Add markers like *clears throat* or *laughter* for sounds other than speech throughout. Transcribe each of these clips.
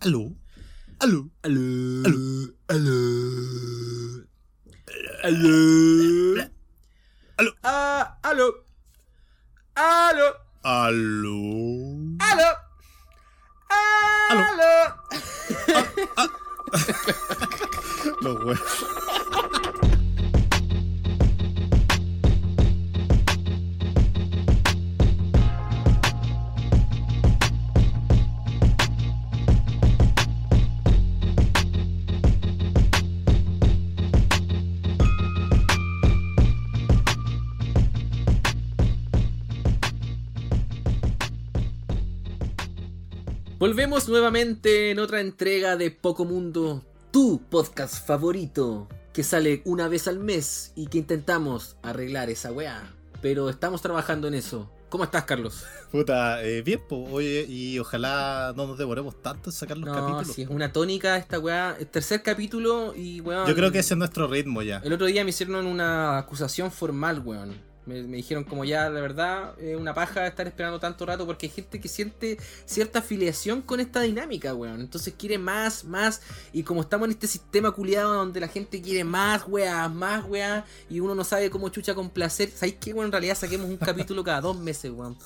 Allô Allô Allô Allô Allô Allô Allô ah, Allô Allô Allô Allô Allô Allô. Volvemos nuevamente en otra entrega de Poco Mundo, tu podcast favorito, que sale una vez al mes y que intentamos arreglar esa weá. Pero estamos trabajando en eso. ¿Cómo estás, Carlos? Puta, eh, bien, pues, oye, y ojalá no nos demoremos tanto en sacar los No, capítulos. si es una tónica esta weá. El tercer capítulo y weón. Yo creo que ese es nuestro ritmo ya. El otro día me hicieron una acusación formal, weón. Me, me dijeron como ya, la verdad, es una paja estar esperando tanto rato porque hay gente que siente cierta afiliación con esta dinámica, weón. Entonces quiere más, más. Y como estamos en este sistema culiado donde la gente quiere más, weá, más, weá, y uno no sabe cómo chucha con placer, ¿sabéis qué, weón? En realidad saquemos un capítulo cada dos meses, weón.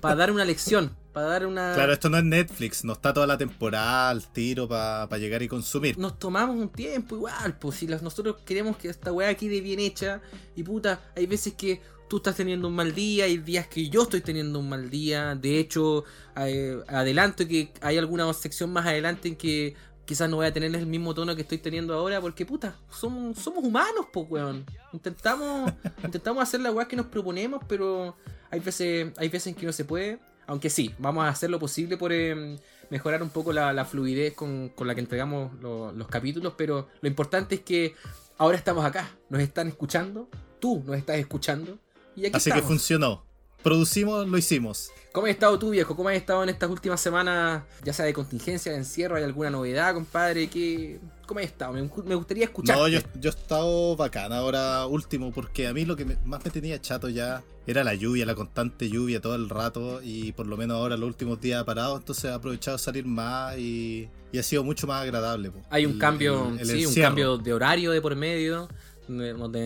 Para dar una lección, para dar una... Claro, esto no es Netflix, no está toda la temporada al tiro para llegar y consumir. nos tomamos un tiempo igual, pues si las- nosotros queremos que esta weá quede bien hecha y puta, hay veces que tú estás teniendo un mal día, hay días que yo estoy teniendo un mal día, de hecho, eh, adelanto que hay alguna sección más adelante en que quizás no voy a tener el mismo tono que estoy teniendo ahora porque puta, somos, somos humanos, pues weón. Intentamos, *laughs* intentamos hacer la weá que nos proponemos, pero hay veces, hay veces en que no se puede. Aunque sí, vamos a hacer lo posible por em, mejorar un poco la, la fluidez con, con la que entregamos lo- los capítulos, pero lo importante es que ahora estamos acá, nos están escuchando, tú nos estás escuchando, y aquí Así que funcionó. Producimos, lo hicimos. ¿Cómo has estado tú, viejo? ¿Cómo has estado en estas últimas semanas, ya sea de contingencia, de encierro? ¿Hay alguna novedad, compadre? ¿Qué... ¿Cómo has estado? Me, me gustaría escuchar. No, yo, yo he estado bacán ahora último, porque a mí lo que me- más me tenía chato ya era la lluvia, la constante lluvia todo el rato, y por lo menos ahora los últimos días he parado, entonces he aprovechado de salir más y, y ha sido mucho más agradable. po. Hay un El- cambio, el- el sí, un cambio de horario de por medio,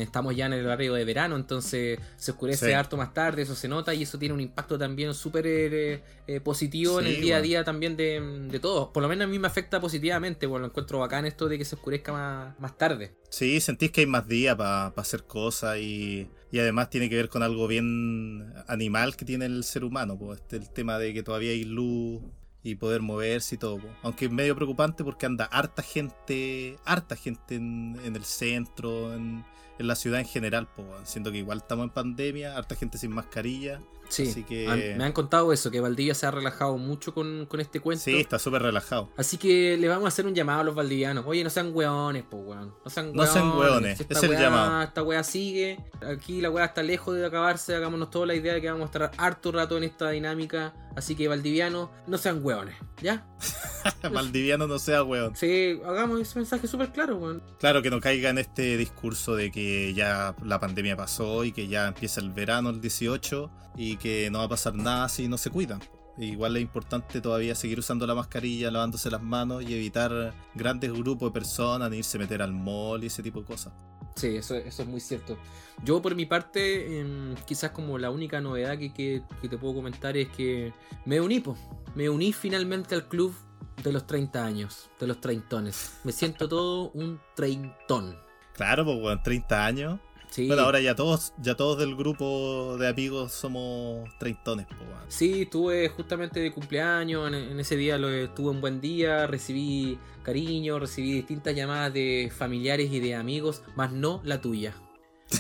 estamos ya en el horario de verano, entonces se oscurece Sí. harto más tarde, eso se nota y eso tiene un impacto también súper eh, eh, positivo en el día a día también de, de todos. Por lo menos a mí me afecta positivamente, bueno, lo encuentro bacán esto de que se oscurezca más, más tarde. Sí, sentís que hay más días para hacer cosas y, y además tiene que ver con algo bien animal que tiene el ser humano, pues este, el tema de que todavía hay luz y poder moverse y todo. po. Aunque es medio preocupante porque anda harta gente, harta gente en, el centro, en, en la ciudad en general, pues, siento que igual estamos en pandemia, harta gente sin mascarilla. Sí, Así que- han- me han contado eso, que Valdivia se ha relajado mucho con, con este cuento. Sí, está súper relajado. Así que le vamos a hacer un llamado a los valdivianos. Oye, no sean hueones, po, weón. No sean No sean hueones, Si es el weá- llamado. Esta weá sigue. Aquí la weá está lejos de acabarse. Hagámonos toda la idea de que vamos a estar harto rato en esta dinámica. Así que, valdivianos, no sean hueones. ¿Ya? *laughs* Valdiviano no sea weón. Sí, hagamos ese mensaje súper claro, weón. Claro, que no caiga en este discurso de que ya la pandemia pasó y que ya empieza el verano el 18 y que no va a pasar nada si no se cuidan. Igual es importante todavía seguir usando la mascarilla, lavándose las manos y evitar grandes grupos de personas, ni irse a meter al mall y ese tipo de cosas. Sí, eso, eso es muy cierto. Yo por mi parte, em, quizás como la única novedad que, que- que te puedo comentar es que me uní, po. me uní finalmente al club de los 30 años, de los treintones. Me siento *laughs* todo un treintón. Claro, pues bueno, 30 años. Sí, Bueno, ahora ya todos, ya todos del grupo de amigos somos treintones, weón. sí, tuve justamente de cumpleaños, en, en ese día lo, tuve un buen día, recibí cariño, recibí distintas llamadas de familiares y de amigos, más no la tuya.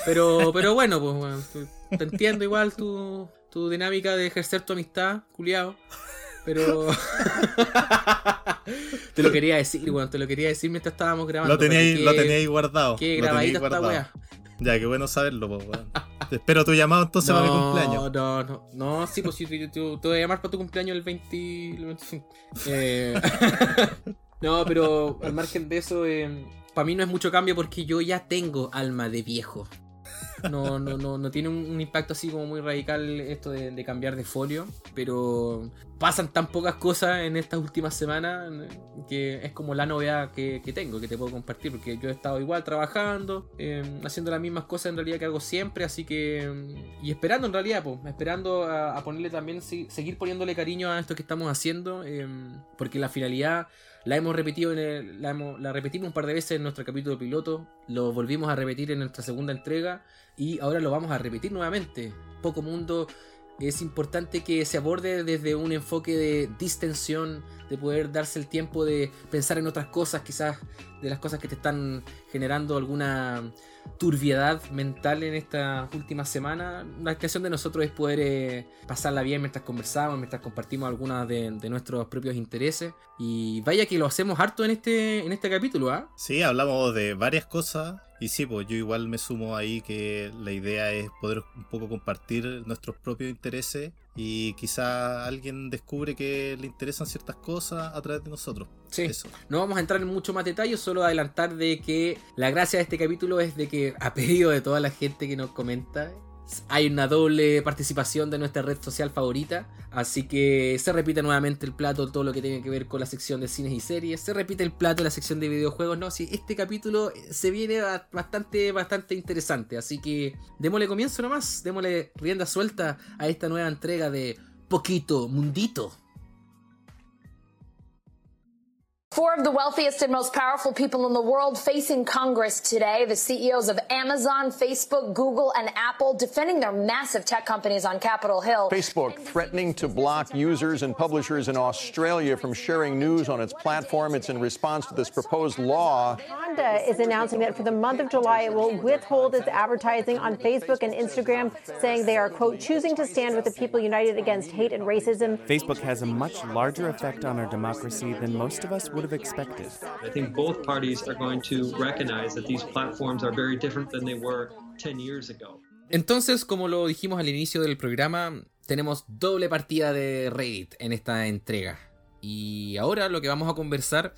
Pero, *laughs* pero bueno, pues bueno, te- te entiendo igual tu, tu dinámica de ejercer tu amistad, culiao. Pero. *laughs* te lo quería decir, weón. Te lo quería decir mientras estábamos grabando. Lo teníais, teníais guardado. Qué grabadita esta guardado. Ya, qué bueno saberlo, pues weón. Te espero tu llamado entonces para mi cumpleaños. No, no, no, sí, pues sí, te, te- te voy a llamar para tu cumpleaños el 20. el 25. Eh, *laughs* no, pero al margen de eso, para mí no es mucho cambio porque yo ya tengo alma de viejo. No, no, no, no tiene un, un impacto así como muy radical esto de, de cambiar de folio, pero pasan tan pocas cosas en estas últimas semanas que es como la novedad que, tengo, que te puedo compartir, porque yo he estado igual trabajando, em, haciendo las mismas cosas en realidad que hago siempre, así que... Em, y esperando en realidad, pues, esperando a, ponerle también, seguir poniéndole cariño a esto que estamos haciendo, em, porque la finalidad la hemos repetido en el, la, la, repetimos un par de veces en nuestro capítulo piloto, lo volvimos a repetir en nuestra segunda entrega y ahora lo vamos a repetir nuevamente. Poco Mundo es importante que se aborde desde un enfoque de distensión, de poder darse el tiempo de pensar en otras cosas, quizás de las cosas que te están generando alguna turbiedad mental en esta última semana. La intención de nosotros es poder eh, pasarla bien mientras conversamos, mientras compartimos algunas de, nuestros propios intereses. Y vaya que lo hacemos harto en este, en este capítulo, ¿ah? Sí, hablamos de varias cosas. Y sí, pues yo igual me sumo ahí que la idea es poder un poco compartir nuestros propios intereses y quizá alguien descubre que le interesan ciertas cosas a través de nosotros. Sí. Eso. No vamos a entrar en mucho más detalle, solo adelantar de que la gracia de este capítulo es de que a pedido de toda la gente que nos comenta hay una doble participación de nuestra red social favorita. Así que se repite nuevamente el plato, todo lo que tiene que ver con la sección de cines y series. Se repite el plato, la sección de videojuegos. No, sí, este capítulo se viene bastante, bastante interesante. Así que démosle comienzo nomás. Démosle rienda suelta a esta nueva entrega de Poquito Mundito. Four of the wealthiest and most powerful people in the world facing Congress today. The CEOs of Amazon, Facebook, Google, and Apple defending their massive tech companies on Capitol Hill. Facebook threatening to block users and publishers in Australia from sharing news on its platform. It's in response to this proposed law. Honda is announcing that for the month of July, it will withhold its advertising on Facebook and Instagram, saying they are, quote, choosing to stand with the people united against hate and racism. Facebook has a much larger effect on our democracy than most of us would have expected. I think both parties are going to recognize that these platforms are very different than they were 10 years ago. Entonces, como lo dijimos al inicio del programa, tenemos doble partida de Reddit en esta entrega. Y ahora lo que vamos a conversar,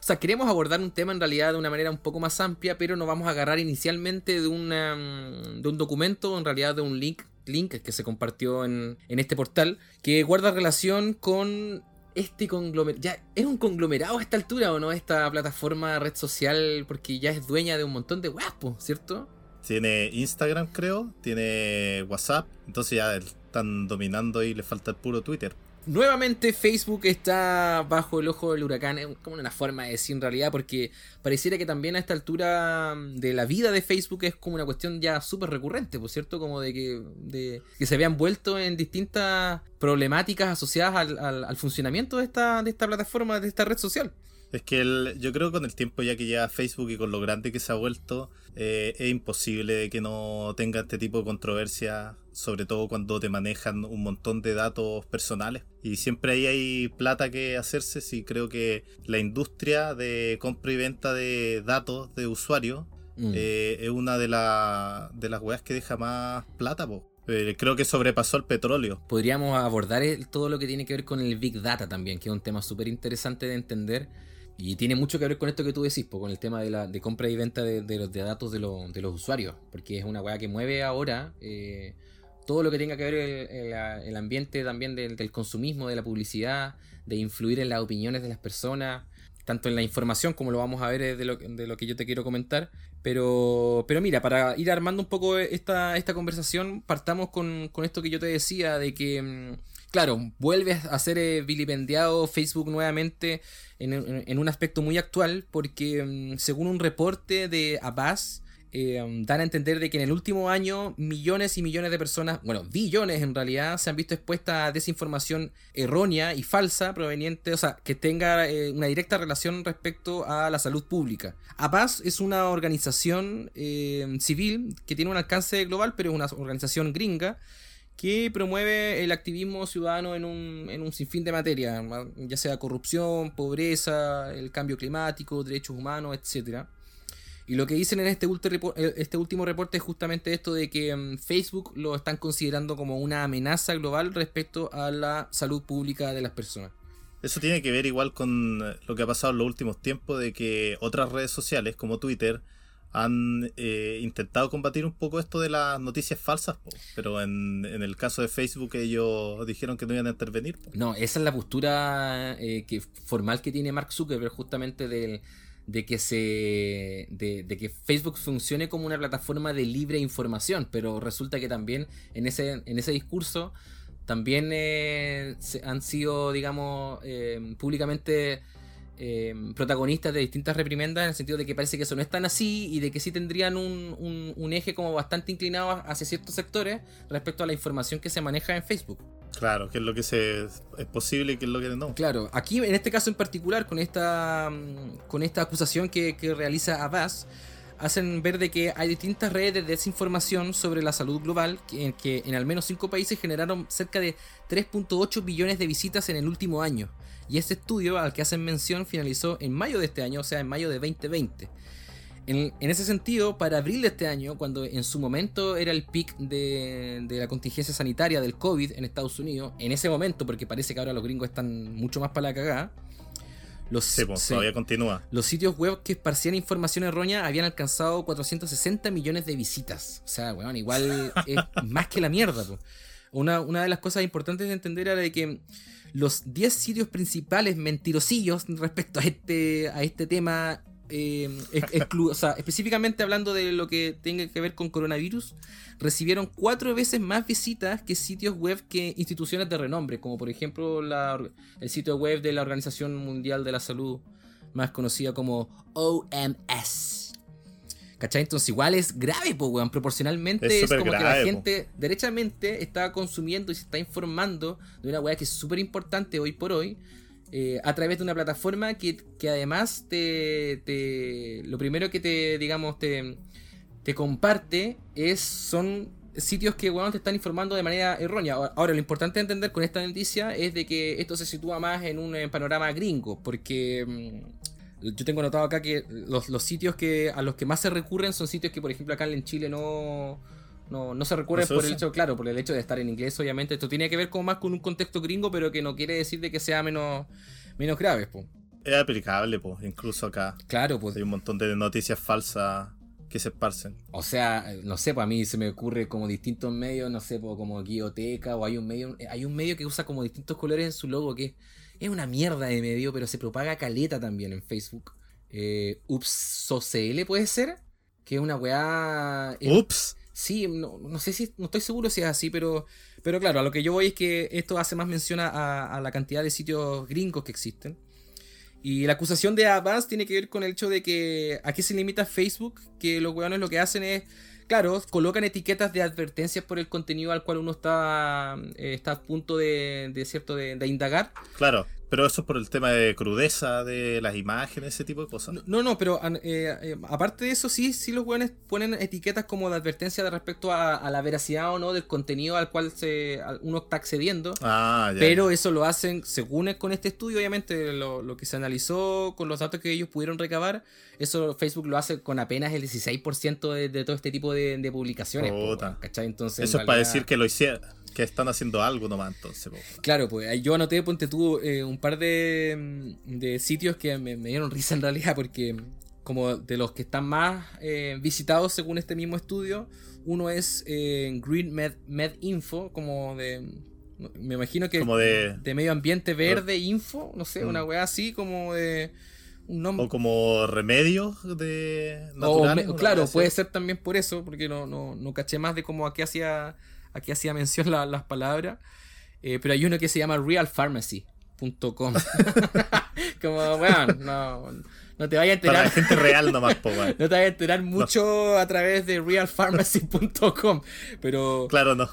o sea, queremos abordar un tema en realidad de una manera un poco más amplia, pero nos vamos a agarrar inicialmente de, una, de un documento, en realidad de un link link que se compartió en, en, este portal, que guarda relación con este conglomerado. Ya es un conglomerado a esta altura, ¿o no? Esta plataforma, red social, porque ya es dueña de un montón de guapos, ¿cierto? Tiene Instagram, creo, tiene WhatsApp, entonces ya están dominando y le falta el puro Twitter. Nuevamente Facebook está bajo el ojo del huracán, es como una forma de decir en realidad, porque pareciera que también a esta altura de la vida de Facebook es como una cuestión ya súper recurrente, por cierto, como de que, se habían vuelto en distintas problemáticas asociadas al, al, funcionamiento de esta, de esta plataforma, de esta red social. Es que el, yo creo que con el tiempo ya que ya Facebook y con lo grande que se ha vuelto, eh, es imposible que no tenga este tipo de controversia, sobre todo cuando te manejan un montón de datos personales. Y siempre ahí hay plata que hacerse, sí creo que la industria de compra y venta de datos de usuarios mm. eh, es una de, de las weas que deja más plata, eh, creo que sobrepasó el petróleo. Podríamos abordar todo lo que tiene que ver con el Big Data también, que es un tema súper interesante de entender y tiene mucho que ver con esto que tú decís, con el tema de, la, de compra y venta de, los datos de, los usuarios, porque es una weá que mueve ahora eh, todo lo que tenga que ver el, el, ambiente también del, consumismo, de la publicidad, de influir en las opiniones de las personas, tanto en la información como lo vamos a ver eh, de lo, de lo que yo te quiero comentar. Pero, pero mira, para ir armando un poco esta, esta conversación, partamos con, con esto que yo te decía, de que, mm, claro, vuelve a ser eh, vilipendiado Facebook nuevamente en, un aspecto muy actual, porque mm, según un reporte de Abbas, eh, dan a entender de que en el último año millones y millones de personas, bueno, billones en realidad, se han visto expuestas a desinformación errónea y falsa proveniente, o sea, que tenga eh, una directa relación respecto a la salud pública. Abbas es una organización eh, civil que tiene un alcance global, pero es una organización gringa que promueve el activismo ciudadano en un, en un sinfín de materias, ya sea corrupción, pobreza, el cambio climático, derechos humanos, etc. Y lo que dicen en este, eh, este último reporte es justamente esto de que mm, Facebook lo están considerando como una amenaza global respecto a la salud pública de las personas. Eso tiene que ver igual con lo que ha pasado en los últimos tiempos de que otras redes sociales como Twitter han eh, intentado combatir un poco esto de las noticias falsas, pero en, en, el caso de Facebook ellos dijeron que no iban a intervenir. No, esa es la postura eh, que, formal que tiene Mark Zuckerberg justamente de, de que se de, de, que Facebook funcione como una plataforma de libre información, pero resulta que también en ese, en ese discurso también eh, se, han sido, digamos, eh, públicamente eh, protagonistas de distintas reprimendas en el sentido de que parece que eso no es tan así y de que sí tendrían un, un, un, eje como bastante inclinado hacia ciertos sectores respecto a la información que se maneja en Facebook. Claro, que es lo que se, es posible y que es lo que no. Claro, aquí en este caso en particular, con esta, con esta acusación que, que realiza Abbas, hacen ver de que hay distintas redes de desinformación sobre la salud global que, que en al menos cinco países generaron cerca de 3.8 billones de visitas en el último año. Y este estudio al que hacen mención finalizó en mayo de este año, o sea, en mayo de 2020. En, en, ese sentido, para abril de este año, cuando en su momento era el pic de, de, la contingencia sanitaria del COVID en Estados Unidos, en ese momento, porque parece que ahora los gringos están mucho más para la cagada, los, sí, pues, todavía continúa. los sitios web que esparcían información errónea habían alcanzado 460 millones de visitas. O sea, bueno, igual *laughs* es más que la mierda. Pues. Una, una de las cosas importantes de entender era de que los 10 sitios principales mentirosillos respecto a este, a este tema, eh, o sea, específicamente hablando de lo que tenga que ver con coronavirus, recibieron cuatro veces más visitas que sitios web que instituciones de renombre, como por ejemplo el sitio web de la Organización Mundial de la Salud, más conocida como OMS. ¿Cachai? Entonces igual es grave, pues, weón. Proporcionalmente es, es como grave, que la gente derechamente está consumiendo y se está informando de una weá que es súper importante hoy por hoy. Eh, a través de una plataforma que, que además te, te, Lo primero que te, digamos, te, te comparte es. son sitios que weón, te están informando de manera errónea. Ahora, lo importante de entender con esta noticia es de que esto se sitúa más en un panorama gringo. Porque. Yo tengo notado acá que los, los, sitios que a los que más se recurren son sitios que, por ejemplo, acá en Chile no, no, no se recurren por el hecho, claro, por el hecho de estar en inglés, obviamente. Esto tiene que ver como más con un contexto gringo, pero que no quiere decir de que sea menos, menos grave, po. Es aplicable, pues, incluso acá. Claro, pues. Hay un montón de noticias falsas que se esparcen. O sea, no sé, pues a mí se me ocurre como distintos medios, no sé, pues, como Guioteca, o hay un medio, hay un medio que usa como distintos colores en su logo que es una mierda de medio, pero se propaga caleta también en Facebook. Eh, UpsOCL puede ser, que es una weá. Ups. Sí, no, no, sé si, no estoy seguro si es así, pero, pero claro, a lo que yo voy es que esto hace más mención a, a la cantidad de sitios gringos que existen. Y la acusación de Abbas tiene que ver con el hecho de que aquí se limita Facebook, que los weones lo que hacen es claro, colocan etiquetas de advertencias por el contenido al cual uno está, eh, está a punto de, cierto, de, indagar. Claro, pero eso es por el tema de crudeza de las imágenes, ese tipo de cosas. No, no, pero eh, eh, aparte de eso, sí, sí los buenos ponen etiquetas como de advertencia de respecto a, a, la veracidad o no del contenido al cual se, uno está accediendo. Ah, ya, pero eso lo hacen, según con este estudio, obviamente, lo, lo, que se analizó con los datos que ellos pudieron recabar, eso Facebook lo hace con apenas el 16% de, de, todo este tipo de, de publicaciones. Po, ¿cachai? Entonces, eso es para decir que lo hicieron que están haciendo algo nomás entonces. Po. Claro, pues yo anoté, ponte tú, eh, un par de, de sitios que me, me, dieron risa en realidad, porque como de los que están más eh, visitados según este mismo estudio, uno es eh, Green Med, Med, Info, como de... Me imagino que como de, de medio ambiente verde info, no sé, mm. una weá así como de... Un nombre. O como remedios de naturales. O, claro, puede ser también por eso, porque no, no, no caché más de cómo aquí hacía aquí hacía mención la, las palabras, eh, pero hay uno que se llama realpharmacy.com. *laughs* *laughs* Como, bueno, no, *laughs* no te vayas a enterar. Para la gente real nomás, po, no te vayas a enterar mucho no. a través de realpharmacy.com. Pero. Claro, no.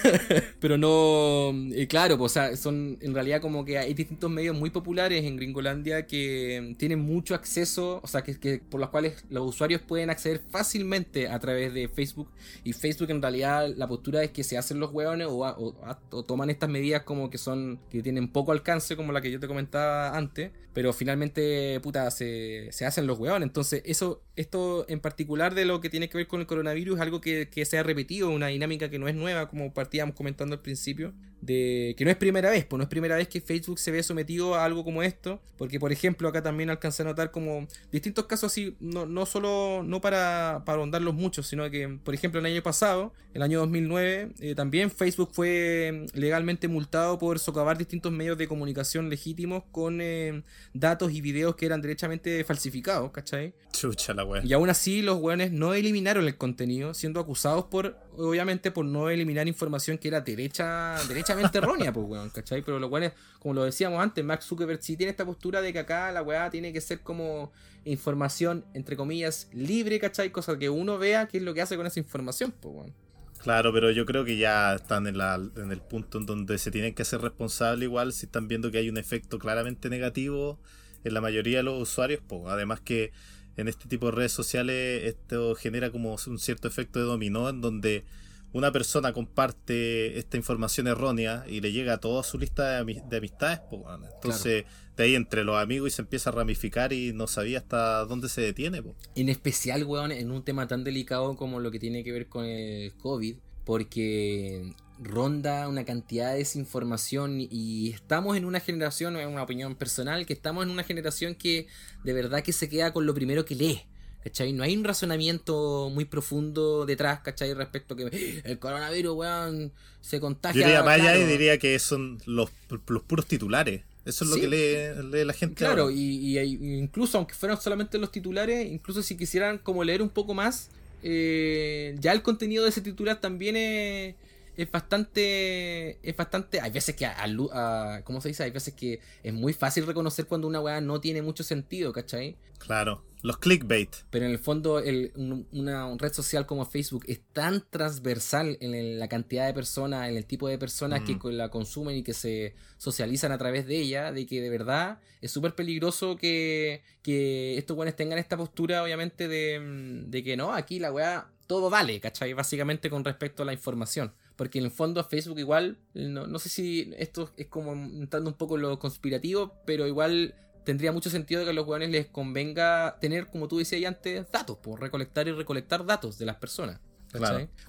*laughs* pero no. Eh, claro, pues, o sea, son en realidad como que hay distintos medios muy populares en Gringolandia que tienen mucho acceso, o sea, que, que por los cuales los usuarios pueden acceder fácilmente a través de Facebook. Y Facebook en realidad la postura es que se hacen los hueones o, o, o toman estas medidas como que son. que tienen poco alcance, como la que yo te comentaba antes. Pero finalmente, puta, se se, se hacen los hueones. Entonces, eso, esto en particular de lo que tiene que ver con el coronavirus algo que, que se ha repetido, una dinámica que no es nueva, como partíamos comentando al principio, de que no es primera vez, pues no es primera vez que Facebook se ve sometido a algo como esto, porque por ejemplo acá también alcancé a notar como distintos casos así, no, no solo, no para, para ahondarlos mucho, sino que por ejemplo el año pasado, el año 2009, eh, también Facebook fue legalmente multado por socavar distintos medios de comunicación legítimos con eh, datos y videos que eran derechamente falsificados, ¿cachai? Chucha la wea. Y aún así los weones no eliminaron el contenido, siendo acusados por, obviamente, por no eliminar información que era derecha, derechamente errónea, pues weón, ¿cachai? Pero los weones, como lo decíamos antes, Mark Zuckerberg sí tiene esta postura de que acá la weá tiene que ser como información, entre comillas, libre, ¿cachai? Cosa que uno vea qué es lo que hace con esa información, pues weón. Claro, pero yo creo que ya están en, la, en el punto en donde se tienen que hacer responsables igual si están viendo que hay un efecto claramente negativo en la mayoría de los usuarios. Pues, además que en este tipo de redes sociales esto genera como un cierto efecto de dominó en donde una persona comparte esta información errónea y le llega a toda su lista de, de amistades, pues, bueno. entonces de ahí entre los amigos y se empieza a ramificar y no sabía hasta dónde se detiene. Pues. En especial, weón, en un tema tan delicado como lo que tiene que ver con el COVID, porque ronda una cantidad de desinformación y estamos en una generación, es una opinión personal, que estamos en una generación que de verdad que se queda con lo primero que lee. ¿Cachai? No hay un razonamiento muy profundo detrás, ¿cachai? Respecto a que el coronavirus, weón, se contagia. Yo diría claro. y diría que son los, los puros titulares. Eso es lo que lee, lee la gente. Claro, ahora. y, y- incluso aunque fueran solamente los titulares, incluso si quisieran como leer un poco más, eh, ya el contenido de ese titular también es, es bastante, es bastante, hay veces que, a, a- ¿cómo se dice? Hay veces que es muy fácil reconocer cuando una weá no tiene mucho sentido, ¿cachai? Claro, los clickbait. Pero en el fondo el- un- una red social como Facebook es tan transversal en el- la cantidad de personas, en el tipo de personas que Mm. la consumen y que se socializan a través de ella, de que de verdad es súper peligroso que, que estos buenos tengan esta postura, obviamente, de, de que no, aquí la weá todo vale, ¿cachai? Básicamente con respecto a la información. Porque en el fondo Facebook igual, no, no sé si esto es como entrando un poco en lo conspirativo, pero igual tendría mucho sentido que a los hueones les convenga tener, como tú decías antes, datos, pues recolectar y recolectar datos de las personas.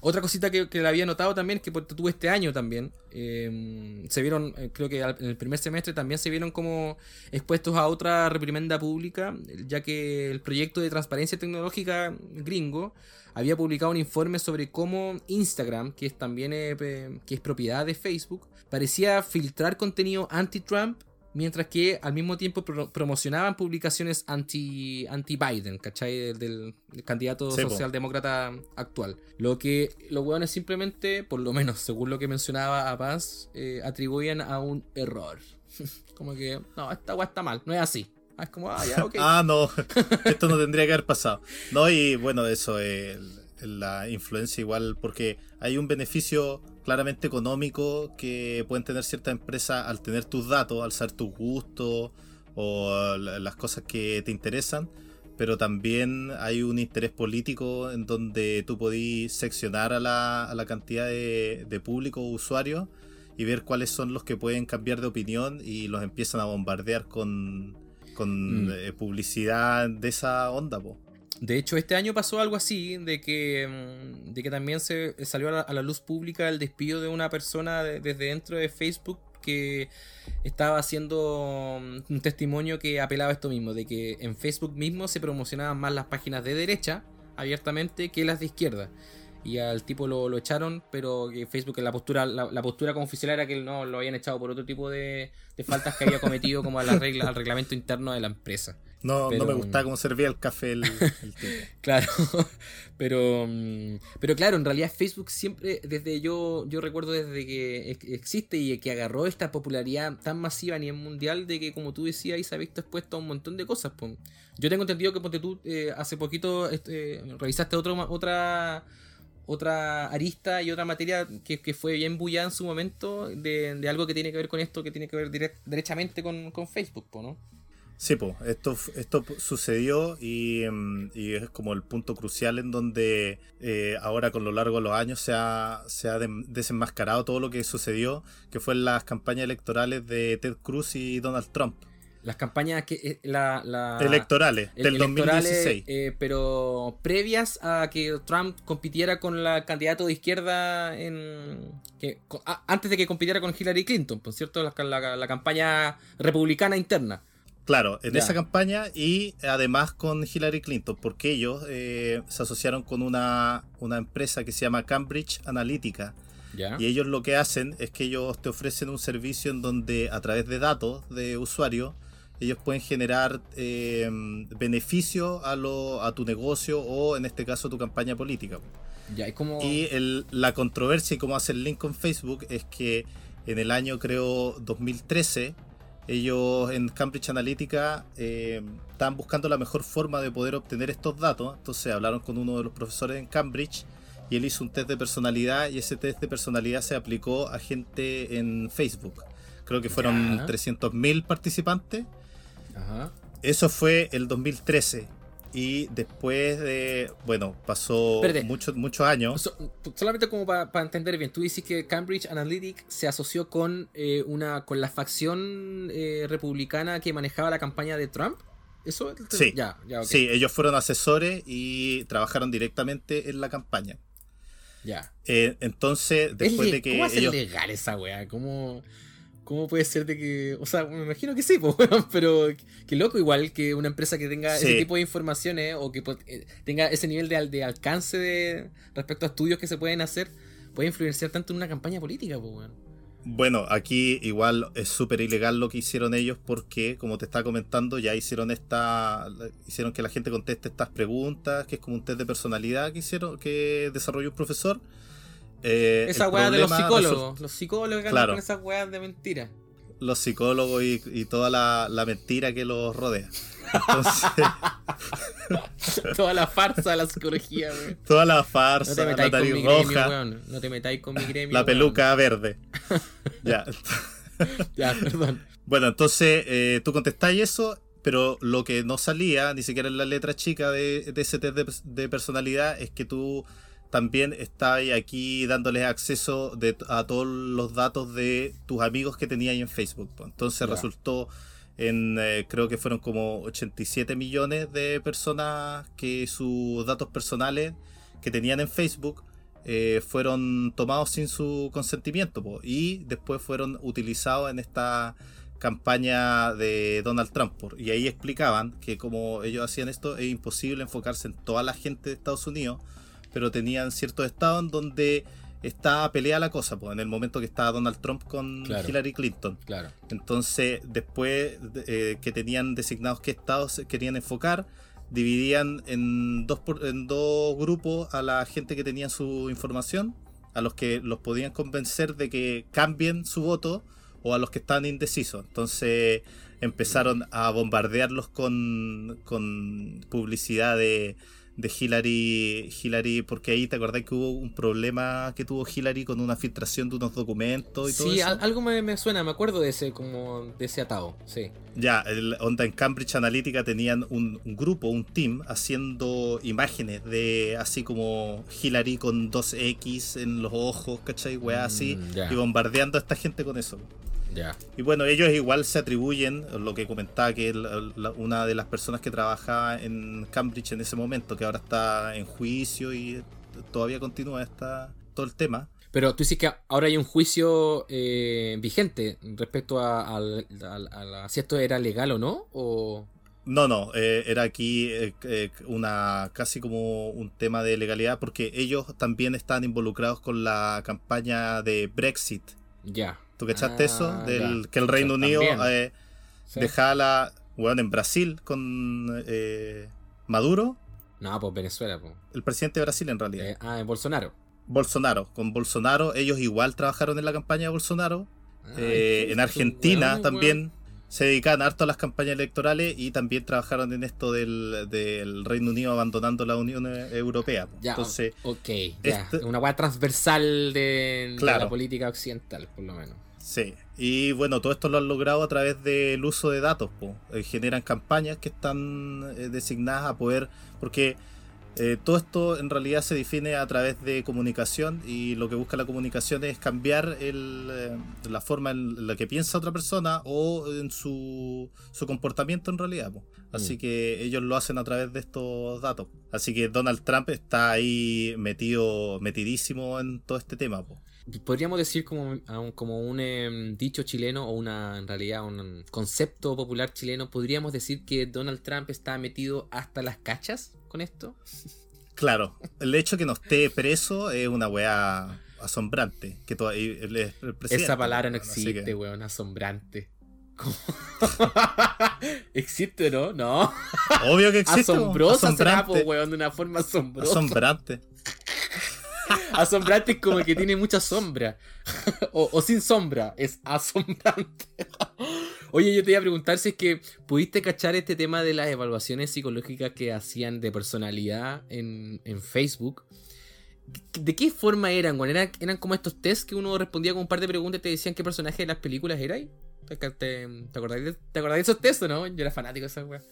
Otra cosita que, que había notado también es que tuve este año también, eh, se vieron, eh, creo que en el primer semestre también se vieron como expuestos a otra reprimenda pública, ya que el proyecto de transparencia tecnológica gringo había publicado un informe sobre cómo Instagram, que es también eh, que es propiedad de Facebook, parecía filtrar contenido anti-Trump Mientras que al mismo tiempo pro- promocionaban publicaciones anti- anti-Biden, ¿cachai? Del, del- del candidato socialdemócrata actual. Lo que los hueones simplemente, por lo menos según lo que mencionaba a Paz, eh, atribuían a un error. *laughs* como que, no, esta weá está mal, no es así. Ah, Es como, ah, ya, ok. Ah, no, *laughs* esto no tendría que haber pasado. No, y bueno, eso es la influencia igual, porque hay un beneficio claramente económico que pueden tener ciertas empresas al tener tus datos, al saber tus gustos o la- las cosas que te interesan, pero también hay un interés político en donde tú podís seccionar a la, a la cantidad de, de público o usuarios y ver cuáles son los que pueden cambiar de opinión y los empiezan a bombardear con, con Mm. eh, publicidad de esa onda, po. De hecho, este año pasó algo así, de que, mm, de que también se salió a la, a la luz pública el despido de una persona de- desde dentro de Facebook que estaba haciendo mm, un testimonio que apelaba a esto mismo, de que en Facebook mismo se promocionaban más las páginas de derecha abiertamente que las de izquierda. Y al tipo lo, lo echaron, pero Facebook la postura, la, la postura como oficial era que no lo habían echado por otro tipo de, de faltas que había cometido como a la regla, al reglamento interno de la empresa. No, Pero- no me gustaba cómo servía el café el, el tipo. *laughs* Claro, *laughs* pero, mm, pero claro, en realidad Facebook siempre, desde yo, yo recuerdo desde que ex- existe y que agarró esta popularidad tan masiva a nivel mundial de que como tú decías y se ha visto expuesto a un montón de cosas. Yo tengo entendido que ponte tú eh, hace poquito este, revisaste otro, otra otra arista y otra materia que, que fue bien bullada en su momento de, de algo que tiene que ver con esto, que tiene que ver direct- derechamente con, con Facebook, ¿no? Sí, pues, esto, esto sucedió y, mm, y es como el punto crucial en donde eh, ahora con lo largo de los años se ha, se ha desenmascarado todo lo que sucedió, que fue en las campañas electorales de Ted Cruz y Donald Trump. Las campañas que eh, la, la- Electorales, el- del electorales, 2016. eh, pero previas a que Trump compitiera con la candidato de izquierda en que a- antes de que compitiera con Hillary Clinton, por cierto, la- la campaña republicana interna. Claro, en esa campaña y además con Hillary Clinton, porque ellos eh, se asociaron con una, una empresa que se llama Cambridge Analytica. Ya. Y ellos lo que hacen es que ellos te ofrecen un servicio en donde a través de datos de usuario, ellos pueden generar eh, beneficio a, lo, a tu negocio o en este caso tu campaña política. Como Y el- la controversia y cómo hace el link con Facebook es que en el año creo 2013 ellos en Cambridge Analytica eh, estaban buscando la mejor forma de poder obtener estos datos. Entonces hablaron con uno de los profesores en Cambridge y él hizo un test de personalidad y ese test de personalidad se aplicó a gente en Facebook. Creo que fueron Ya. 300.000 participantes. Ajá. Eso fue el 2013. Y después de, bueno, pasó muchos muchos años. So- solamente como para entender bien, tú dices que Cambridge Analytica se asoció con eh, una con la facción eh, republicana que manejaba la campaña de Trump. ¿Eso? Sí. Ya, ya, ok. Sí, ellos fueron asesores y trabajaron directamente en la campaña. Ya. Eh, entonces, Es después de que ¿Cómo ellos... legal esa weá? ¿Cómo, ¿Cómo puede ser de que.? O sea, me imagino que sí, *laughs* po, weón, pero que loco, igual que una empresa que tenga ese tipo de informaciones o que pues, eh, tenga ese nivel de, de alcance de, respecto a estudios que se pueden hacer, puede influenciar tanto en una campaña política, pues, weón. Bueno, aquí igual es súper ilegal lo que hicieron ellos porque, como te estaba comentando, ya hicieron esta, hicieron que la gente conteste estas preguntas, que es como un test de personalidad que hicieron, que desarrolló un profesor. Eh, Esa weá de los psicólogos. Los psicólogos que andan Claro. con esas weas de mentira. los psicólogos y, y toda la, la mentira que los rodea. Entonces, *laughs* Toda la farsa de la psicología, weón. toda la No farsa, te la nariz gremio, roja, weón. No te metáis con mi gremio. la weón. peluca verde. *laughs* ya. *laughs* Ya, perdón. Bueno, entonces eh, tú contestáis eso, pero lo que no salía, ni siquiera en la letra chica de, de ese test de, de personalidad, es que tú también estás aquí dándoles acceso de, a todos los datos de tus amigos que tenías ahí en Facebook. Entonces resultó en, eh, creo que fueron como 87 millones de personas que sus datos personales que tenían en Facebook eh, fueron tomados sin su consentimiento po, y después fueron utilizados en esta campaña de Donald Trump. por- y ahí explicaban que como ellos hacían esto es imposible enfocarse en toda la gente de Estados Unidos, pero tenían ciertos estados en donde estaba peleada la cosa, pues, en el momento que estaba Donald Trump con Claro. Hillary Clinton. Claro. Entonces, después de- eh, que tenían designados qué estados querían enfocar, dividían en dos, por- en dos grupos a la gente que tenía su información, a los que los podían convencer de que cambien su voto o a los que estaban indecisos. Entonces empezaron a bombardearlos con, con publicidad de, de Hillary, Hillary, porque ahí te acordás que hubo un problema que tuvo Hillary con una filtración de unos documentos y todo Sí, eso. al- algo me, me suena, me acuerdo de ese como de ese atado, sí. Ya, el, onda en Cambridge Analytica tenían un, un grupo, un team, haciendo imágenes de así como Hillary con 2X en los ojos, ¿cachai? Weá así, Mm, y bombardeando a esta gente con eso. Ya. Y bueno, ellos igual se atribuyen, lo que comentaba que el- la- una de las personas que trabajaba en Cambridge en ese momento, que ahora está en juicio y todavía continúa esta, todo el tema. Pero tú dices que ahora hay un juicio eh, vigente respecto a, al- al- a la- si esto era legal o no, o No, no, eh, era aquí eh, eh, una casi como un tema de legalidad porque ellos también están involucrados con la campaña de Brexit. ya. ¿Tú cachaste Ah, eso? Del, ya. que el Reino. Unido eh, Sí. dejaba la... Bueno, en Brasil con eh, Maduro, No, pues Venezuela, pues. el presidente de Brasil en realidad. Eh, ah, en Bolsonaro. Bolsonaro, con Bolsonaro, ellos igual trabajaron en la campaña de Bolsonaro. Ah, Eh, ¿qué en Argentina también se dedicaban harto a las campañas electorales y también trabajaron en esto del, del Reino Unido abandonando la Unión Europea. Ya, Entonces, ok, ya. este- Una weá transversal de, la política occidental, por lo menos. Sí. Y bueno, todo esto lo han logrado a través del uso de datos. po. Eh, generan campañas que están eh, designadas a poder... Porque Eh, todo esto en realidad se define a través de comunicación y lo que busca la comunicación es cambiar el, eh, la forma en la que piensa otra persona o en su, su comportamiento en realidad. po. Así Mm. que ellos lo hacen a través de estos datos. Así que Donald Trump está ahí metido, metidísimo en todo este tema. po. Podríamos decir como, como un em, dicho chileno o una, en realidad, un concepto popular chileno, podríamos decir que Donald Trump está metido hasta las cachas con esto. Claro, el hecho que no esté preso es una weá asombrante. Que el Esa palabra no existe, que- weón, asombrante. *laughs* ¿Existe, no? No. Obvio que existe. Asombrosa será, po, weón, de una forma asombrosa. Asombrante. *laughs* Asombrante es como que tiene mucha sombra. *laughs* o, sin sombra, es asombrante. *laughs* Oye, yo te iba a preguntar si es que pudiste cachar este tema de las evaluaciones psicológicas que hacían de personalidad en, en Facebook. ¿De qué forma eran, weón? ¿Eran, eran como estos tests que uno respondía con un par de preguntas y te decían qué personaje de las películas era? ¿Te, te, te acordáis de, ¿Te acordáis de esos tests o no? Yo era fanático de esas weas.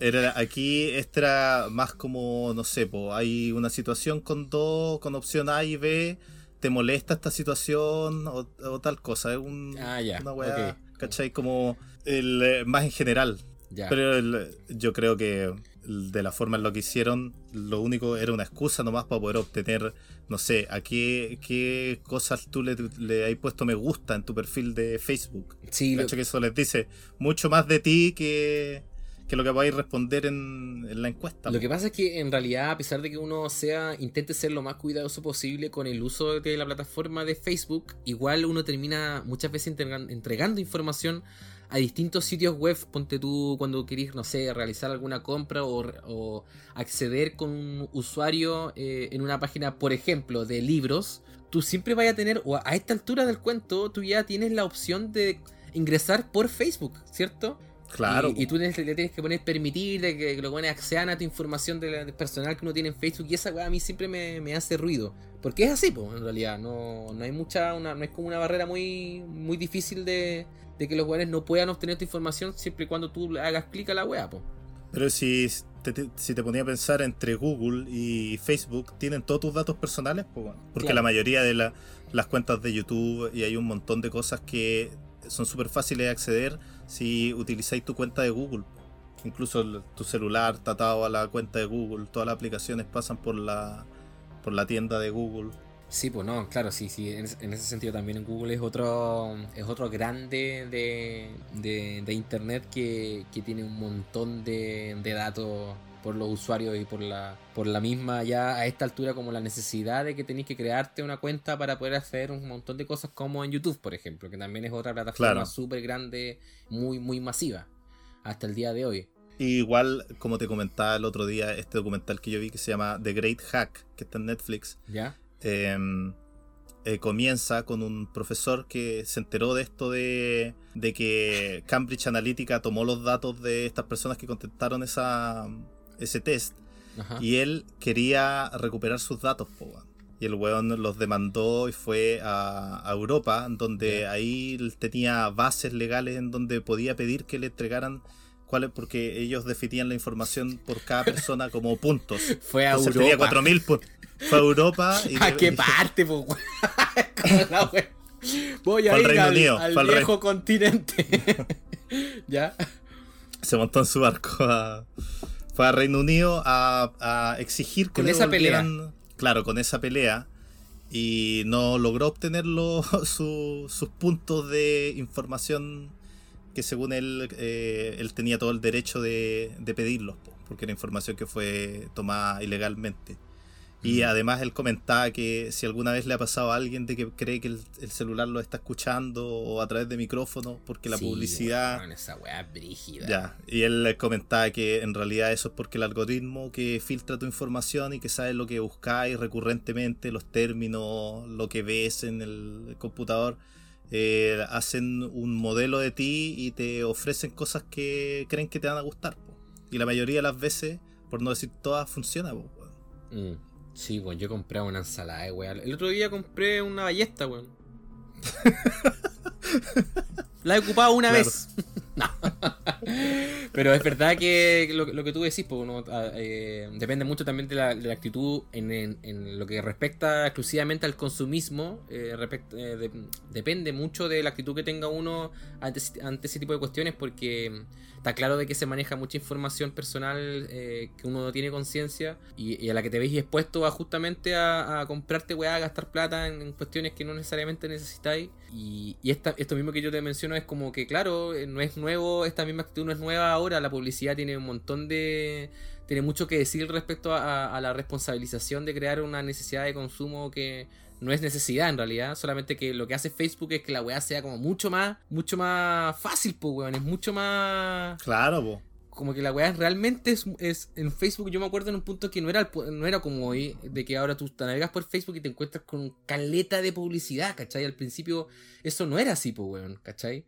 Era, aquí era más como, no sé, po, hay una situación con dos, con opción A y B, te molesta esta situación o, o tal cosa. Es un, Ah, ya, una weá, ok. ¿cachai? Como el, eh, más en general. Ya. Pero el- yo creo que de la forma en lo que hicieron, lo único era una excusa nomás para poder obtener, no sé, a qué, qué cosas tú le, le has puesto me gusta en tu perfil de Facebook. Sí, lo- que eso les dice mucho más de ti que, que lo que podáis responder en, la encuesta. Lo que pasa es que en realidad, a pesar de que uno sea, intente ser lo más cuidadoso posible con el uso de la plataforma de Facebook, igual uno termina muchas veces entregan- entregando información a distintos sitios web. Ponte tú cuando querís, no sé, realizar alguna compra o, acceder con un usuario eh, en una página, por ejemplo, de libros. Tú siempre vayas a tener, o a esta altura del cuento, tú ya tienes la opción de ingresar por Facebook, ¿cierto? Claro. Y, y tú tienes- le tienes que poner permitir de que, que los buenos accedan a tu información de la- de personal que uno tiene en Facebook. Y esa weá a mí siempre me, me hace ruido. Porque es así, pues, en realidad. No, no hay mucha. Una, no es como una barrera muy, muy difícil de, de que los weones no puedan obtener tu información siempre y cuando tú le hagas clic a la weá, pues. Pero si te, te- si te ponía a pensar entre Google y Facebook, tienen todos tus datos personales, pues bueno, porque Claro. la mayoría de la- las cuentas de YouTube y hay un montón de cosas que son súper fáciles de acceder si utilizáis tu cuenta de Google. Incluso tu celular está atado a la cuenta de Google, todas las aplicaciones pasan por la, por la tienda de Google. Sí, pues no, claro, sí, sí. En, ese- en ese sentido también Google es otro, es otro grande de, de, de internet que, que tiene un montón de datos por los usuarios y por la, por la misma ya a esta altura como la necesidad de que tenéis que crearte una cuenta para poder hacer un montón de cosas como en YouTube, por ejemplo, que también es otra plataforma Claro. súper grande, muy, muy masiva, hasta el día de hoy. Y igual, como te comentaba el otro día, este documental que yo vi que se llama The Great Hack, que está en Netflix, ¿Ya? eh, eh, comienza con un profesor que se enteró de esto de, de que Cambridge Analytica tomó los datos de estas personas que contestaron esa, ese test Ajá. y él quería recuperar sus datos. po, y el weón los demandó y fue a, a Europa, donde Ya. ahí tenía bases legales en donde podía pedir que le entregaran cuáles, porque ellos definían la información por cada *laughs* persona como puntos. Fue a Entonces tenía Europa. 4000 puntos. Fue a Europa *laughs* y ¿A qué parte, po. *laughs* Voy a ir Reino al, Unido, al viejo continente. ¿Ya? se montó en su barco a, fue a Reino Unido a, a exigir que Con le esa pelea. claro con esa pelea y no logró obtener los- *laughs* su- sus puntos de información que según él eh, él tenía todo el derecho de, de pedirlos po, porque era información que fue tomada ilegalmente y además él comentaba que si alguna vez le ha pasado a alguien de que cree que el, el celular lo está escuchando o a través de micrófono porque la Sí, publicidad weón, esa weá brígida. ya, y él comentaba que en realidad eso es porque el algoritmo que filtra tu información y que sabe lo que buscáis recurrentemente, los términos, lo que ves en el computador, eh, hacen un modelo de ti y te ofrecen cosas que creen que te van a gustar. po. Y la mayoría de las veces, por no decir todas, funciona. po. Mm, Sí, weón, yo compré una ensalada, weón. El otro día compré una ballesta, weón. *laughs* La he ocupado una Claro. vez. No. *laughs* Pero es verdad que lo, lo que tú decís, pues, depende mucho también de la, actitud en, lo que respecta exclusivamente al consumismo. eh, eh, de- depende mucho de la actitud que tenga uno ante, ese- tipo de cuestiones, porque está claro de que se maneja mucha información personal eh, que uno no tiene conciencia y, a la que te veis expuesto a justamente a, comprarte weá, a gastar plata en, cuestiones que no necesariamente necesitáis. Y, y esta, esto mismo que yo te menciono es como que, claro, no es nuevo, esta misma actitud no es nueva ahora, la publicidad tiene un montón de... Tiene mucho que decir respecto a, la responsabilización de crear una necesidad de consumo que no es necesidad en realidad, solamente que lo que hace Facebook es que la weá sea como mucho más, mucho más fácil, pues weón, es mucho más Claro, po. como que la weá realmente es, es- en Facebook yo me acuerdo en un punto que no era el no era como hoy de que ahora tú te navegas por Facebook y te encuentras con caleta de publicidad ¿cachai? al principio eso no era así pues weón ¿cachai?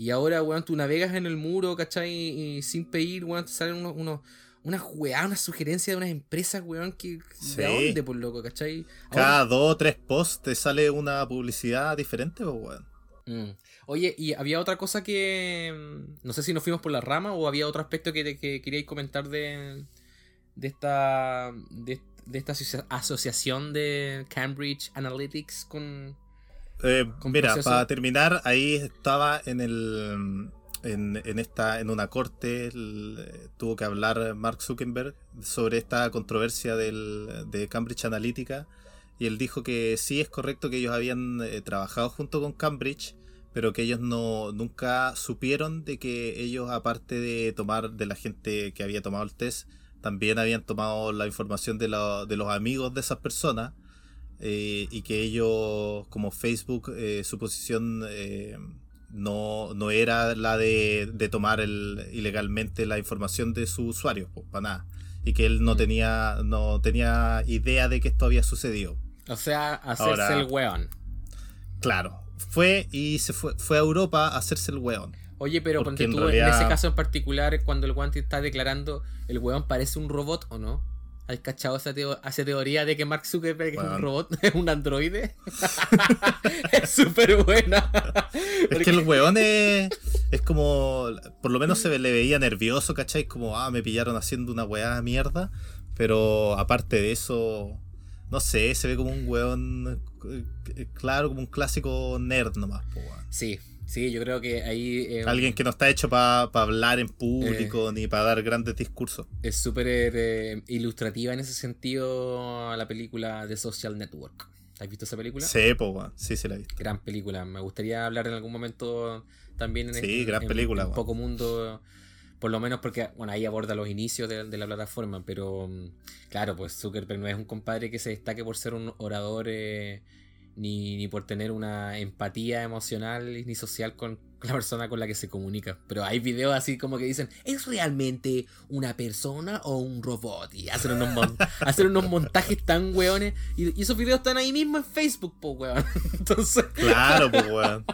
Y ahora weón tú navegas en el muro ¿cachai? y sin pedir weón te salen unos, unos unas weá, unas sugerencias de unas empresas, weón, que Sí. ¿de dónde, por loco, cachai? Ahora- Cada dos o tres posts te sale una publicidad diferente, weón. Mm. Oye, y había otra cosa que. mm, No sé si nos fuimos por la rama o había otro aspecto que, que queríais comentar de. de esta. de, de esta asocia- asociación de Cambridge Analytics con. Eh, mira, para terminar, ahí estaba en el en, en esta en una corte el- tuvo que hablar Mark Zuckerberg sobre esta controversia del, de Cambridge Analytica y él dijo que sí es correcto que ellos habían eh, trabajado junto con Cambridge pero que ellos no nunca supieron de que ellos aparte de tomar de la gente que había tomado el test también habían tomado la información de, la- de los amigos de esas personas eh, y que ellos, como Facebook, eh, su posición eh, no, no era la de, de tomar el, ilegalmente la información de sus usuarios, pues, para nada. Y que él no Mm. tenía, no tenía idea de que esto había sucedido. O sea, hacerse Ahora- el weón. Claro, fue y se fue, fue a Europa a hacerse el weón. Oye, pero ponte en tú, en ese caso en particular, cuando el guante está declarando, ¿el weón parece un robot o no? ¿Has cachado esa, teo- esa teoría de que Mark Zuckerberg es Weón. un robot, *laughs* es un androide? *laughs* es súper buena. Es que el weón es, es como. Por lo menos se le veía nervioso, ¿cachai? Como, ah, me pillaron haciendo una weá mierda. Pero aparte de eso, no sé, se ve como un weón. eh, Claro, como un clásico nerd nomás, po, weón. Sí, sí, yo creo que ahí eh, Alguien que no está hecho para hablar en público ni para dar grandes discursos. es súper eh, ilustrativa en ese sentido la película The Social Network. ¿Has visto esa película? Sí, po. Sí, sí la he visto. Gran película. Me gustaría hablar en algún momento también en Sí, en- gran en- película, en poco mundo. Por lo menos porque, bueno, ahí aborda los inicios de, de la plataforma, pero mm, claro, pues Zuckerberg no es un compadre que se destaque por ser un orador eh, ni, ni por tener una empatía emocional ni social con, *laughs* la persona con la que se comunica. Pero hay videos así como que dicen, ¿es realmente una persona o un robot? Y hacen unos, mon- *laughs* hacen unos montajes tan weones. Y, y esos videos están ahí mismo en Facebook, po weón. *laughs* Entonces, Claro, pues, weón.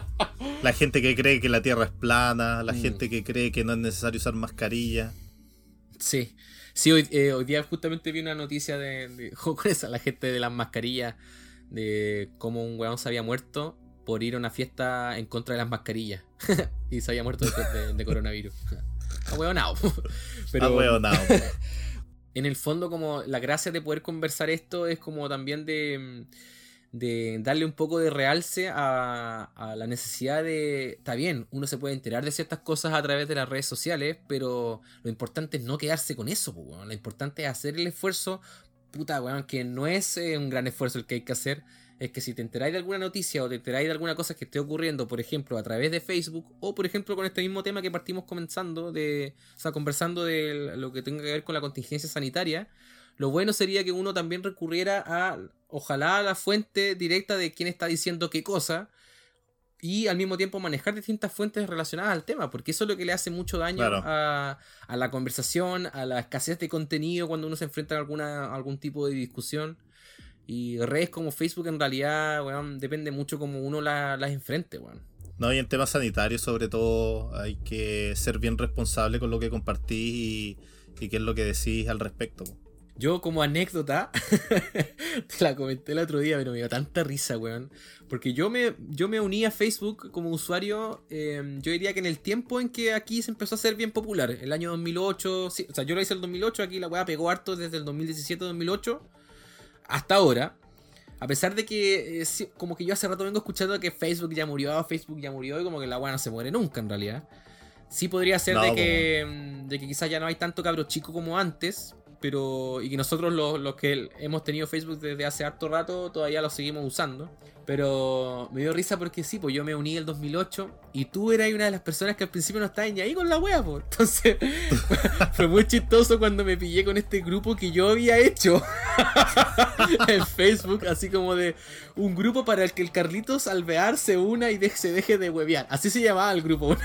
La gente que cree que la Tierra es plana, la Mm. gente que cree que no es necesario usar mascarilla. Sí, sí, hoy, eh, hoy día justamente vi una noticia de, de- con esa, la gente de las mascarillas, de cómo un weón se había muerto por ir a una fiesta en contra de las mascarillas *laughs* y se había muerto después de, de coronavirus. *laughs* A weonao. Pero Ah, en el fondo como la gracia de poder conversar esto es como también de, de darle un poco de realce a, a la necesidad de... Está bien, uno se puede enterar de ciertas cosas a través de las redes sociales, pero lo importante es no quedarse con eso, po, lo importante es hacer el esfuerzo, puta, weón, que no es eh, un gran esfuerzo el que hay que hacer, es que si te enteráis de alguna noticia o te enteráis de alguna cosa que esté ocurriendo, por ejemplo, a través de Facebook, o por ejemplo con este mismo tema que partimos comenzando, de, o sea, conversando de lo que tenga que ver con la contingencia sanitaria, lo bueno sería que uno también recurriera a, ojalá, a la fuente directa de quién está diciendo qué cosa, y al mismo tiempo manejar distintas fuentes relacionadas al tema, porque eso es lo que le hace mucho daño Claro. a, a la conversación, a la escasez de contenido cuando uno se enfrenta a alguna, a algún tipo de discusión. Y redes como Facebook en realidad, weón, depende mucho como uno la- las enfrente, weón. No, y en temas sanitarios, sobre todo, hay que ser bien responsable con lo que compartís y, y qué es lo que decís al respecto. Yo como anécdota, te *laughs* la comenté el otro día, pero me dio tanta risa, weón. Porque yo me, yo me uní a Facebook como usuario, eh, yo diría que en el tiempo en que aquí se empezó a ser bien popular, el año 2008, sí, o sea, yo lo hice el 2008, aquí la weá pegó harto desde el 2017-2008 hasta ahora. A pesar de que, eh, sí, como que yo hace rato vengo escuchando que Facebook ya murió, Facebook ya murió, y como que la weá no se muere nunca en realidad. Sí podría ser No, de, que, mm, de que quizás ya no hay tanto cabro chico como antes, pero y que nosotros los, los que hemos tenido Facebook desde hace harto rato todavía lo seguimos usando. Pero me dio risa porque sí, pues yo me uní el 2008 y tú eras una de las personas que al principio no estabas ni ahí con la wea, pues. Entonces *laughs* fue muy chistoso cuando me pillé con este grupo que yo había hecho *laughs* en Facebook, así como de un grupo para el que el Carlitos Alvear se una y de- se deje de huevear. Así se llamaba el grupo.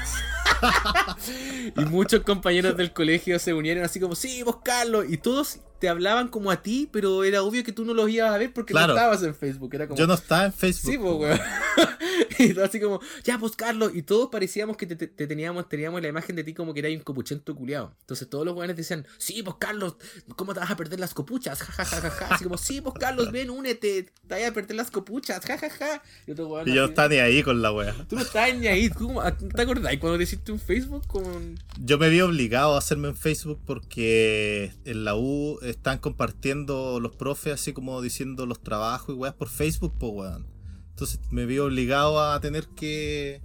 *laughs* y muchos compañeros del colegio se unieron así como, sí, vos Carlos. Y todos te hablaban como a ti, pero era obvio que tú no los ibas a ver porque Claro. no estabas en Facebook. Era como, Yo no estaba en Facebook. Sí, pues, weón. *laughs* y todo así como, ya, pues, Carlos. Y todos parecíamos que te, te- te teníamos, teníamos la imagen de ti como que eras un copuchento culiado. Entonces todos los weones decían, sí, pues, Carlos, ¿cómo te vas a perder las copuchas? *laughs* Ja, ja, ja, ja. Así como, sí, pues, Carlos, ven, únete, te vas a perder las copuchas, *laughs* ja, ja, ja. Y otro weón Y yo no estaba ni ahí con la wea. Tú no estabas ni ahí. ¿Tú cómo- ¿Te acordás cuando te hiciste un Facebook con. Yo me vi obligado a hacerme en Facebook porque en la U están compartiendo los profes así como diciendo los trabajos y weas por Facebook, pues weón. Entonces me vi obligado a tener que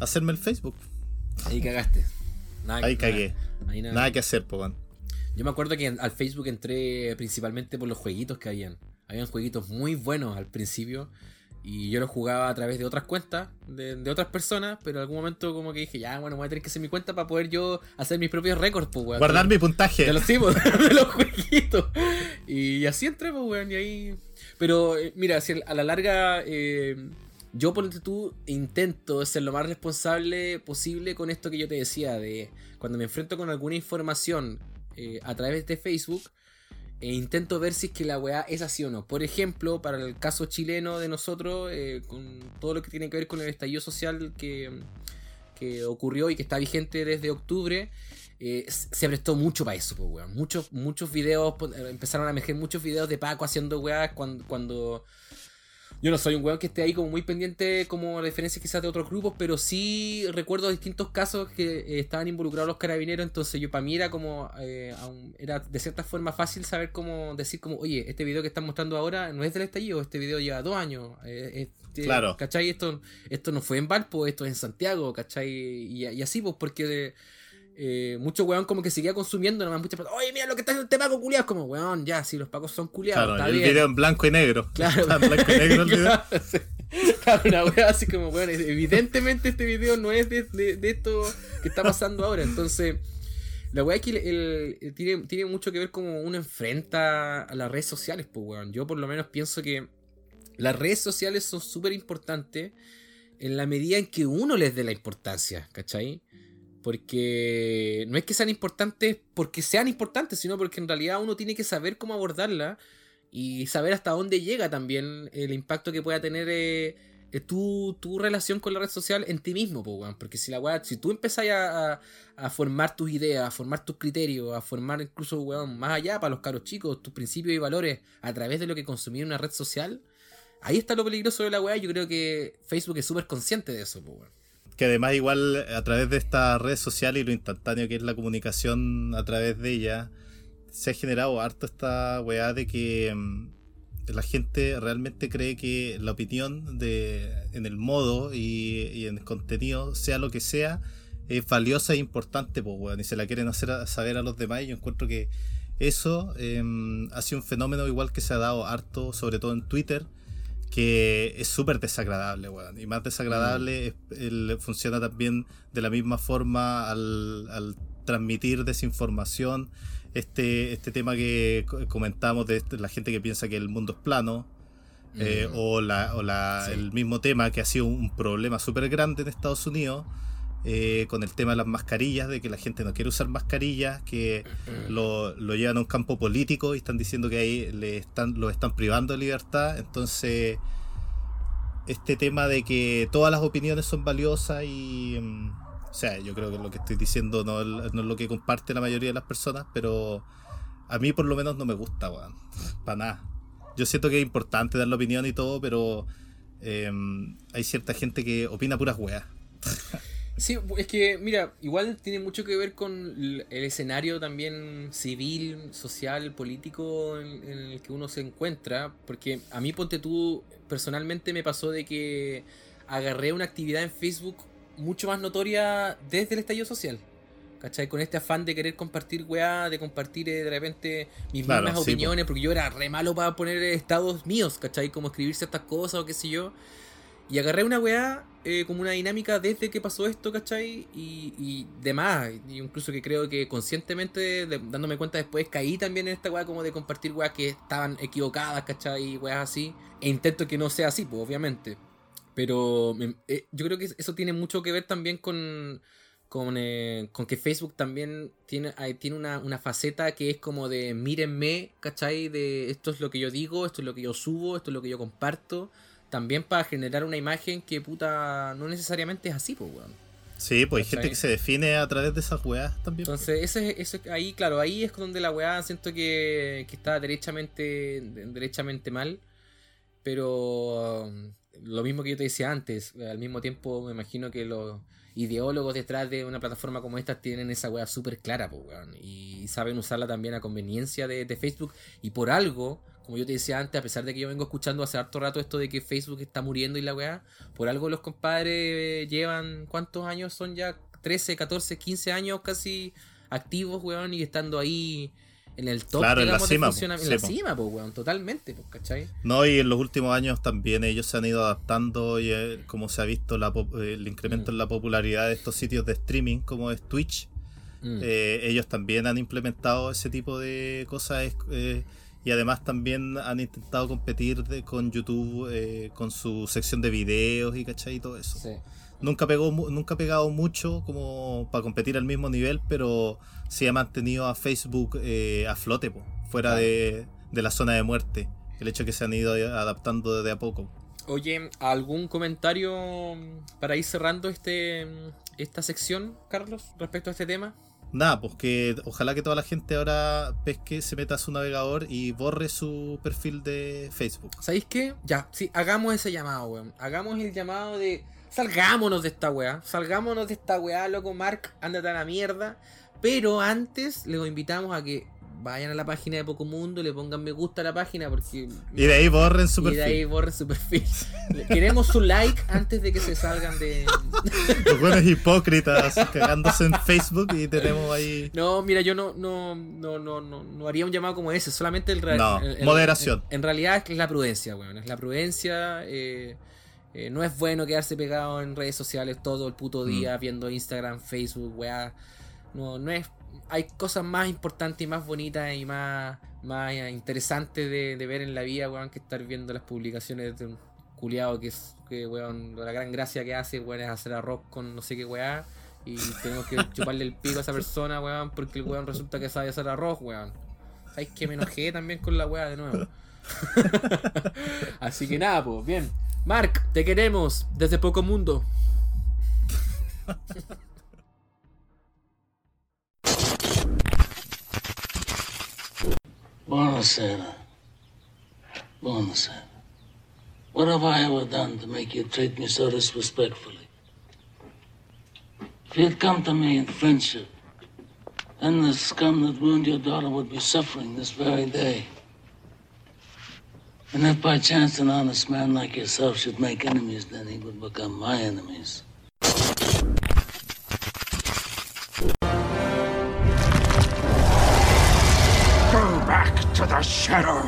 hacerme el Facebook. Ahí cagaste. Nada- Ahí cagué. nada- ahí nada. Nada que hacer, pues weón. Yo me acuerdo que al Facebook entré principalmente por los jueguitos que habían. Habían jueguitos muy buenos al principio. Y yo los jugaba a través de otras cuentas, de, de otras personas, pero en algún momento como que dije, ya, bueno, voy a tener que hacer mi cuenta para poder yo hacer mis propios récords, pues, weón. Guardar mi puntaje. De los tipos, *laughs* de los jueguitos. Y así entré, pues, weón, y ahí... Pero, eh, mira, si a la larga, eh, yo, por tú, intento ser lo más responsable posible con esto que yo te decía, de cuando me enfrento con alguna información eh, a través de Facebook, e intento ver si es que la weá es así o no. Por ejemplo, para el caso chileno de nosotros, eh, con todo lo que tiene que ver con el estallido social que, que ocurrió y que está vigente desde octubre, eh, se prestó mucho para eso, pues. Muchos, muchos videos, eh, empezaron a emerger muchos videos de Paco haciendo weas cuando, cuando... Yo no soy un weón que esté ahí como muy pendiente como referencia quizás de otros grupos, pero sí recuerdo distintos casos que eh, estaban involucrados los carabineros, entonces yo para mí era como, eh, era de cierta forma fácil saber cómo decir como, oye, este video que están mostrando ahora no es del estallido, este video lleva dos años, eh, este- Claro. ¿cachai? Esto, esto no fue en Valpo, esto es en Santiago, ¿cachai? Y, y así, pues, porque... eh, mucho weón como que seguía consumiendo nomás muchas personas, oye mira lo que está haciendo este Paco culiado como weón ya si los Pacos son culiados Claro, está el bien video en blanco y negro. Claro. *laughs* Está en blanco y negro el *laughs* video. Claro, una wea así como, bueno, evidentemente este video no es de, de- de esto que está pasando ahora. Entonces, la wea es que el- el- el- tiene, tiene mucho que ver como uno enfrenta a las redes sociales, pues, weón. Yo por lo menos pienso que las redes sociales son súper importantes en la medida en que uno les dé la importancia, ¿cachai? Porque no es que sean importantes porque sean importantes, sino porque en realidad uno tiene que saber cómo abordarla y saber hasta dónde llega también el impacto que pueda tener eh, eh, tu, tu relación con la red social en ti mismo, po, weón. porque si la weá, si tú empezás a, formar tus ideas, a formar tus criterios, a formar incluso, weón, más allá para los caros chicos, tus principios y valores a través de lo que consumir una red social, ahí está lo peligroso de la weá. Yo creo que Facebook es súper consciente de eso, po, weón. Que además igual a través de esta red social y lo instantáneo que es la comunicación a través de ella, se ha generado harto esta weá de que mm, la gente realmente cree que la opinión de en el modo y, en el contenido, sea lo que sea, es valiosa e importante, pues weón, y se la quieren hacer saber a los demás. Y yo encuentro que eso em, ha sido un fenómeno igual que se ha dado harto, sobre todo en Twitter, que es súper desagradable, weón. Y más desagradable es- el- funciona también de la misma forma al, al transmitir desinformación. Este, este tema que co- comentamos de este- la gente que piensa que el mundo es plano. eh, Mm. o la, o la- Sí. el mismo tema que ha sido un problema súper grande en Estados Unidos eh, con el tema de las mascarillas, de que la gente no quiere usar mascarillas, que *clears throat* lo, lo llevan a un campo político y están diciendo que ahí le están, lo están privando de libertad. Entonces, este tema de que todas las opiniones son valiosas y... mm, o sea, yo creo que lo que estoy diciendo no, es- no es lo que comparte la mayoría de las personas, pero a mí por lo menos no me gusta, weón. *laughs* Para nada. Yo siento que es importante dar la opinión y todo, pero eh, hay cierta gente que opina puras weas. *laughs* Sí, es que, mira, igual tiene mucho que ver con el escenario también civil, social, político en, en, el que uno se encuentra. Porque a mí, ponte tú, personalmente me pasó de que agarré una actividad en Facebook mucho más notoria desde el estallido social. ¿Cachai? Con este afán de querer compartir weá, de compartir eh, de repente mis Claro, mismas sí, opiniones, porque yo era re malo para poner estados míos, ¿cachai? Como escribir ciertas cosas o qué sé yo. Y agarré una weá eh, como una dinámica desde que pasó esto, ¿cachai? Y, y demás. Incluso que creo que conscientemente, dándome cuenta después, caí también en esta weá como de compartir weas que estaban equivocadas, ¿cachai? Y weas así. E intento que no sea así, pues, obviamente. Pero eh, yo creo que eso tiene mucho que ver también con, con, eh, que Facebook también tiene, tiene una, una faceta que es como de mírenme, ¿cachai? De esto es lo que yo digo, esto es lo que yo subo, esto es lo que yo comparto. También para generar una imagen que puta no necesariamente es así, pues, weón. Sí, pues hay gente que se define a través de esas weas también. pues. Entonces, ese, ese, ahí, claro, ahí es donde la weá siento que, que está derechamente, derechamente mal. Pero um, lo mismo que yo te decía antes, al mismo tiempo me imagino que los ideólogos detrás de una plataforma como esta tienen esa weá súper clara, po, weón, y saben usarla también a conveniencia de, de Facebook. Y por algo, como yo te decía antes, a pesar de que yo vengo escuchando hace harto rato esto de que Facebook está muriendo y la weá, por algo los compadres llevan, ¿cuántos años son ya? 13, 14, 15 años casi activos, weón, y estando ahí en el top, Claro, en la cima, funciona- en Sí, la cima, pues, weón, totalmente, pues, ¿cachai? No, y en los últimos años también ellos se han ido adaptando y eh, como se ha visto la eh, el incremento Mm. en la popularidad de estos sitios de streaming como es Twitch, Mm. eh, ellos también han implementado ese tipo de cosas eh, y además también han intentado competir de- con YouTube eh, con su sección de videos y cachai y todo eso. Sí. Nunca pegó nunca ha pegado mucho como para competir al mismo nivel, pero sí ha mantenido a Facebook eh, a flote, po, fuera Claro. de, de la zona de muerte. El hecho que se han ido adaptando de a poco. Oye, ¿algún comentario para ir cerrando este esta sección, Carlos, respecto a este tema? Nada, pues que ojalá que toda la gente ahora pesque, se meta a su navegador y borre su perfil de Facebook. ¿Sabéis qué? Ya, sí, hagamos ese llamado, weón. Hagamos el llamado de. Salgámonos de esta weá. Salgámonos de esta weá, loco. Mark, ándate a la mierda. Pero antes les invitamos a que vayan a la página de Pocomundo y le pongan me gusta a la página porque. Y de ahí borren su y de ahí borren su perfil. Queremos su like antes de que se salgan de. *laughs* Los buenos hipócritas cagándose en Facebook y tenemos ahí. No, mira, yo no, no, no, no, no, no haría un llamado como ese, solamente el, No, el- el- moderación. En, en realidad es que es la prudencia, weón. Es la prudencia. eh, eh, no es bueno quedarse pegado en redes sociales todo el puto día viendo Instagram, Facebook, weá. No, no es. Hay cosas más importantes y más bonitas y más, más interesantes de, de ver en la vida, weón, que estar viendo las publicaciones de un culiado que es, que, weón, la gran gracia que hace, weón, es hacer arroz con no sé qué weá. Y tenemos que *laughs* chuparle el pico a esa persona, weón, porque el weón resulta que sabe hacer arroz, weón. ¿Sabes que me enojé también con la weá de nuevo? *laughs* Así que nada, pues, bien. Mark, te queremos desde Poco Mundo. *laughs* Buonasera. Buonasera. What have I ever done to make you treat me so disrespectfully? If you'd come to me in friendship, then the scum that ruined your daughter would be suffering this very day. And if by chance an honest man like yourself should make enemies, then he would become my enemies. To the shadow.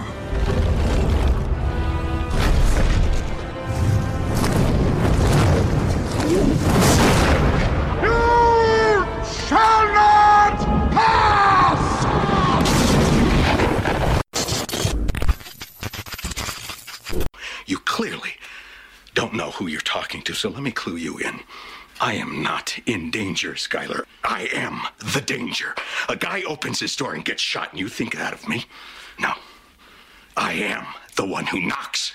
You shall not pass! You clearly don't know who you're talking to, so let me clue you in. I am not in danger, Skylar. I am the danger. A guy opens his door and gets shot, and you think that of me? No. I am the one who knocks.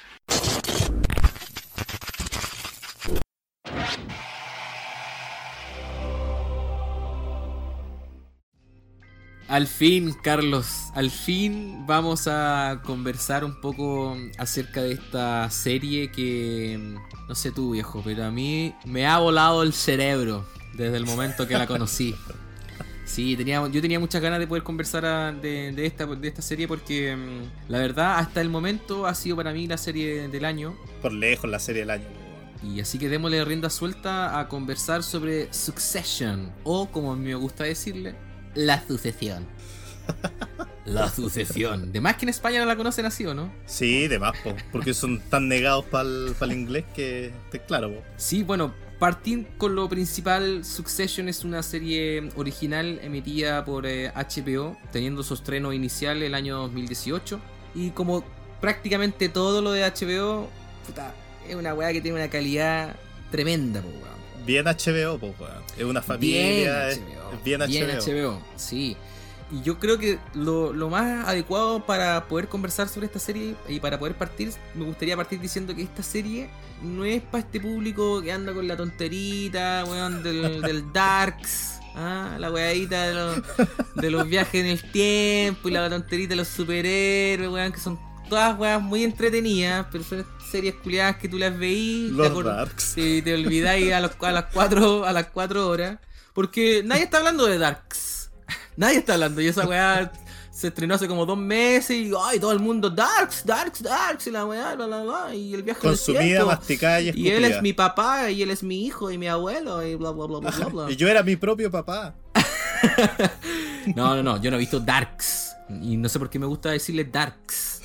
Al fin, Carlos, al fin vamos a conversar un poco acerca de esta serie que, no sé tú viejo, pero a mí me ha volado el cerebro desde el momento que la conocí. *laughs* Sí, tenía, yo tenía muchas ganas de poder conversar a- de, de esta, de esta serie porque mm, la verdad hasta el momento ha sido para mí la serie del año. Por lejos la serie del año. Y así que démosle rienda suelta a conversar sobre Succession, o como me gusta decirle, la sucesión. *laughs* La sucesión. De más que en España no la conocen así, ¿o no? Sí, de más, po, porque son tan negados para el inglés que, claro, po. Sí, bueno, partir con lo principal, Succession es una serie original emitida por eh, HBO, teniendo su estreno inicial el año 2018. Y como prácticamente todo lo de HBO, puta, es una weá que tiene una calidad tremenda, po, weón. bien HBO, po, weón. es una familia, es, es bien HBO. sí. Y yo creo que lo, lo más adecuado para poder conversar sobre esta serie y para poder partir, me gustaría partir diciendo que esta serie no es para este público que anda con la tonterita, weón, del, del Darks. Ah, la weadita de los, de los viajes en el tiempo y la tonterita de los superhéroes, weón, que son todas weas muy entretenidas, pero son series culiadas que tú las veís, Los te Darks. te, te olvidáis a, los- a las 4 a las cuatro horas. Porque nadie está hablando de Darks. *laughs* Nadie está hablando. Y esa weá se estrenó hace como dos meses. Y ay, todo el mundo, Darks, Darks, Darks. Y la weá, bla, bla, bla. Y el viaje Consumida, tiempo. masticada y Y escupida. él es mi papá, y él es mi hijo, y mi abuelo, y bla, bla, bla, bla, bla, bla. *laughs* Y yo era mi propio papá. *laughs* No, no, no, yo no he visto Darks. Y no sé por qué me gusta decirle Darks.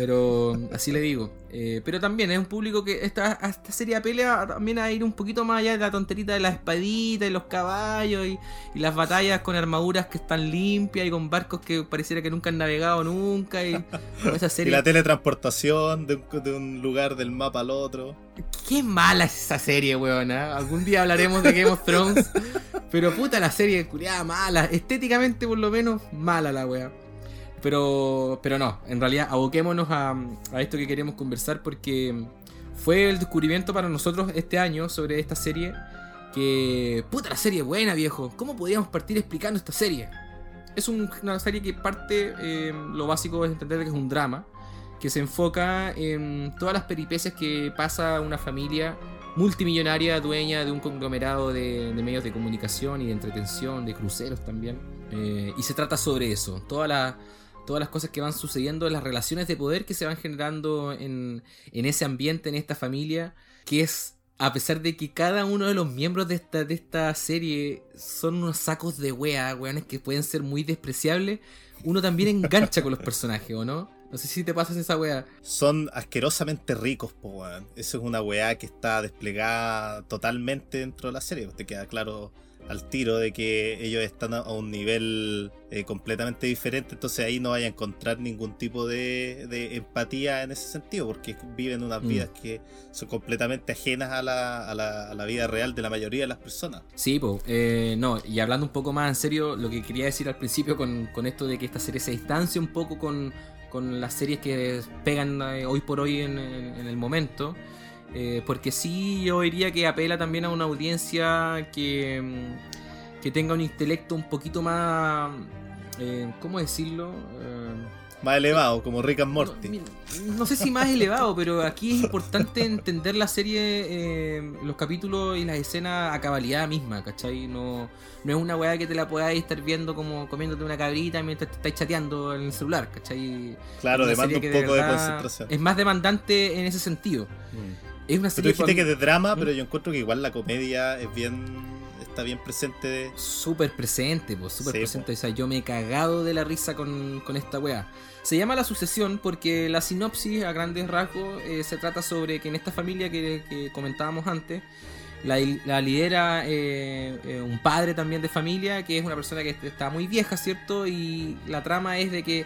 Pero así le digo. Eh, pero también es un público que esta, a esta serie apela también a ir un poquito más allá de la tonterita de las espaditas y los caballos y, y las batallas con armaduras que están limpias y con barcos que pareciera que nunca han navegado nunca. Y *laughs* esa Y serie. la teletransportación de un, de un lugar del mapa al otro. Qué mala es esa serie, weón. Algún día hablaremos de Game of Thrones. *laughs* pero puta la serie, culiada mala. Estéticamente, por lo menos, mala la wea. Pero, pero no, en realidad aboquémonos a, a esto que queremos conversar porque fue el descubrimiento para nosotros este año sobre esta serie. Que, puta, la serie buena, viejo. ¿Cómo podríamos partir explicando esta serie? Es un- una serie que parte, eh, lo básico es entender que es un drama, que se enfoca en todas las peripecias que pasa una familia multimillonaria, dueña de un conglomerado de, de medios de comunicación y de entretención, de cruceros también. Eh, y se trata sobre eso, toda la- todas las cosas que van sucediendo, las relaciones de poder que se van generando en, en ese ambiente, en esta familia, que es, a pesar de que cada uno de los miembros de esta, de esta serie son unos sacos de wea, weones que pueden ser muy despreciables, uno también engancha con los personajes, ¿o no? No sé si te pasas esa wea. Son asquerosamente ricos, po, weón. Eso es una weá que está desplegada totalmente dentro de la serie. Te queda claro al tiro de que ellos están a un nivel eh, completamente diferente. Entonces ahí no vaya a encontrar ningún tipo de, de empatía en ese sentido, porque viven unas Mm. vidas que son completamente ajenas a la, a la- a la vida real de la mayoría de las personas. Sí, po, eh, no, y hablando un poco más en serio, lo que quería decir al principio con, con esto de que esta serie se distancia un poco con, con las series que pegan eh, hoy por hoy en, en- en el momento, eh, porque sí yo diría que apela también a una audiencia que, mm, que tenga un intelecto un poquito más, eh, ¿cómo decirlo? Eh, Más elevado, como Rick and Morty. no, no sé si más elevado, pero aquí es importante entender la serie, eh, los capítulos y las escenas a cabalidad misma, ¿cachai? No, no es una weá que te la podáis estar viendo como comiéndote una cabrita mientras te estáis chateando en el celular, ¿cachai? Claro, demanda un poco de concentración. Es más demandante en ese sentido. Es una Pero tú dijiste que es de drama, ¿Mm? pero yo encuentro que igual la comedia es bien. está bien presente. Súper presente, pues, súper Sí, presente. O sea, yo me he cagado de la risa con, con esta weá. Se llama La Sucesión porque la sinopsis, a grandes rasgos, eh, se trata sobre que en esta familia que, que comentábamos antes, la, la lidera eh, eh, un padre también de familia, que es una persona que está muy vieja, ¿cierto? Y la trama es de que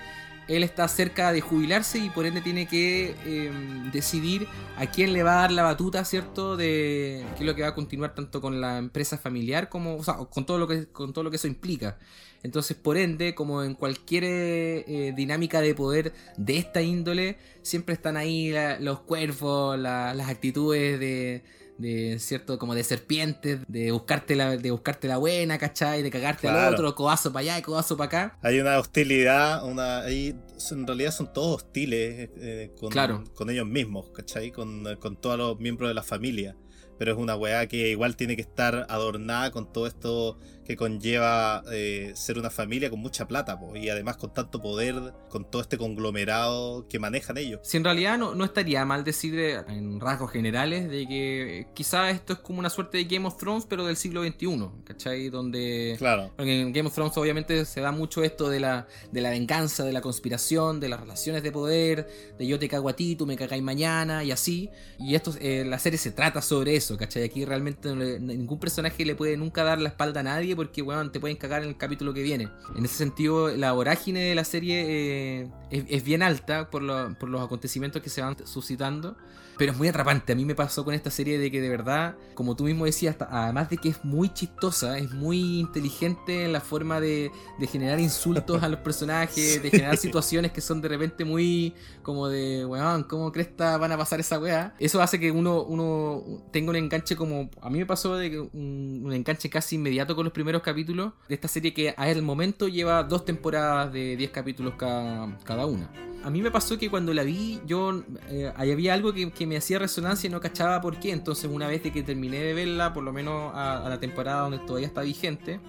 él está cerca de jubilarse y por ende tiene que eh, decidir a quién le va a dar la batuta, ¿cierto? De qué es lo que va a continuar tanto con la empresa familiar como, o sea, con todo lo que, con todo lo que eso implica. Entonces, por ende, como en cualquier eh, dinámica de poder de esta índole, siempre están ahí los cuervos, la- las actitudes de, de cierto como de serpientes, de buscarte la, de buscarte la buena, ¿cachai? De cagarte al otro, codazo para allá y codazo para acá. Hay una hostilidad, una, hay, en realidad son todos hostiles eh, con, Claro. con ellos mismos, ¿cachai? Con, con todos los miembros de la familia. Pero es una weá que igual tiene que estar adornada con todo esto que conlleva eh, ser una familia con mucha plata, po, y además con tanto poder, con todo este conglomerado que manejan ellos. Si en realidad no, no estaría mal decir eh, en rasgos generales de que quizás esto es como una suerte de Game of Thrones, pero del siglo XXI, ¿cachai? Donde Claro. Porque en Game of Thrones obviamente se da mucho esto de la, de la venganza, de la conspiración, de las relaciones de poder, de yo te cago a ti, tú me cagáis mañana y así. Y esto, eh, la serie se trata sobre eso, ¿cachai? Aquí realmente no le- ningún personaje le puede nunca dar la espalda a nadie porque, weón, te pueden cagar en el capítulo que viene. En ese sentido, la vorágine de la serie eh, es, bien alta por los acontecimientos que se van suscitando. Pero es muy atrapante. A mí me pasó con esta serie de que de verdad, como tú mismo decías, además de que es muy chistosa, es muy inteligente en la forma de, de generar insultos a los personajes, de *laughs* generar situaciones que son de repente muy como de, weón, ¿cómo cresta van a pasar esa weá? Eso hace que uno, uno tenga un enganche como... A mí me pasó de que un, un enganche casi inmediato con los primeros capítulos de esta serie que a el momento lleva dos temporadas de 10 capítulos ca- cada una. A mí me pasó que cuando la vi, yo eh, ahí había algo que, me hacía resonancia y no cachaba por qué. Entonces, una vez de que terminé de verla, por lo menos a, la temporada donde todavía está vigente,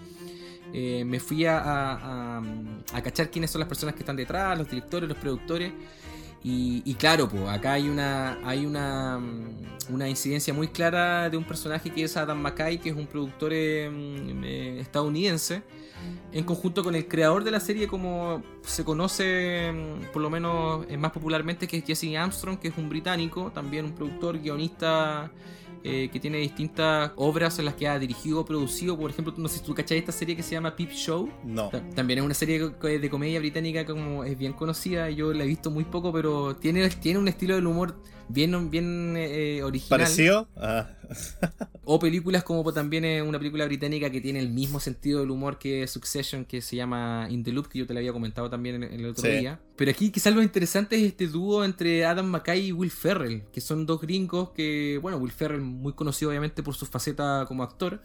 eh, me fui a, a- cachar quiénes son las personas que están detrás, los directores, los productores. Y, claro, pues acá hay una hay una, mm, una incidencia muy clara de un personaje que es Adam McKay, que es un productor mm, eh, estadounidense, en conjunto con el creador de la serie, como se conoce mm, por lo menos eh, más popularmente, que es Jesse Armstrong, que es un británico, también un productor, guionista. eh, que tiene distintas obras en las que ha dirigido o producido. Por ejemplo, no sé si tú cachai esta serie que se llama Peep Show. No. Ta- También es una serie de comedia británica como es bien conocida. Yo la he visto muy poco, pero tiene, tiene un estilo del humor bien, bien eh, original. ¿Parecido? Ah. *laughs* O películas como también es una película británica que tiene el mismo sentido del humor que Succession, que se llama In the Loop, que yo te la había comentado también en, en el otro Sí. día. Pero aquí quizás lo interesante es este dúo entre Adam McKay y Will Ferrell, que son dos gringos que, bueno, Will Ferrell muy conocido obviamente por su faceta como actor.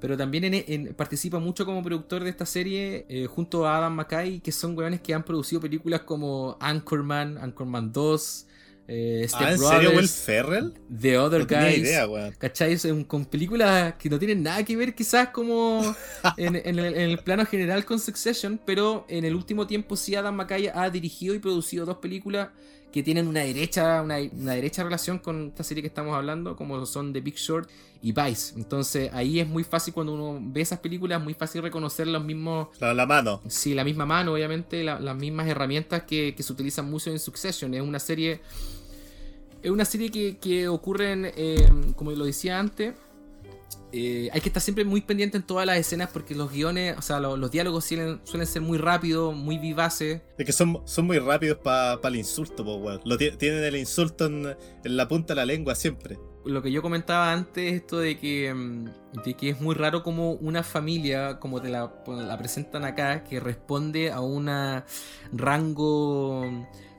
Pero también en- en- participa mucho como productor de esta serie eh, junto a Adam McKay, que son weones que han producido películas como Anchorman, Anchorman 2, eh, Step Ah, ¿en serio Will Ferrell? The Other No Guys. idea. ¿Cachai? Son con películas que no tienen nada que ver quizás como *laughs* en, en el, en el plano general con Succession, pero en el último tiempo sí Adam McKay ha dirigido y producido dos películas que tienen una derecha, una, una derecha relación con esta serie que estamos hablando, como son The Big Short y Vice. Entonces ahí es muy fácil cuando uno ve esas películas, muy fácil reconocer los mismos... La, la mano. Sí, la misma mano, obviamente, la- las mismas herramientas que, que se utilizan mucho en Succession. Es una serie. Es una serie que, que ocurre, en, eh, como lo decía antes. eh, hay que estar siempre muy pendiente en todas las escenas porque los guiones, o sea, lo- los, diálogos suelen, suelen ser muy rápidos, muy vivaces. Es que son, son muy rápidos para el insulto, po, weón. Lo ti- tienen el insulto en, en la punta de la lengua siempre. Lo que yo comentaba antes, esto de que, mm, de que es muy raro como una familia, como te la, la presentan acá, que responde a un rango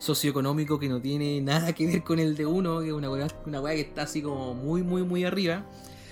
socioeconómico que no tiene nada que ver con el de uno, que es una weá, una weá que está así como muy, muy, muy arriba.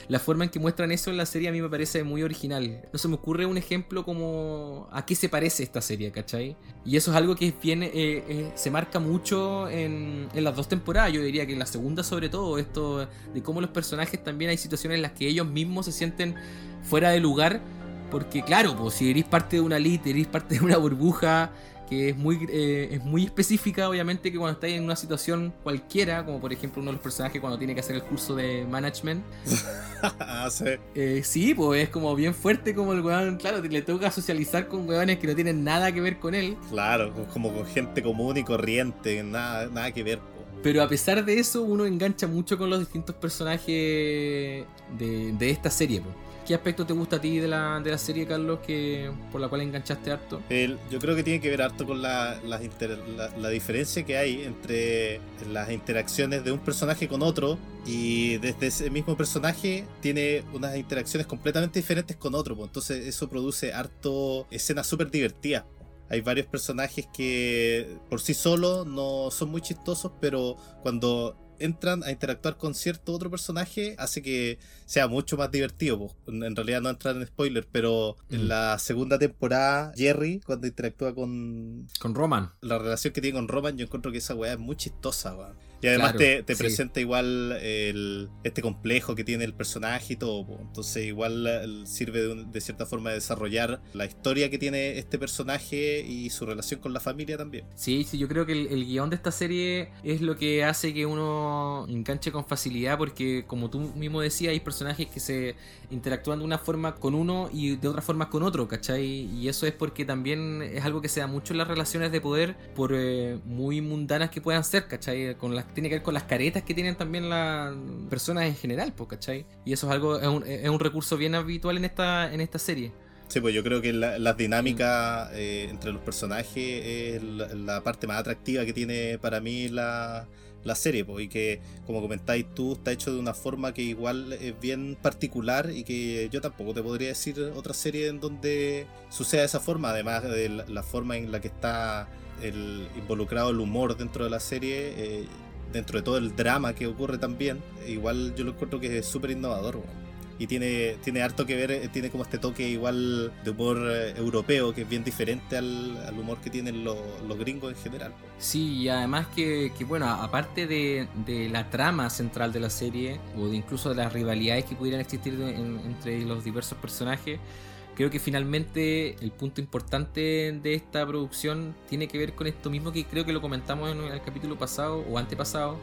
La forma en que muestran eso en la serie a mí me parece muy original. No se me ocurre un ejemplo como a qué se parece esta serie, ¿cachai? Y eso es algo que viene, eh, eh, se marca mucho en, en las dos temporadas. Yo diría que en la segunda sobre todo, esto de cómo los personajes también hay situaciones en las que ellos mismos se sienten fuera de lugar. Porque claro, pues si eres parte de una elite, eres parte de una burbuja que es muy, eh, es muy específica, obviamente que cuando estás en una situación cualquiera, como por ejemplo uno de los personajes cuando tiene que hacer el curso de management, *laughs* Ah, sí. eh, sí, pues es como bien fuerte como el weón, claro, le toca socializar con weones que no tienen nada que ver con él. Claro, como con gente común y corriente, nada, nada que ver. Pero a pesar de eso, uno engancha mucho con los distintos personajes de, de esta serie. po. ¿Qué aspecto te gusta a ti de la, de la serie, Carlos, que, por la cual enganchaste harto? El- yo creo que tiene que ver harto con la, la, diferencia que hay entre las interacciones de un personaje con otro y desde ese mismo personaje tiene unas interacciones completamente diferentes con otro. po. Entonces eso produce harto escenas súper divertidas. Hay varios personajes que por sí solos no son muy chistosos, pero cuando entran a interactuar con cierto otro personaje hace que sea mucho más divertido. po. En en realidad no entran en spoiler, pero en Mm. la segunda temporada, Jerry, cuando interactúa con Con Roman. la relación que tiene con Roman, yo encuentro que esa weá es muy chistosa, weón. Y además Claro, te, te sí. presenta igual el, este complejo que tiene el personaje y todo. po. Entonces igual sirve de, un- de cierta forma de desarrollar la historia que tiene este personaje y su relación con la familia también. Sí, sí, yo creo que el, el guion de esta serie es lo que hace que uno enganche con facilidad porque como tú mismo decías, hay personajes que se interactúan de una forma con uno y de otra forma con otro, ¿cachai? Y eso es porque también es algo que se da mucho en las relaciones de poder por eh, muy mundanas que puedan ser, ¿cachai? Con las, tiene que ver con las caretas que tienen también las personas en general, pues, ¿cachai? Y eso es algo, es un, es un recurso bien habitual en esta, en esta serie. Sí, pues yo creo que la- las dinámicas eh, entre los personajes es la, la parte más atractiva que tiene para mí la, la serie, pues, y que, como comentáis tú, está hecho de una forma que igual es bien particular y que yo tampoco te podría decir otra serie en donde suceda de esa forma, además de la, la forma en la que está el, involucrado el humor dentro de la serie. eh, Dentro de todo el drama que ocurre también, igual yo lo encuentro que es súper innovador. weón. Y tiene, tiene harto que ver, eh, tiene como este toque igual de humor eh, europeo, que es bien diferente al, al humor que tienen los, los gringos en general. Sí, y además que, que, bueno, aparte de, de la trama central de la serie, o de incluso de las rivalidades que pudieran existir de- en- entre los diversos personajes, creo que finalmente el punto importante de esta producción tiene que ver con esto mismo que creo que lo comentamos en el capítulo pasado o antepasado,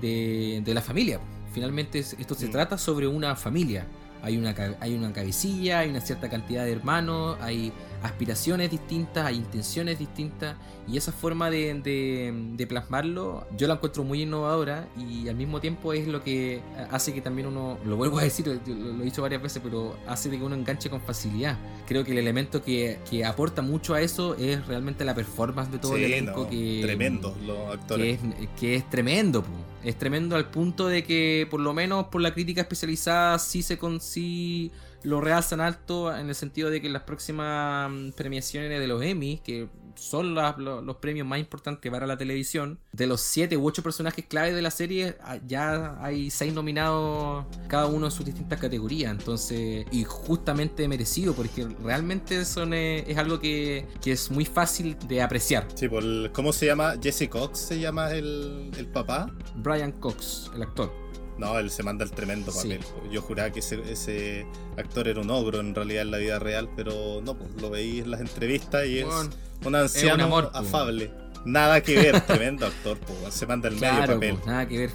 de, de la familia. Finalmente es- esto se Mm. trata sobre una familia. Hay una, hay una cabecilla, hay una cierta cantidad de hermanos, hay aspiraciones distintas, hay intenciones distintas y esa forma de, de- de plasmarlo yo la encuentro muy innovadora y al mismo tiempo es lo que hace que también uno, lo vuelvo a decir, lo, lo he dicho varias veces, pero hace de que uno enganche con facilidad. Creo que el elemento que, que aporta mucho a eso es realmente la performance de todo el elenco no, que... tremendos los Que actores. es, que es tremendo, po. Es tremendo al punto de que por lo menos por la crítica especializada sí se con sí lo realzan alto en el sentido de que las próximas mm, premiaciones de los Emmy, que son los premios más importantes para la televisión, de los siete u ocho personajes clave de la serie, ah, ya hay seis nominados cada uno en sus distintas categorías, entonces, y justamente merecido, porque realmente son, eh, es algo que, que es muy fácil de apreciar. Sí, por el- ¿Cómo se llama? Jesse Cox se llama el, el papá. Brian Cox, el actor. No, él se manda el tremendo Sí. papel. Yo juraba que ese, ese actor era un ogro en realidad en la vida real, pero no, pues, lo veí en las entrevistas y Bueno, es un anciano amor, afable. Nada que ver, *laughs* tremendo actor, pues, se manda el medio papel. pues, nada que ver.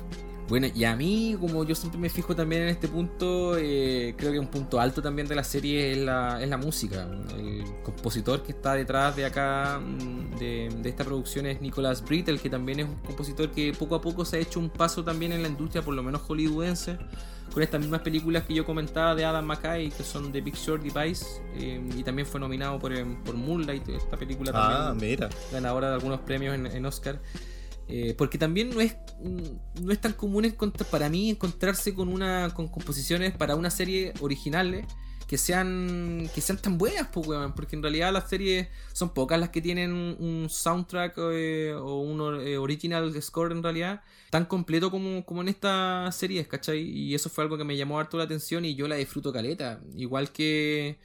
Bueno, y a mí, como yo siempre me fijo también en este punto, eh, creo que un punto alto también de la serie es la, es la música. El compositor que está detrás de acá, mm, de, de esta producción, es Nicholas Brittle, que también es un compositor que poco a poco se ha hecho un paso también en la industria, por lo menos hollywoodense, con estas mismas películas que yo comentaba de Adam McKay, que son The Big Short Device, eh, y también fue nominado por, em, por Moonlight, esta película también Ah, mira. ganadora de algunos premios en, en Oscar. Eh, porque también no es mm, no es tan común encontrar, para mí encontrarse con una con composiciones para una serie originales que sean que sean tan buenas pues, weón, porque en realidad las series son pocas las que tienen un, un soundtrack eh, o un eh, original score en realidad tan completo como, como en esta serie ¿cachai? y eso fue algo que me llamó harto la atención y yo la disfruto caleta igual que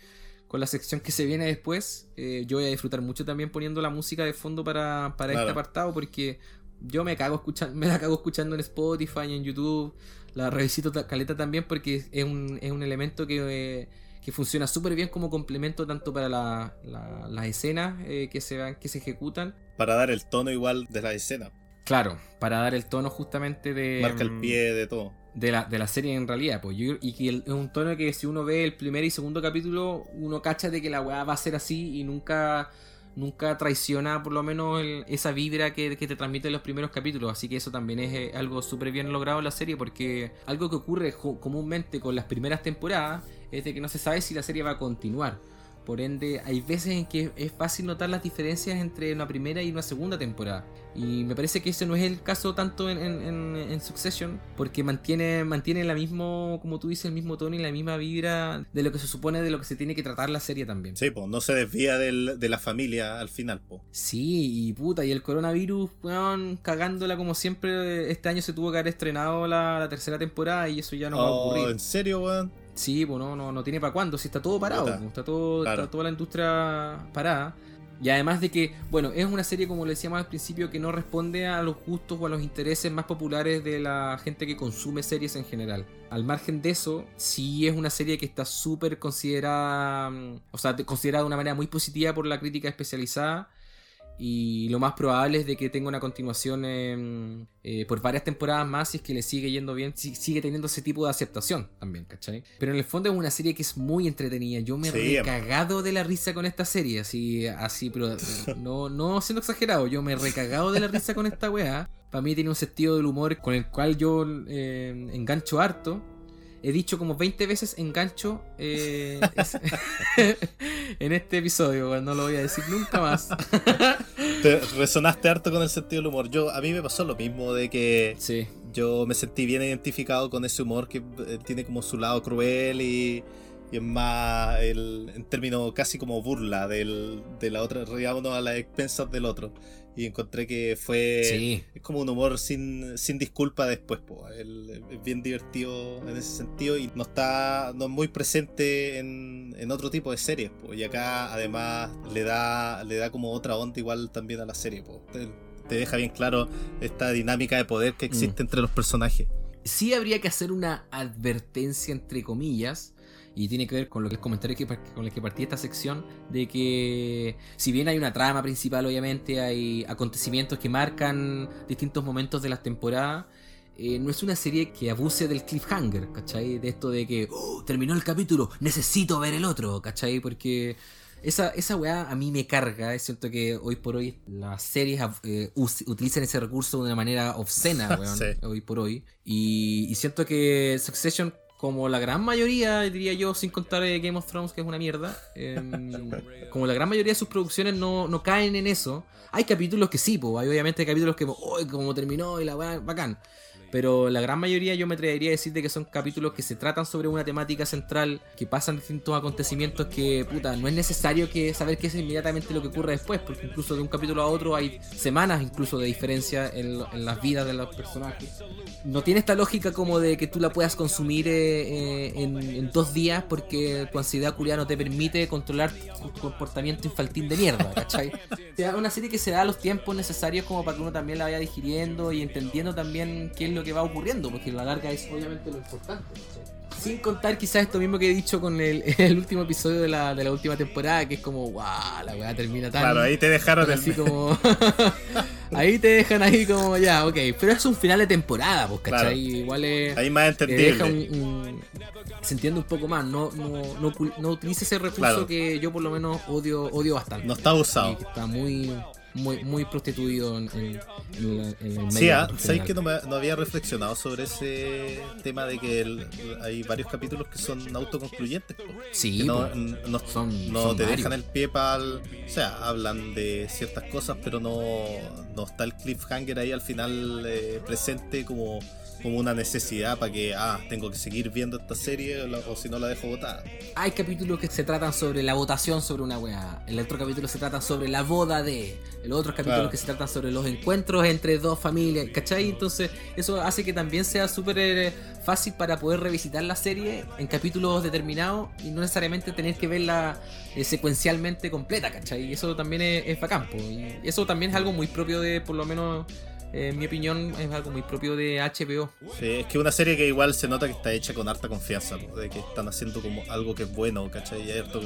con la sección que se viene después, eh, yo voy a disfrutar mucho también poniendo la música de fondo para, para este apartado porque yo me cago escuchando, me la cago escuchando en Spotify y en YouTube, la revisito ta- caleta también porque es un, es un elemento que, eh, que funciona súper bien como complemento tanto para la- la- las escenas eh, que, se, van- que se ejecutan. Para dar el tono igual de la escena. Claro, para dar el tono justamente de... Marca el mm, pie de todo. de la, de la serie en realidad, pues yo, y que el- es un tono que si uno ve el primer y segundo capítulo, uno cacha de que la weá va a ser así y nunca, nunca traiciona por lo menos esa vibra que, que te transmite los primeros capítulos, así que eso también es eh, algo súper bien logrado en la serie, porque algo que ocurre comúnmente con las primeras temporadas es de que no se sabe si la serie va a continuar. Por ende, hay veces en que es fácil notar las diferencias entre una primera y una segunda temporada. Y me parece que ese no es el caso tanto en, en, en Succession, porque mantiene, mantiene la mismo, como tú dices, el mismo tono y la misma vibra de lo que se supone de lo que se tiene que tratar la serie también. Sí, pues no se desvía del, de la familia al final, pues. Sí, y puta, y el coronavirus, weón, cagándola como siempre, este año se tuvo que haber estrenado la, la tercera temporada y eso ya no va a Oh, ocurrir. ¿En serio, weón? Sí, pues no, no, no tiene para cuándo, si está todo parado, pues, está, todo, Claro. está toda la industria parada. Y además de que, bueno, es una serie, como le decíamos al principio, que no responde a los gustos o a los intereses más populares de la gente que consume series en general. Al margen de eso, sí es una serie que está súper considerada, mm, o sea, de- considerada de una manera muy positiva por la crítica especializada. Y lo más probable es de que tenga una continuación eh, por varias temporadas más si es que le sigue yendo bien, si- sigue teniendo ese tipo de aceptación también, ¿cachai? Pero en el fondo es una serie que es muy entretenida. Yo me Sí. he recagado de la risa con esta serie, así, así, pero eh, *laughs* no, no siendo exagerado, yo me he recagado de la risa con esta weá. Para mí tiene un sentido del humor con el cual yo eh, engancho harto. He dicho como 20 veces engancho eh, es- *laughs* en este episodio, weón, no lo voy a decir nunca más. Te resonaste harto con el sentido del humor. Yo, a mí me pasó lo mismo de que Sí. yo me sentí bien identificado con ese humor que eh, tiene como su lado cruel y, y es más el, en términos casi como burla del, de la otra, riámonos a las expensas del otro. Y encontré que fue Sí. es como un humor sin, sin disculpa después, po. El- es bien divertido en ese sentido y no está no es muy presente en, en otro tipo de series, po. y acá además le da le da como otra onda igual también a la serie, po. Te, te deja bien claro esta dinámica de poder que existe entre los personajes. sí habría que hacer una advertencia entre comillas y tiene que ver con lo que el comentario que, con el que partí esta sección de que si bien hay una trama principal obviamente hay acontecimientos que marcan distintos momentos de las temporadas eh, no es una serie que abuse del cliffhanger, ¿cachai? De esto de que "Oh, terminó el capítulo, necesito ver el otro, ¿cachai? Porque esa, esa weá a mí me carga. Es cierto que hoy por hoy las series eh, utilizan ese recurso de una manera obscena, *laughs* weón, Sí. hoy por hoy. Y, y siento que Succession, como la gran mayoría, diría yo, sin contar eh, Game of Thrones, que es una mierda, em, *laughs* como la gran mayoría de sus producciones no, no caen en eso. Hay capítulos que sí, po, hay obviamente capítulos que, oh, como terminó y la weá, bacán. Pero la gran mayoría yo me atrevería a decir de que son capítulos que se tratan sobre una temática central, que pasan distintos acontecimientos que, puta, no es necesario que saber qué es inmediatamente lo que ocurre después, porque incluso de un capítulo a otro hay semanas incluso de diferencia en, en las vidas de los personajes. No tiene esta lógica como de que tú la puedas consumir eh, eh, en, en dos días porque tu ansiedad culiada no te permite controlar tu, tu comportamiento infantil de mierda, ¿cachai? Es una serie que se da los tiempos necesarios como para que uno también la vaya digiriendo y entendiendo también qué es lo que va ocurriendo, porque la larga es obviamente lo importante. ¿cachai? Sin contar quizás esto mismo que he dicho con el, *laughs* el último episodio de la, de la última temporada, que es como, wow, la weá termina tan... Claro, ahí te dejaron tan el- así como... *laughs* ahí te dejan ahí como, ya, ok. Pero es un final de temporada, pues, ¿cachai? Claro. Igual es... Ahí más te entendible. un- un- se entiende un poco más, no, no, no, no utilice ese recurso Claro. que yo por lo menos odio, odio bastante. No está usado. Está muy, muy, muy prostituido en, en- en la- en el medio. Sí, ah, ¿sabéis que no, me- no había reflexionado sobre ese tema de que el- hay varios capítulos que son autoconcluyentes? Sí, que no, no, Son- no son te varios. dejan el pie para O sea, hablan de ciertas cosas, pero no, no está el cliffhanger ahí al final eh, presente como, como una necesidad para que, ah, tengo que seguir viendo esta serie o, si no la dejo botada. Hay capítulos que se tratan sobre la votación sobre una weá. El otro capítulo se trata sobre la boda de. El otro capítulo Claro. que se tratan sobre los encuentros entre dos familias. ¿Cachai? Entonces, eso hace que también sea súper eh, fácil para poder revisitar la serie en capítulos determinados y no necesariamente tener que verla eh, secuencialmente completa, ¿cachai? Y eso también es, es bacán, po. Y eso también es algo muy propio de, por lo menos. En mi opinión, es algo muy propio de HBO. Sí, es que una serie que igual se nota que está hecha con harta confianza, po, de que están haciendo como algo que es bueno, ¿cachai? Y hay harta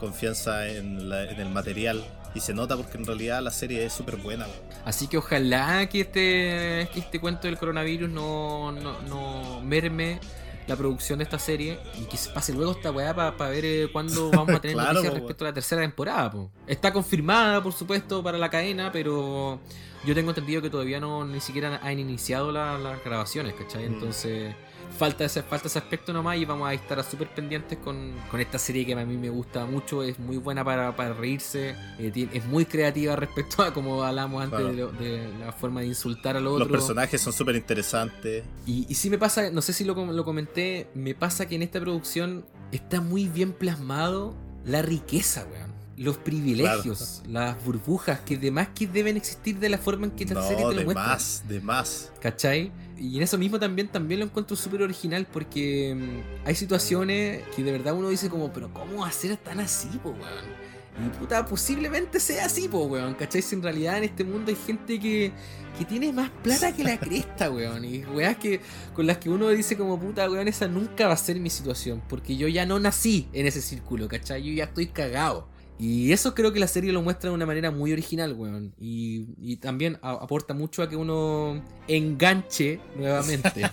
confianza en, la- en el material. Y se nota porque en realidad la serie es súper buena. Así que ojalá que este, que este cuento del coronavirus no, no, no merme la producción de esta serie y que se pase luego esta weá para ver eh, cuándo *laughs* vamos a tener Claro, noticias po, respecto a la tercera temporada. po. Está confirmada, por supuesto, para la cadena, pero yo tengo entendido que todavía no ni siquiera han iniciado la- las grabaciones, ¿cachai? Mm. Entonces falta ese, falta ese aspecto nomás y vamos a estar súper pendientes con, con, esta serie que a mí me gusta mucho, es muy buena para, para reírse, eh, es muy creativa respecto a como hablamos antes claro. de, de, la forma de insultar al otro. Los personajes son súper interesantes. Y, y sí me pasa, no sé si lo, lo comenté, me pasa que en esta producción está muy bien plasmado la riqueza, weón los privilegios, claro. las burbujas, que demás que deben existir de la forma en que la no, serie te lo de muestra. más, de más. ¿Cachai? Y en eso mismo también, también lo encuentro súper original porque mmm, hay situaciones que de verdad uno dice como, pero ¿cómo hacer tan así, po, weón? Y puta, posiblemente sea así, po, weón. ¿Cachai? Si en realidad en este mundo hay gente que, que tiene más plata que la cresta, weón. Y weas que con las que uno dice como puta, weón, esa nunca va a ser mi situación. Porque yo ya no nací en ese círculo, ¿cachai? Yo ya estoy cagado. Y eso creo que la serie lo muestra de una manera muy original, weón. Y, y también a, aporta mucho a que uno enganche nuevamente. *laughs*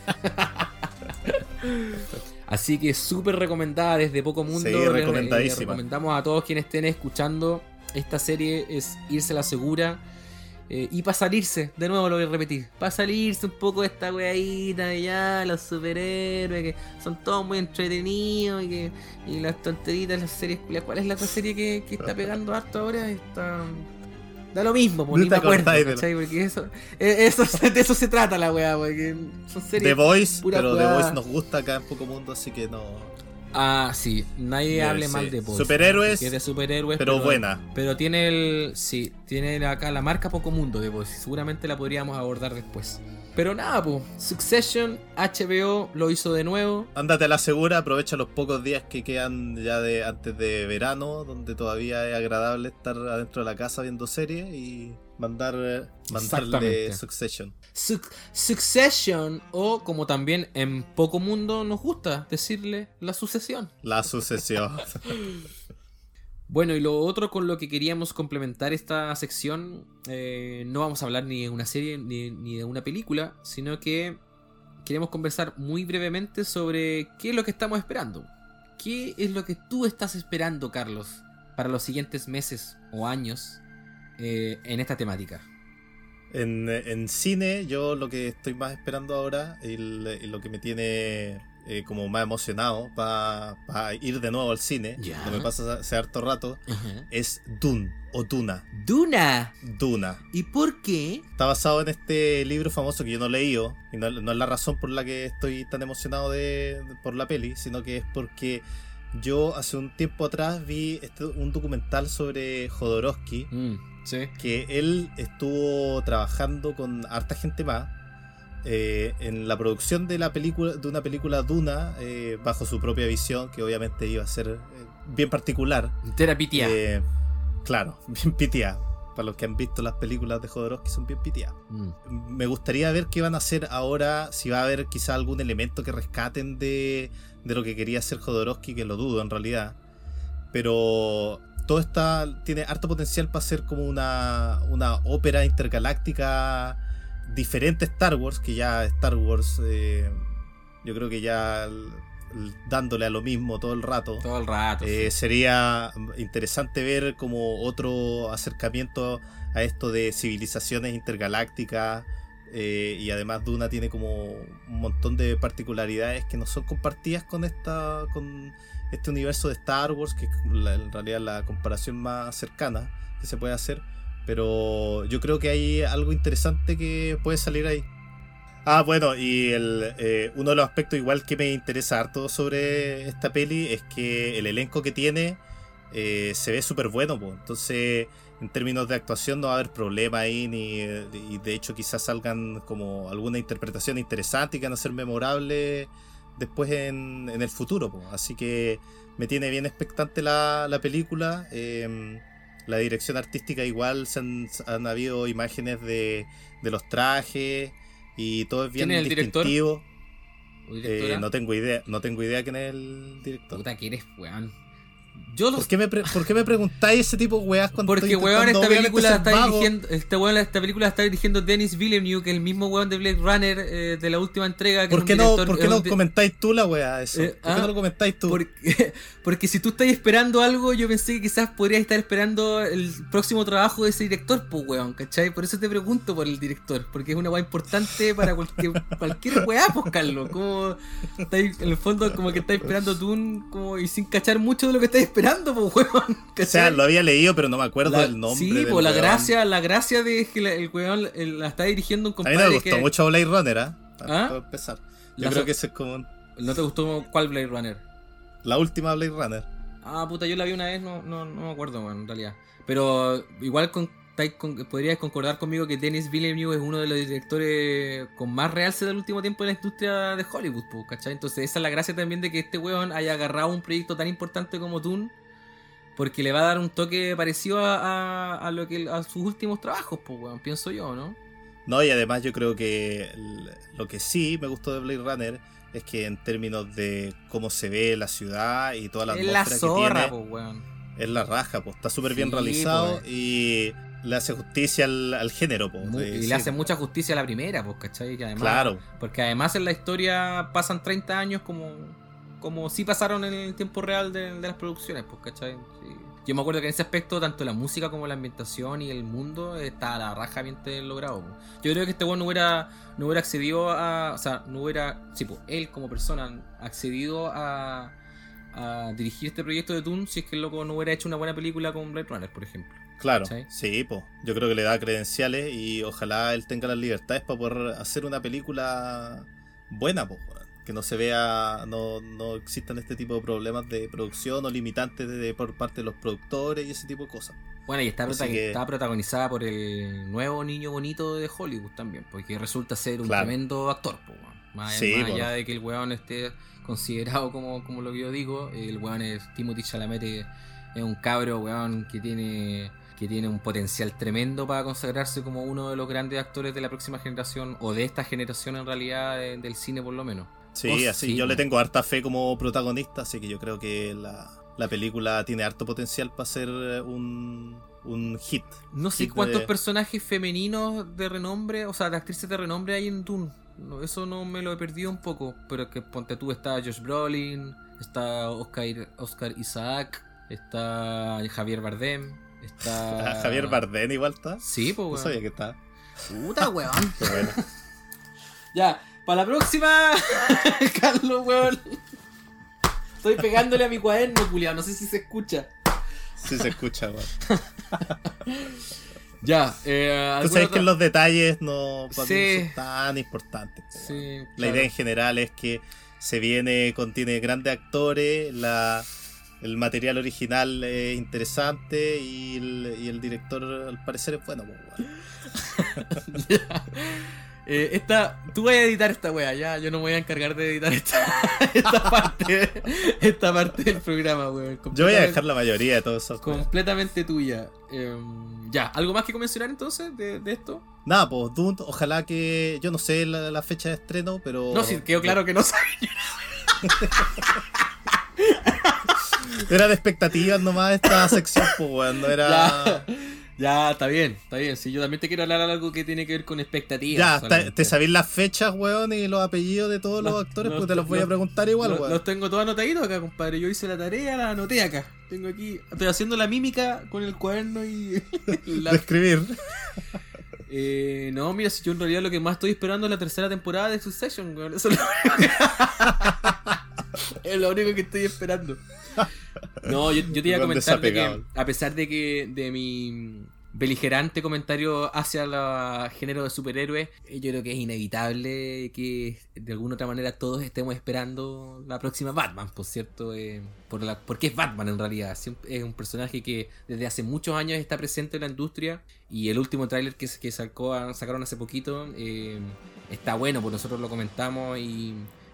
Así que súper recomendada desde Poco Mundo. Sí, recomendadísima. Le, le recomendamos a todos quienes estén escuchando esta serie es irse la segura. Eh, y para salirse, de nuevo lo voy a repetir, para salirse un poco de esta weadita de ya, los superhéroes, que son todos muy entretenidos y que y las tonteritas, las series. ¿Cuál es la otra serie que, que está pegando harto ahora? Está. Da lo mismo, pues, ni me acuerdo, ¿cachai? Porque eso, eso, *laughs* de eso se trata la weá, porque son series. The Voice, pero The Voice nos gusta acá en Poco Mundo, así que no. Ah, sí, nadie yeah, hable sí. mal de Voice. Superhéroes, de superhéroes pero, pero, buena. Pero tiene el. Sí, tiene acá la marca Poco Mundo de Voice. Seguramente la podríamos abordar después. Pero nada, pues. Succession, HBO lo hizo de nuevo. Ándate a la segura, aprovecha los pocos días que quedan ya de antes de verano, donde todavía es agradable estar adentro de la casa viendo series y mandar mandarle Succession. Su succession, o como también en Poco Mundo nos gusta decirle la sucesión. La sucesión. *laughs* bueno, y lo otro con lo que queríamos complementar esta sección, eh, no vamos a hablar ni de una serie ni, de una película, sino que queremos conversar muy brevemente sobre qué es lo que estamos esperando. ¿Qué es lo que tú estás esperando, Carlos, para los siguientes meses o años eh, en esta temática? En, en, cine, yo lo que estoy más esperando ahora y, lo que me tiene eh, como más emocionado para pa ir de nuevo al cine, ya. no me pasa hace harto rato, uh -huh. es Dune o Duna. ¿Duna? Duna. ¿Y por qué? Está basado en este libro famoso que yo no he leído, y no, no es la razón por la que estoy tan emocionado de, de, por la peli, sino que es porque yo hace un tiempo atrás vi este, un documental sobre Jodorowsky. Mm. Sí. que él estuvo trabajando con harta gente más eh, en la producción de la película de una película Duna eh, bajo su propia visión que obviamente iba a ser eh, bien particular. Terapia claro *laughs* bien pitia para los que han visto las películas de Jodorowsky son bien pitiadas mm. me gustaría ver qué van a hacer ahora si va a haber quizá algún elemento que rescaten de, de lo que quería hacer Jodorowsky que lo dudo en realidad. Pero todo está tiene harto potencial para ser como una, una ópera intergaláctica diferente Star Wars, que ya Star Wars eh, yo creo que ya dándole a lo mismo todo el rato. Todo el rato. Eh, sí. Sería interesante ver como otro acercamiento a esto de civilizaciones intergalácticas. Eh, y además Duna tiene como un montón de particularidades que no son compartidas con esta con este universo de Star Wars, que es la, en realidad la comparación más cercana que se puede hacer. Pero yo creo que hay algo interesante que puede salir ahí. Ah, bueno, y eh, uno de los aspectos igual que me interesa harto sobre esta peli es que el elenco que tiene eh, se ve súper bueno. Entonces, en términos de actuación no va a haber problema ahí, ni, y de hecho quizás salgan como alguna interpretación interesante y que van a ser memorables después en, en el futuro. Así que me tiene bien expectante la, la película. Eh, la dirección artística igual se han, han habido imágenes de, de, los trajes y todo es bien ¿Quién es el Yo. ¿Por qué, me pre- por qué me preguntáis ese tipo de weas cuando Porque estoy weón, esta película está dirigiendo, este weón, esta película la está dirigiendo Denis Villeneuve, que es el mismo weón de Blade Runner eh, de la última entrega. Que ¿Por qué no, por qué no comentáis tú la wea eso? Eh, ¿Por qué ah, no lo comentáis tú? Porque, *laughs* porque si tú estás esperando algo, yo pensé que quizás podrías estar esperando el próximo trabajo de ese director, pues weón, ¿cachai? Por eso te pregunto por el director, porque es una weá importante para cualquier, *laughs* cualquier weá, pues Carlos. Como estáis, en el fondo, como que estás esperando tú como, y sin cachar mucho de lo que estás esperando, pues weón. *laughs* o sea, lo había leído, pero no me acuerdo La- del nombre. Sí, pues la weón. gracia, la gracia de que la- el weón el- la está dirigiendo un A mí me gustó que... mucho Blade Runner, ¿ah? Para ¿Ah? para empezar. Yo creo so- que ese es como ¿No te gustó cuál Blade Runner? la última Blade Runner. Ah, puta, yo la vi una vez, no, no, no me acuerdo, weón, en realidad. Pero igual con, con- podrías concordar conmigo que Denis Villeneuve es uno de los directores con más realce del último tiempo en la industria de Hollywood, pues, ¿cachai? Entonces esa es la gracia también de que este weón haya agarrado un proyecto tan importante como Dune, porque le va a dar un toque parecido a, a- a lo que a sus últimos trabajos, pues, weón, pienso yo, ¿no? No, y además yo creo que lo que sí me gustó de Blade Runner es que en términos de cómo se ve la ciudad y toda la es la atmósfera zorra, que tiene, weón. es la raja, pues está súper bien realizado pues. y le hace justicia al, al género, pues. Mu- de- y sí, le hace mucha justicia a la primera, pues, ¿cachai? Que además, Claro. Porque además en la historia pasan 30 años como, como sí pasaron en el tiempo real de, de las producciones, pues, ¿cachai? Sí. Yo me acuerdo que en ese aspecto, tanto la música como la ambientación y el mundo está a la raja bien logrado. Yo creo que este weón no hubiera, no hubiera accedido a. O sea, no hubiera. Sí, pues, él como persona accedido a, a dirigir este proyecto de Toon si es que el loco no hubiera hecho una buena película con Blade Runner, por ejemplo. Claro, sí, pues. Yo creo que le da credenciales y ojalá él tenga las libertades para poder hacer una película buena, pues. Que no se vea, no, no existan este tipo de problemas de producción o limitantes de, de- por parte de los productores y ese tipo de cosas. Bueno, y está, prota- que- está protagonizada por el nuevo niño bonito de Hollywood también, porque resulta ser un Claro. tremendo actor, po. Más, Sí, más po. allá de que el weón esté considerado como, como lo que yo digo, el weón es Timothy Chalamet es un cabro, weón, que tiene que tiene un potencial tremendo para consagrarse como uno de los grandes actores de la próxima generación, o de esta generación en realidad, de- del cine por lo menos. Sí, Oh, así sí, yo le tengo harta fe como protagonista, así que yo creo que la, la película tiene harto potencial para ser un, un hit. No sé Hit cuántos de- personajes femeninos de renombre, o sea, de actrices de renombre hay en Dune. No, eso no me lo he perdido un poco. Pero que ponte tú, está Josh Brolin, está Oscar, Oscar Isaac, está Javier Bardem, está. *laughs* Javier Bardem igual está. Sí, pues, No weón. sabía que está. Puta, *laughs* weón. Qué bueno. ya, para la próxima, *laughs* Carlos, weón. Estoy pegándole a mi cuaderno, culiao, no sé si se escucha. Sí se escucha, weón. Ya, eh. Tú ¿alguna sabes otra- que los detalles no, para Sí. no son tan importantes. po, Sí. La idea en general es que se viene, contiene grandes actores, la, el material original es interesante y el, y el director al parecer es bueno. po, weón. *laughs* Eh, esta, tú vas a editar esta wea, ya, yo no me voy a encargar de editar esta, *laughs* esta parte, esta parte del programa, weón. Yo voy a dejar la mayoría de todo eso. Completamente tuya. Em, ya, ¿algo más que mencionar entonces de, de esto? Nada, pues Dune, ojalá que. Yo no sé la, la fecha de estreno, pero. No, sí, quedó claro que no sabía. *laughs* Era de expectativas nomás esta *coughs* sección, pues, weón. No era. Ya, ya, está bien, está bien. Sí, yo también te quiero hablar de algo que tiene que ver con expectativas. Ya, solamente. te sabéis las fechas, weón, y los apellidos de todos los actores, no, pues te los voy a preguntar igual, Los, weón. los tengo todos anotaditos acá, compadre. Yo hice la tarea, la anoté acá. Tengo aquí. Estoy haciendo la mímica con el cuaderno y. *laughs* la- De escribir. *laughs* Eh, no, mira, si yo en realidad lo que más estoy esperando es la tercera temporada de Succession, weón. Eso es lo. *laughs* *laughs* es lo único que estoy esperando. No, yo, yo te iba a comentar de que, a pesar de que de mi beligerante comentario hacia el género de superhéroes, eh, yo creo que es inevitable que de alguna otra manera todos estemos esperando la próxima Batman, por cierto, eh, por la, porque es Batman en realidad, Siempre- es un personaje que desde hace muchos años está presente en la industria y el último tráiler que, que sacó, sacaron hace poquito eh, está bueno, pues nosotros lo comentamos y,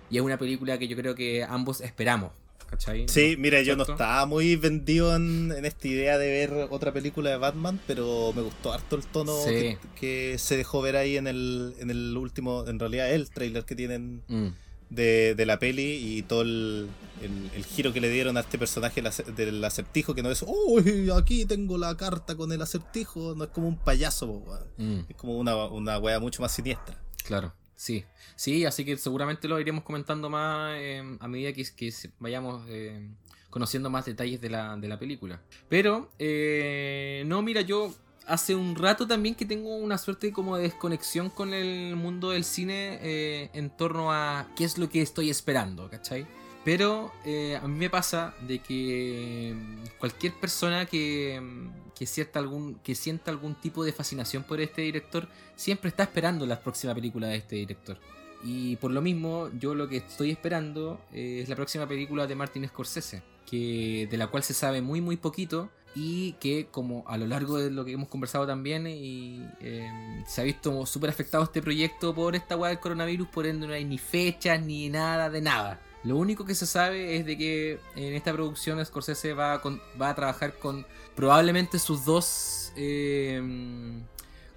y es una película que yo creo que ambos esperamos. ¿Cachai? Sí, mira, yo no estaba muy vendido en, en esta idea de ver otra película de Batman, pero me gustó harto el tono Sí. que, que se dejó ver ahí en el, en el último, en realidad el trailer que tienen Mm. de, de la peli y todo el, el, el giro que le dieron a este personaje del ace- del acertijo, que no es, uy, aquí tengo la carta con el acertijo, no es como un payaso. Mm. es como una, una wea mucho más siniestra. Claro, sí. Sí, así que seguramente lo iremos comentando más eh, a medida que, vayamos eh, conociendo más detalles de la, de la película. Pero, eh, no, mira, yo hace un rato también que tengo una suerte como de desconexión con el mundo del cine eh, en torno a qué es lo que estoy esperando, ¿cachai? Pero eh, a mí me pasa de que cualquier persona que, mm, que, sienta algún, que sienta algún tipo de fascinación por este director siempre está esperando la próxima película de este director. Y por lo mismo, yo lo que estoy esperando eh, es la próxima película de Martin Scorsese, que, de la cual se sabe muy muy poquito y que como a lo largo de lo que hemos conversado también y, eh, se ha visto súper afectado este proyecto por esta weá del coronavirus, por ende no hay ni fechas ni nada de nada. Lo único que se sabe es de que en esta producción Scorsese va a, con- va a trabajar con probablemente sus dos... eh,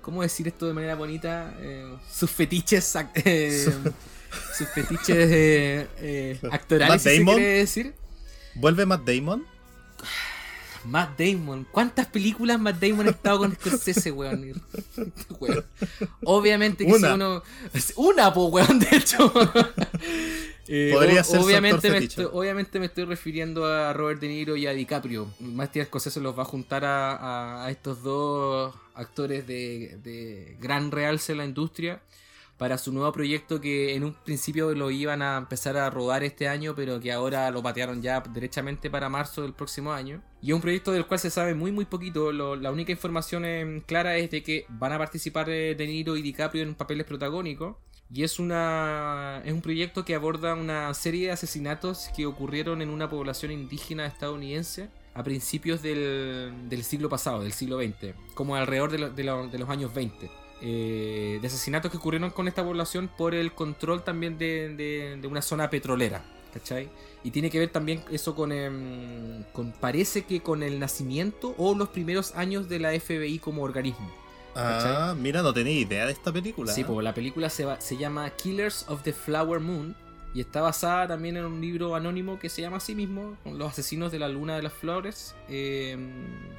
¿Cómo decir esto de manera bonita? Eh, sus fetiches... eh, *laughs* sus fetiches eh, eh, actorales, Matt si se quiere decir. ¿Vuelve Matt Damon? Matt Damon. ¿Cuántas películas Matt Damon ha estado con Scorsese, weón? *laughs* Weón. Obviamente que Una. si uno. Una, po, weón, de hecho. *laughs* Eh, Podría o- ser su obviamente, me estoy, obviamente me estoy refiriendo a Robert De Niro y a DiCaprio. Martin Scorsese los va a juntar a, a- a estos dos actores de, de gran realce en la industria para su nuevo proyecto que en un principio lo iban a empezar a rodar este año, pero que ahora lo patearon ya derechamente para marzo del próximo año. Y es un proyecto del cual se sabe muy muy poquito. Lo- la única información eh, clara es de que van a participar eh, De Niro y DiCaprio en papeles protagónicos. Y es una es un proyecto que aborda una serie de asesinatos que ocurrieron en una población indígena estadounidense a principios del, del siglo pasado, del siglo XX, como alrededor de, lo- de lo- de los años 20 eh, de asesinatos que ocurrieron con esta población por el control también de, de- una zona petrolera. ¿Cachai? Y tiene que ver también eso con, em, con. Parece que con el nacimiento o los primeros años de la FBI como organismo. Ah, mira, no tenía idea de esta película. Sí, ¿eh? pues la película se, va- se llama Killers of the Flower Moon y está basada también en un libro anónimo que se llama así mismo, Los asesinos de la luna de las flores, eh,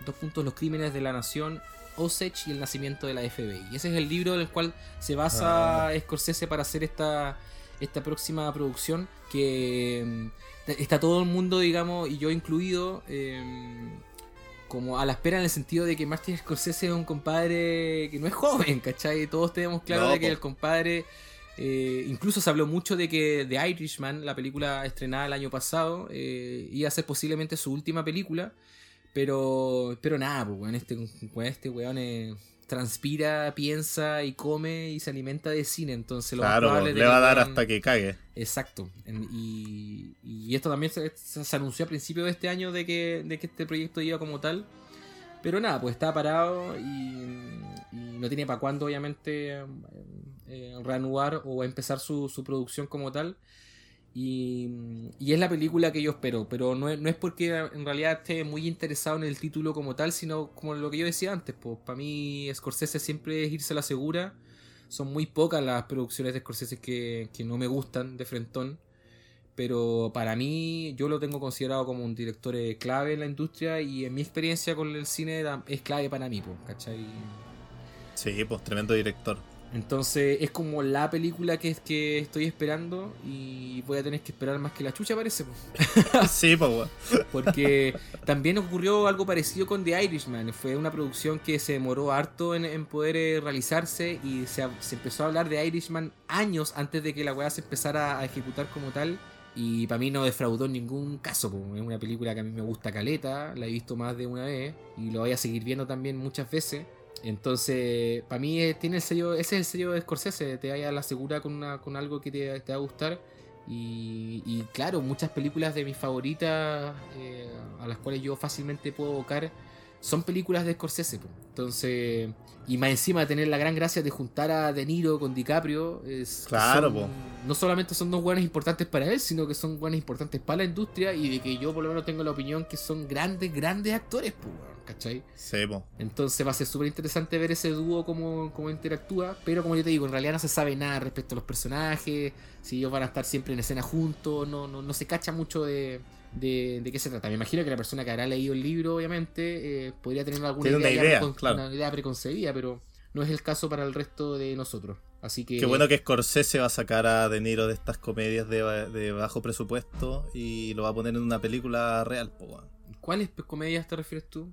dos puntos, los crímenes de la nación, Osage y el nacimiento de la FBI. Y ese es el libro del cual se basa Ah. Scorsese para hacer esta, esta próxima producción que mm, está todo el mundo, digamos, y yo incluido, eh, como a la espera en el sentido de que Martin Scorsese es un compadre que no es joven, ¿cachai? Todos tenemos claro No, de que el compadre... eh, incluso se habló mucho de que The Irishman, la película estrenada el año pasado, eh, iba a ser posiblemente su última película. Pero, pero nada, pues, weón, este, este weón eh, transpira, piensa y come y se alimenta de cine. Entonces lo Claro, le va a dar hasta que cague. Exacto. Y, y esto también se, anunció a principios de este año de que, de que este proyecto iba como tal. Pero nada, pues estaba parado y, y no tiene para cuándo, obviamente, eh, eh, reanudar o empezar su, su producción como tal. Y, y es la película que yo espero, pero no es, porque en realidad esté muy interesado en el título como tal, sino como lo que yo decía antes. Pues para mí Scorsese siempre es irse a la segura. Son muy pocas las producciones de Scorsese que, no me gustan de Frentón. Pero para mí, yo lo tengo considerado como un director eh, clave en la industria y en mi experiencia con el cine es clave para mí, pues, ¿cachai? Sí, pues tremendo director. Entonces es como la película que, que estoy esperando y voy a tener que esperar más que la chucha, parece. pues. *laughs* sí, pues. Porque también ocurrió algo parecido con The Irishman. Fue una producción que se demoró harto en, en poder eh, realizarse y se, se empezó a hablar de Irishman años antes de que la weá se empezara a ejecutar como tal. Y para mí no defraudó en ningún caso. po. Es una película que a mí me gusta caleta, la he visto más de una vez y lo voy a seguir viendo también muchas veces. Entonces, para mí eh, tiene el sello, ese es el sello de Scorsese, te vaya a la segura con, una, con algo que te, te va a gustar. Y, y claro, muchas películas de mis favoritas, eh, a las cuales yo fácilmente puedo evocar, son películas de Scorsese. po. Entonces, y más encima tener la gran gracia de juntar a De Niro con DiCaprio. Es, Claro, son-. No solamente son dos buenos importantes para él, sino que son buenos importantes para la industria y de que yo por lo menos tengo la opinión que son grandes, grandes actores, weón, ¿cachai? Sí, po. Entonces va a ser súper interesante ver ese dúo cómo, cómo interactúa. Pero como yo te digo, en realidad no se sabe nada respecto a los personajes. Si ellos van a estar siempre en escena juntos. No, no, no se cacha mucho de, de, de qué se trata. Me imagino que la persona que habrá leído el libro, obviamente, eh, podría tener alguna Tiene una ya idea, claro. una idea preconcebida, pero no es el caso para el resto de nosotros. Así que. Qué bueno que Scorsese va a sacar a De Niro de estas comedias de, de bajo presupuesto y lo va a poner en una película real, po. ¿Cuáles comedias te refieres tú?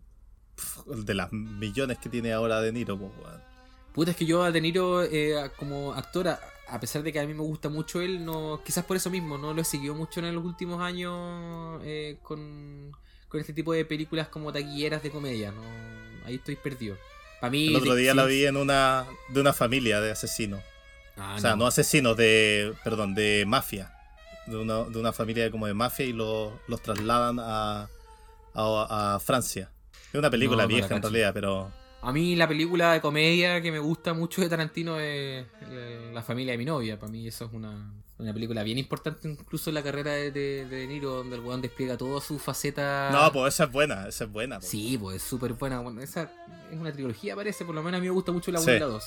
Pf, De las millones que tiene ahora De Niro, po. Puta, es que yo a De Niro eh, como actor, a, pesar de que a mí me gusta mucho él, no quizás por eso mismo, no lo he seguido mucho en los últimos años eh, con, con este tipo de películas como taquilleras de comedia. ¿no? Ahí estoy perdido. Para mí, El otro de- día sí, la vi en una de una familia de asesinos. Ah, o sea, no. no, asesinos, de. Perdón, de mafia. De una, de una familia como de mafia y los, los trasladan a, a, a Francia. Es una película No, vieja en realidad, pero. A mí la película de comedia que me gusta mucho de Tarantino es eh, La familia de mi novia. Para mí eso es una, una película bien importante incluso en la carrera de De, de Niro, donde el weón despliega toda su faceta... No, pues esa es buena, esa es buena. po. Sí, pues es súper buena. Bueno, esa es una trilogía, parece. Por lo menos a mí me gusta mucho la 1 Sí. y la 2.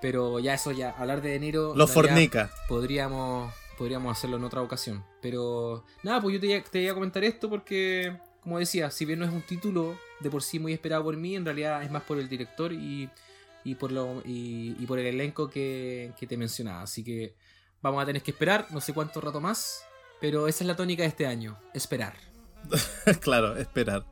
Pero ya eso, ya, hablar de De Niro. Realidad, fornica. Podríamos, podríamos hacerlo en otra ocasión. Pero nada, pues yo te, te iba a comentar esto porque, como decía, si bien no es un título de por sí muy esperado por mí, en realidad es más por el director y, y por, lo, y, y por el elenco que, que te mencionaba. Así que vamos a tener que esperar, no sé cuánto rato más. Pero esa es la tónica de este año, esperar. *laughs* claro, esperar.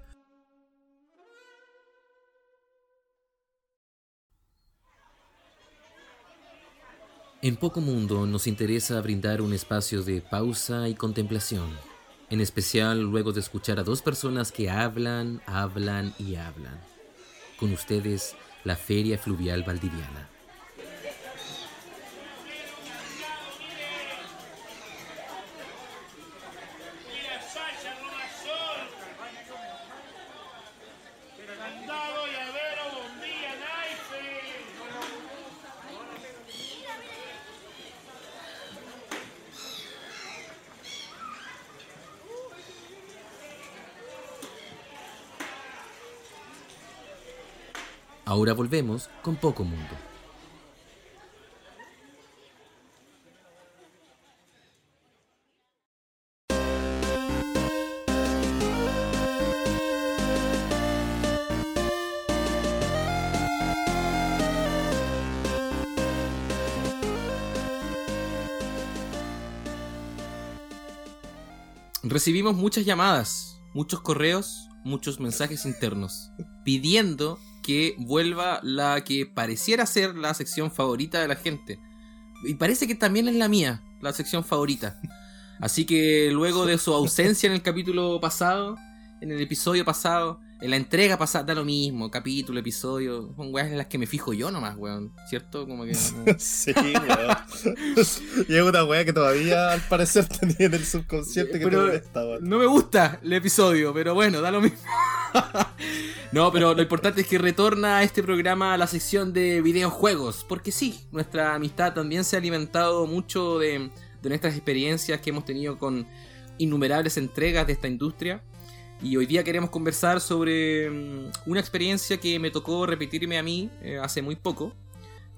En Poco Mundo nos interesa brindar un espacio de pausa y contemplación, en especial luego de escuchar a dos personas que hablan, hablan y hablan. Con ustedes, la Feria Fluvial Valdiviana. Ahora volvemos con Poco Mundo. Recibimos muchas llamadas, muchos correos, muchos mensajes internos pidiendo que vuelva la que pareciera ser la sección favorita de la gente. Y parece que también es la mía, la sección favorita. Así que luego de su ausencia en el capítulo pasado, en el episodio pasado, en la entrega pasada, da lo mismo, capítulo, episodio, son weas en las que me fijo yo nomás, weón, ¿cierto? Como que... no- *laughs* sí, weón. y es una wea que todavía al parecer *laughs* tenía en el subconsciente que Pero- te molesta, weón. No me gusta el episodio, pero bueno, da lo mismo. No, pero lo importante es que retorna a este programa a la sección de videojuegos. Porque sí, nuestra amistad también se ha alimentado mucho de, nuestras experiencias que hemos tenido con innumerables entregas de esta industria. Y hoy día queremos conversar sobre mm, una experiencia que me tocó repetirme a mí eh, hace muy poco.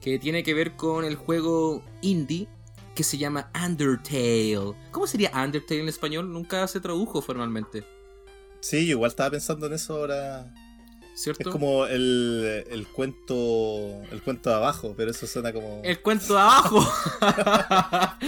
Que tiene que ver con el juego indie que se llama Undertale. ¿Cómo sería Undertale en español? Nunca se tradujo formalmente. Sí, yo igual estaba pensando en eso ahora. ¿Cierto? Es como el, el cuento el cuento de abajo, pero eso suena como... El cuento de abajo. *laughs*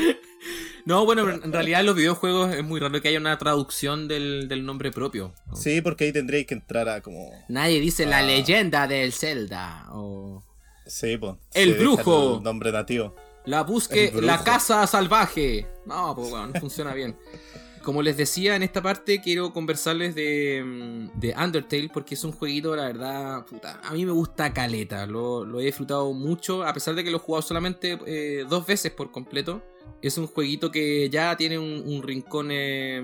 no, bueno, en realidad en los videojuegos es muy raro que haya una traducción del, del nombre propio. Sí, porque ahí tendréis que entrar a como... Nadie dice la leyenda del Zelda o Sí, pues. El brujo. Nombre nativo. la busque la casa salvaje. No, pues bueno, no funciona bien. Como les decía en esta parte, quiero conversarles de, mm, de Undertale porque es un jueguito, la verdad, puta, a mí me gusta caleta. Lo, he disfrutado mucho, a pesar de que lo he jugado solamente eh, dos veces por completo. Es un jueguito que ya tiene un, rincón eh,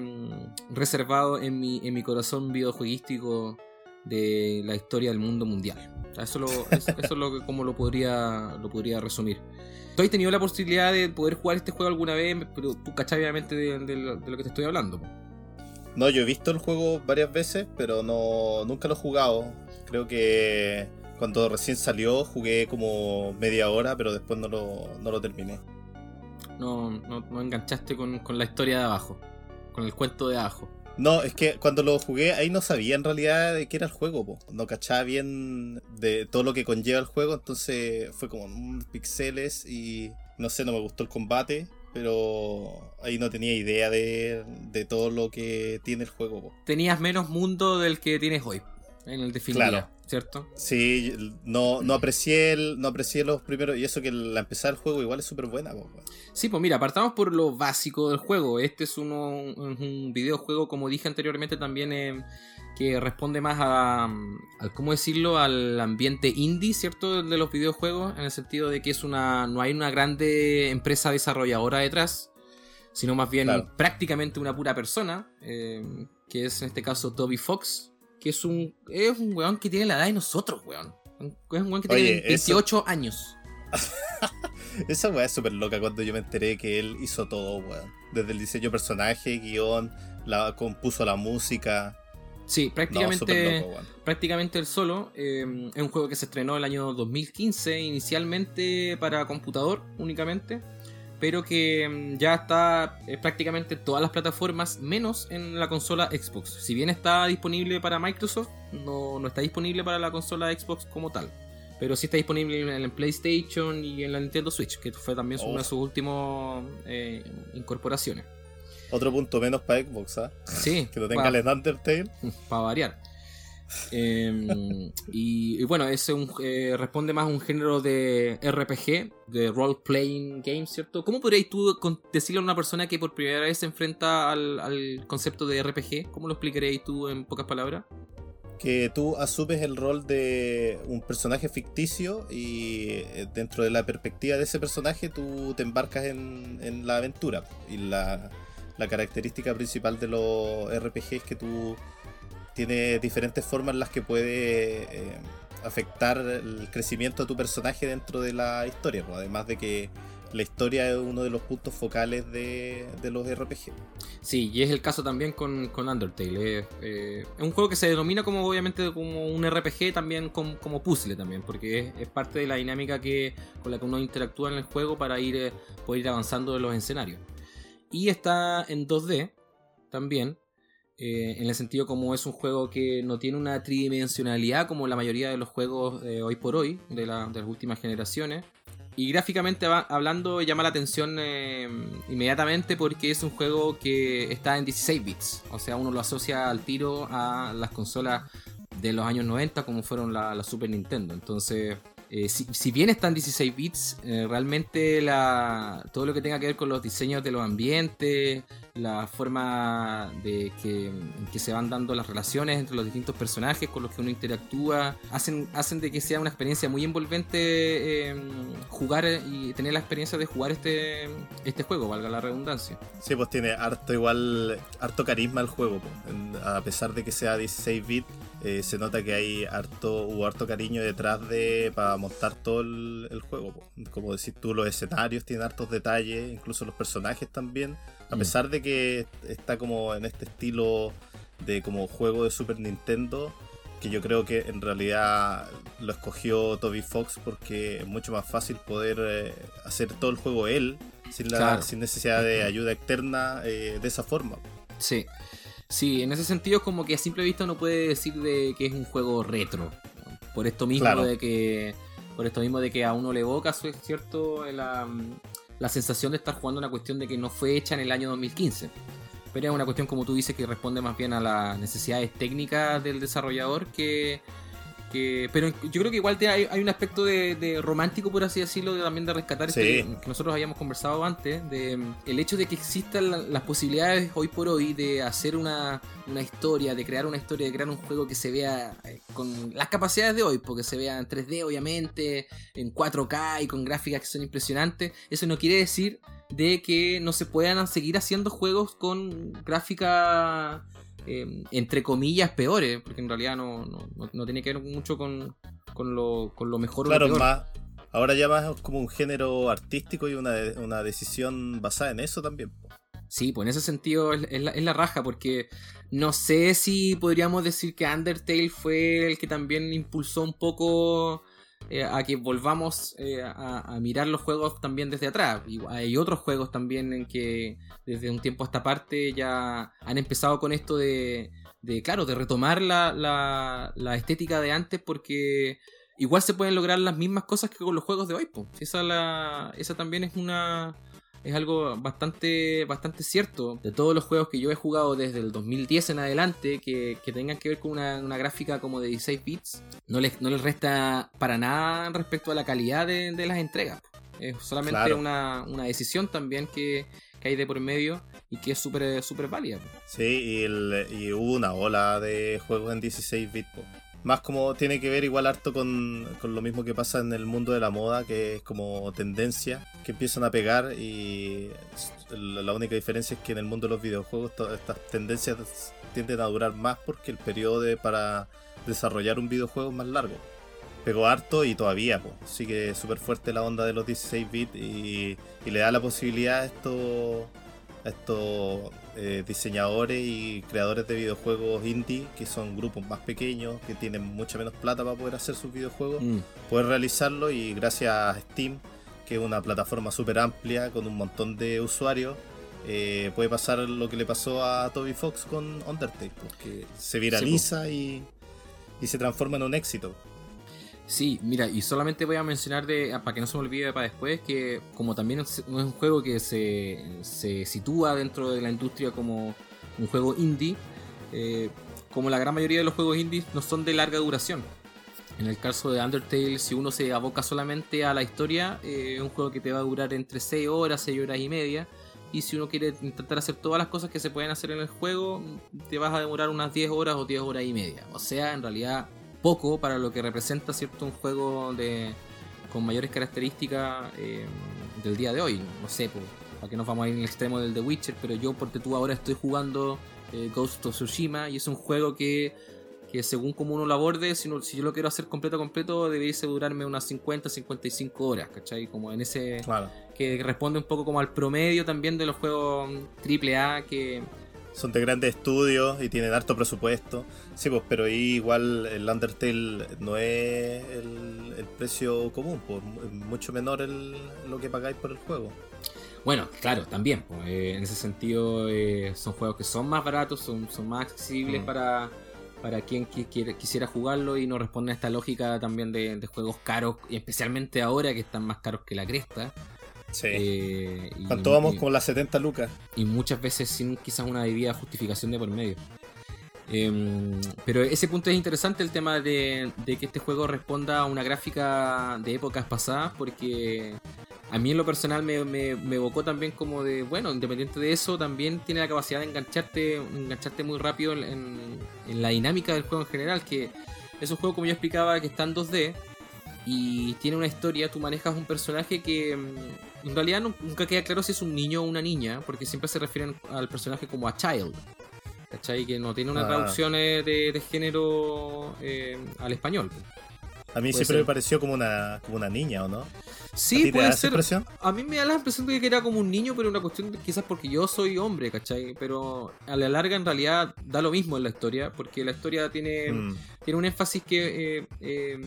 reservado en mi, en mi corazón videojueguístico de la historia del mundo mundial. Eso, lo, eso es lo que, como lo podría, lo podría resumir. ¿Tú has tenido la posibilidad de poder jugar este juego alguna vez? Pero tú cachai obviamente de, de lo- de lo que te estoy hablando. po. No, yo he visto el juego varias veces, pero no nunca lo he jugado. Creo que cuando recién salió jugué como media hora, pero después no lo, no lo terminé. No, no, no enganchaste con, con la historia de abajo, con el cuento de abajo. No, es que cuando lo jugué ahí no sabía en realidad de qué era el juego, po. no cachaba bien de todo lo que conlleva el juego, entonces fue como mm, pixeles y no sé, no me gustó el combate, pero ahí no tenía idea de, de todo lo que tiene el juego. po. Tenías menos mundo del que tienes hoy, en el definitiva, Claro. ¿cierto? Sí, no, no aprecié el, no aprecié los primeros y eso que la empezada del juego igual es súper buena. po. Sí, pues mira, partamos por lo básico del juego. Este es uno, un, un videojuego, como dije anteriormente, también eh, que responde más a, ¿cómo decirlo?, al ambiente indie, ¿cierto?, de los videojuegos, en el sentido de que es una, no hay una grande empresa desarrolladora detrás, sino más bien Claro. prácticamente una pura persona, eh, que es en este caso Toby Fox, que es un, es un weón que tiene la edad de nosotros, weón. Es un weón que Oye, tiene eso- 28 años. *laughs* Esa weá es súper loca cuando yo me enteré que él hizo todo, weón. Desde el diseño de personaje, guion, la, compuso la música. Sí, No, prácticamente, loco, weón. prácticamente el solo. eh, es un juego que se estrenó el año 2015, inicialmente para computador únicamente, pero que mm, ya está eh, prácticamente en todas las plataformas, menos en la consola Xbox. Si bien está disponible para Microsoft, no, no está disponible para la consola Xbox como tal. Pero sí está disponible en el PlayStation y en la Nintendo Switch, que fue también Oh. una de sus últimas eh, incorporaciones. Otro punto menos para Xbox, ¿ah? Sí, *laughs* Que no tenga pa- el Undertale. para variar. Eh, y, bueno, es un, eh, responde más a un género de RPG, de role playing game, ¿cierto? ¿Cómo podrías tú decirle a una persona que por primera vez se enfrenta al, al concepto de RPG? ¿Cómo lo explicarías tú en pocas palabras? que tú asumes el rol de un personaje ficticio y eh, dentro de la perspectiva de ese personaje tú te embarcas en, en la aventura. Y la, la característica principal de los RPG es que tú tienes diferentes formas en las que puede eh, afectar el crecimiento de tu personaje dentro de la historia. pues, Además de que la historia es uno de los puntos focales de, de los RPG. Sí, y es el caso también con, Undertale. Eh, es un juego que se denomina como obviamente como un RPG también com- como puzzle también, porque es, es parte de la dinámica que con la que uno interactúa en el juego para ir eh, poder ir avanzando en los escenarios. Y está en 2D también, eh, en el sentido como es un juego que no tiene una tridimensionalidad como la mayoría de los juegos eh, hoy por hoy, de, la- de las últimas generaciones. Y gráficamente hablando llama la atención eh, inmediatamente porque es un juego que está en 16 bits. O sea, uno lo asocia al tiro a las consolas de los años 90 como fueron la, la Super Nintendo. Entonces, eh, si, si bien está en 16 bits, eh, realmente la, todo lo que tenga que ver con los diseños de los ambientes, la forma de que, en que se van dando las relaciones entre los distintos personajes con los que uno interactúa, hacen, hacen de que sea una experiencia muy envolvente eh, jugar y tener la experiencia de jugar este, este juego, valga la redundancia. Sí, pues tiene harto igual, harto carisma el juego. A pesar de que sea 16 bits, eh, se nota que hay harto, hubo harto cariño detrás de para montar todo el, juego. Como decís tú, los escenarios tienen hartos detalles, incluso los personajes también. A pesar de que está como en este estilo de como juego de Super Nintendo, que yo creo que en realidad lo escogió Toby Fox porque es mucho más fácil poder eh, hacer todo el juego él sin, la, Claro. sin necesidad de ayuda externa eh, de esa forma. Sí. Sí, en ese sentido es como que a simple vista uno puede decir de que es un juego retro. Por esto mismo Claro. de que. Por esto mismo de que a uno le evoca, eso es cierto, la, la sensación de estar jugando una cuestión de que no fue hecha en el año 2015. Pero es una cuestión, como tú dices, que responde más bien a las necesidades técnicas del desarrollador que. Que- pero yo creo que igual te- hay, hay un aspecto de, de romántico, por así decirlo, de, también de rescatar Sí. este, que nosotros habíamos conversado antes, de mm, el hecho de que existan la- las posibilidades hoy por hoy de hacer una, una historia, de crear una historia, de crear un juego que se vea eh, con las capacidades de hoy, porque se vea en 3D obviamente, en 4K y con gráficas que son impresionantes, eso no quiere decir de que no se puedan seguir haciendo juegos con gráfica eh, entre comillas, peores, porque en realidad no, no, no- tiene que ver mucho con, con, lo, con lo mejor o Claro, lo peor. más. Ahora ya más como un género artístico y una, una decisión basada en eso también. Sí, pues en ese sentido es, es la, es la raja, porque no sé si podríamos decir que Undertale fue el que también impulsó un poco eh, a que volvamos eh, a, a mirar los juegos también desde atrás. Y hay otros juegos también en que desde un tiempo a esta parte ya han empezado con esto de, de claro, de retomar la, la, la estética de antes porque igual se pueden lograr las mismas cosas que con los juegos de hoy. Esa, la, esa también es una es algo bastante, bastante cierto. De todos los juegos que yo he jugado desde el 2010 en adelante, que, que tengan que ver con una, una gráfica como de 16 bits, no les, no les resta para nada respecto a la calidad de, de las entregas. Es solamente Claro. una, una decisión también que, que hay de por medio y que es súper súper válida. Sí, y, el- y hubo una ola de juegos en 16 bits. Más como tiene que ver igual harto con, con lo mismo que pasa en el mundo de la moda, que es como tendencia, que empiezan a pegar y la única diferencia es que en el mundo de los videojuegos estas tendencias tienden a durar más porque el periodo de- para desarrollar un videojuego es más largo. Pegó harto y todavía, po. sigue súper fuerte la onda de los 16 bits y, y le da la posibilidad a estos, a estos eh, diseñadores y creadores de videojuegos indie, que son grupos más pequeños, que tienen mucha menos plata para poder hacer sus videojuegos, Mm. poder realizarlo y gracias a Steam, que es una plataforma súper amplia con un montón de usuarios, eh, puede pasar lo que le pasó a Toby Fox con Undertale, porque se viraliza y, y se transforma en un éxito. Sí, mira, y solamente voy a mencionar de, ah, para que no se me olvide para después, que como también es es un juego que se, se sitúa dentro de la industria como un juego indie, eh, como la gran mayoría de los juegos indies no son de larga duración. En el caso de Undertale, si uno se aboca solamente a la historia, eh, es un juego que te va a durar entre 6 horas, 6 horas y media. Y si uno quiere intentar hacer todas las cosas que se pueden hacer en el juego, te vas a demorar unas 10 horas o 10 horas y media. O sea, en realidad poco para lo que representa cierto un juego de con mayores características eh, del día de hoy. No sé, po, para que nos vamos a ir en el extremo del The Witcher, pero yo porque tú ahora estoy jugando eh, Ghost of Tsushima y es un juego que, que según como uno lo aborde, si, no- si yo lo quiero hacer completo completo, debiese durarme unas 50, 55 horas, ¿cachai? Como en ese Claro. que responde un poco como al promedio también de los juegos AAA que Son de grandes estudios y tienen harto presupuesto. Sí, pues, pero ahí igual el Undertale no es el, el precio común, pues, es mucho menor el, lo que pagáis por el juego. Bueno, claro, también. pues, eh, en ese sentido, eh, son juegos que son más baratos, son, son más accesibles Mm. para, para quien qui- quisiera jugarlo y no responde a esta lógica también de, de juegos caros, y especialmente ahora que están más caros que la cresta. Sí. Eh, y- ¿Cuánto vamos y- con las 70 lucas? y muchas veces sin quizás una debida justificación de por medio. Em, pero ese punto es interesante, el tema de, de que este juego responda a una gráfica de épocas pasadas, porque a mí en lo personal me, me- me evocó también como de, bueno, independiente de eso, también tiene la capacidad de engancharte, engancharte muy rápido en, en- la dinámica del juego en general, que es un juego como yo explicaba que está en 2D y tiene una historia, tú manejas un personaje que en realidad nu- nunca queda claro si es un niño o una niña, porque siempre se refieren al personaje como a child. ¿Cachai? Que no tiene una Ah. traducción eh, de, de género eh, al español. A mí siempre ser. me pareció como una, como una niña, ¿o no? ¿A Sí, puede ser. impresión? A mí me da la impresión de que era como un niño, pero una cuestión de- quizás porque yo soy hombre, ¿cachai? Pero a la larga en realidad da lo mismo en la historia, porque la historia tiene, Mm. tiene un énfasis que eh, eh,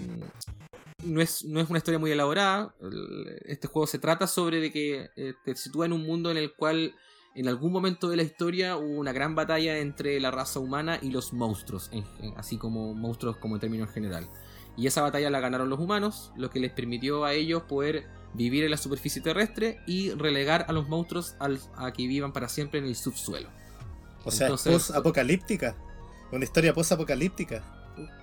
no, es, no es una historia muy elaborada. El- Este juego se trata sobre de que eh, te sitúa en un mundo en el cual en algún momento de la historia hubo una gran batalla entre la raza humana y los monstruos, en- en- así como monstruos como en términos general. Y esa batalla la ganaron los humanos, lo que les permitió a ellos poder vivir en la superficie terrestre y relegar a los monstruos al- a que vivan para siempre en el subsuelo. O sea, Entonces- post-apocalíptica. Una historia post-apocalíptica.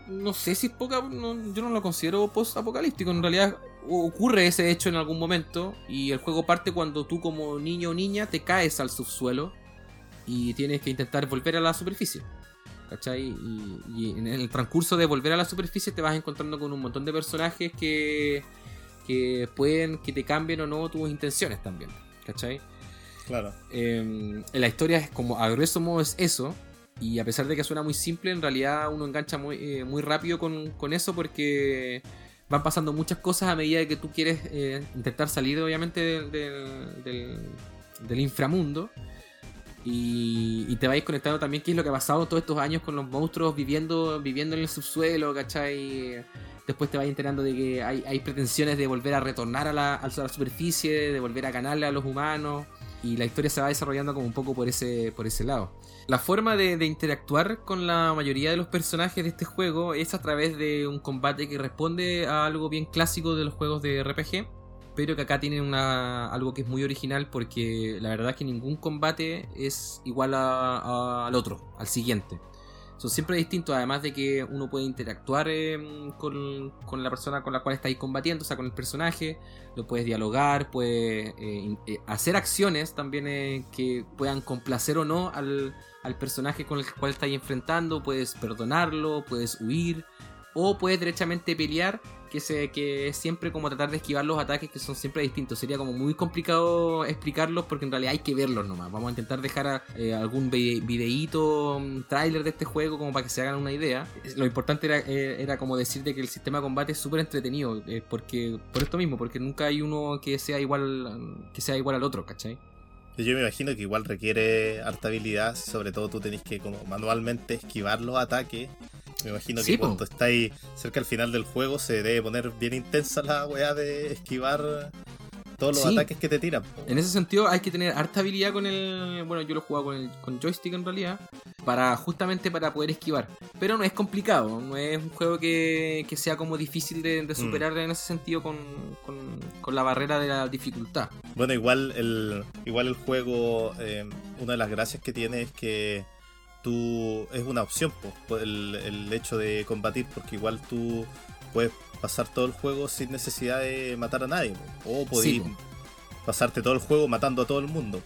No sé si es poca, no- yo no lo considero post-apocalíptico. En realidad ocurre ese hecho en algún momento y el juego parte cuando tú como niño o niña te caes al subsuelo y tienes que intentar volver a la superficie. ¿Cachai? Y, y en el transcurso de volver a la superficie te vas encontrando con un montón de personajes que, que pueden que te cambien o no tus intenciones también. ¿Cachai? Claro. Eh, la historia es como a grueso modo es eso. Y a pesar de que suena muy simple, en realidad uno engancha muy, eh, muy rápido con, con, eso porque van pasando muchas cosas a medida que tú quieres eh, intentar salir obviamente del, del, inframundo. Y, y, te vais conectando también qué es lo que ha pasado todos estos años con los monstruos viviendo, viviendo en el subsuelo, ¿cachai? Después te vas enterando de que hay, hay pretensiones de volver a retornar a la, a la, superficie, de volver a ganarle a los humanos. Y la historia se va desarrollando como un poco por ese, por ese lado. La forma de, interactuar con la mayoría de los personajes de este juego es a través de un combate que responde a algo bien clásico de los juegos de RPG pero que acá tiene una, algo que es muy original porque la verdad es que ningún combate es igual al otro, al siguiente. Son siempre distintos, además de que uno puede interactuar eh, con, con, la persona con la cual estáis combatiendo, o sea, con el personaje, lo puedes dialogar, puedes eh, eh, hacer acciones también eh, que puedan complacer o no al, al personaje con el cual estáis enfrentando, puedes perdonarlo, puedes huir, o puedes derechamente pelear que, es siempre como tratar de esquivar los ataques que son siempre distintos. Sería como muy complicado explicarlos porque en realidad hay que verlos nomás. Vamos a intentar dejar eh, algún videíto, un tráiler de este juego como para que se hagan una idea. Lo importante era, eh, era como decir de que el sistema de combate es súper entretenido. Eh, porque, por esto mismo, porque nunca hay uno que sea igual, que sea igual al otro, ¿cachai? Yo me imagino que igual requiere harta habilidad, sobre todo tú tenés que como manualmente esquivar los ataques me imagino que cuando estáis cerca al final del juego se debe poner bien intensa la weá de esquivar todos los sí. ataques que te tiran. Po. En ese sentido hay que tener harta habilidad con el... Bueno, yo lo he jugado con el con joystick en realidad. Para justamente para poder esquivar. Pero no es complicado. No es un juego que, que sea como difícil de, de superar mm. en ese sentido con, con, con, la barrera de la dificultad. Bueno, igual el, igual el juego, eh, una de las gracias que tiene es que tú es una opción po, el, el, hecho de combatir porque igual tú puedes pasar todo el juego sin necesidad de matar a nadie po, o podés sí, pasarte todo el juego matando a todo el mundo.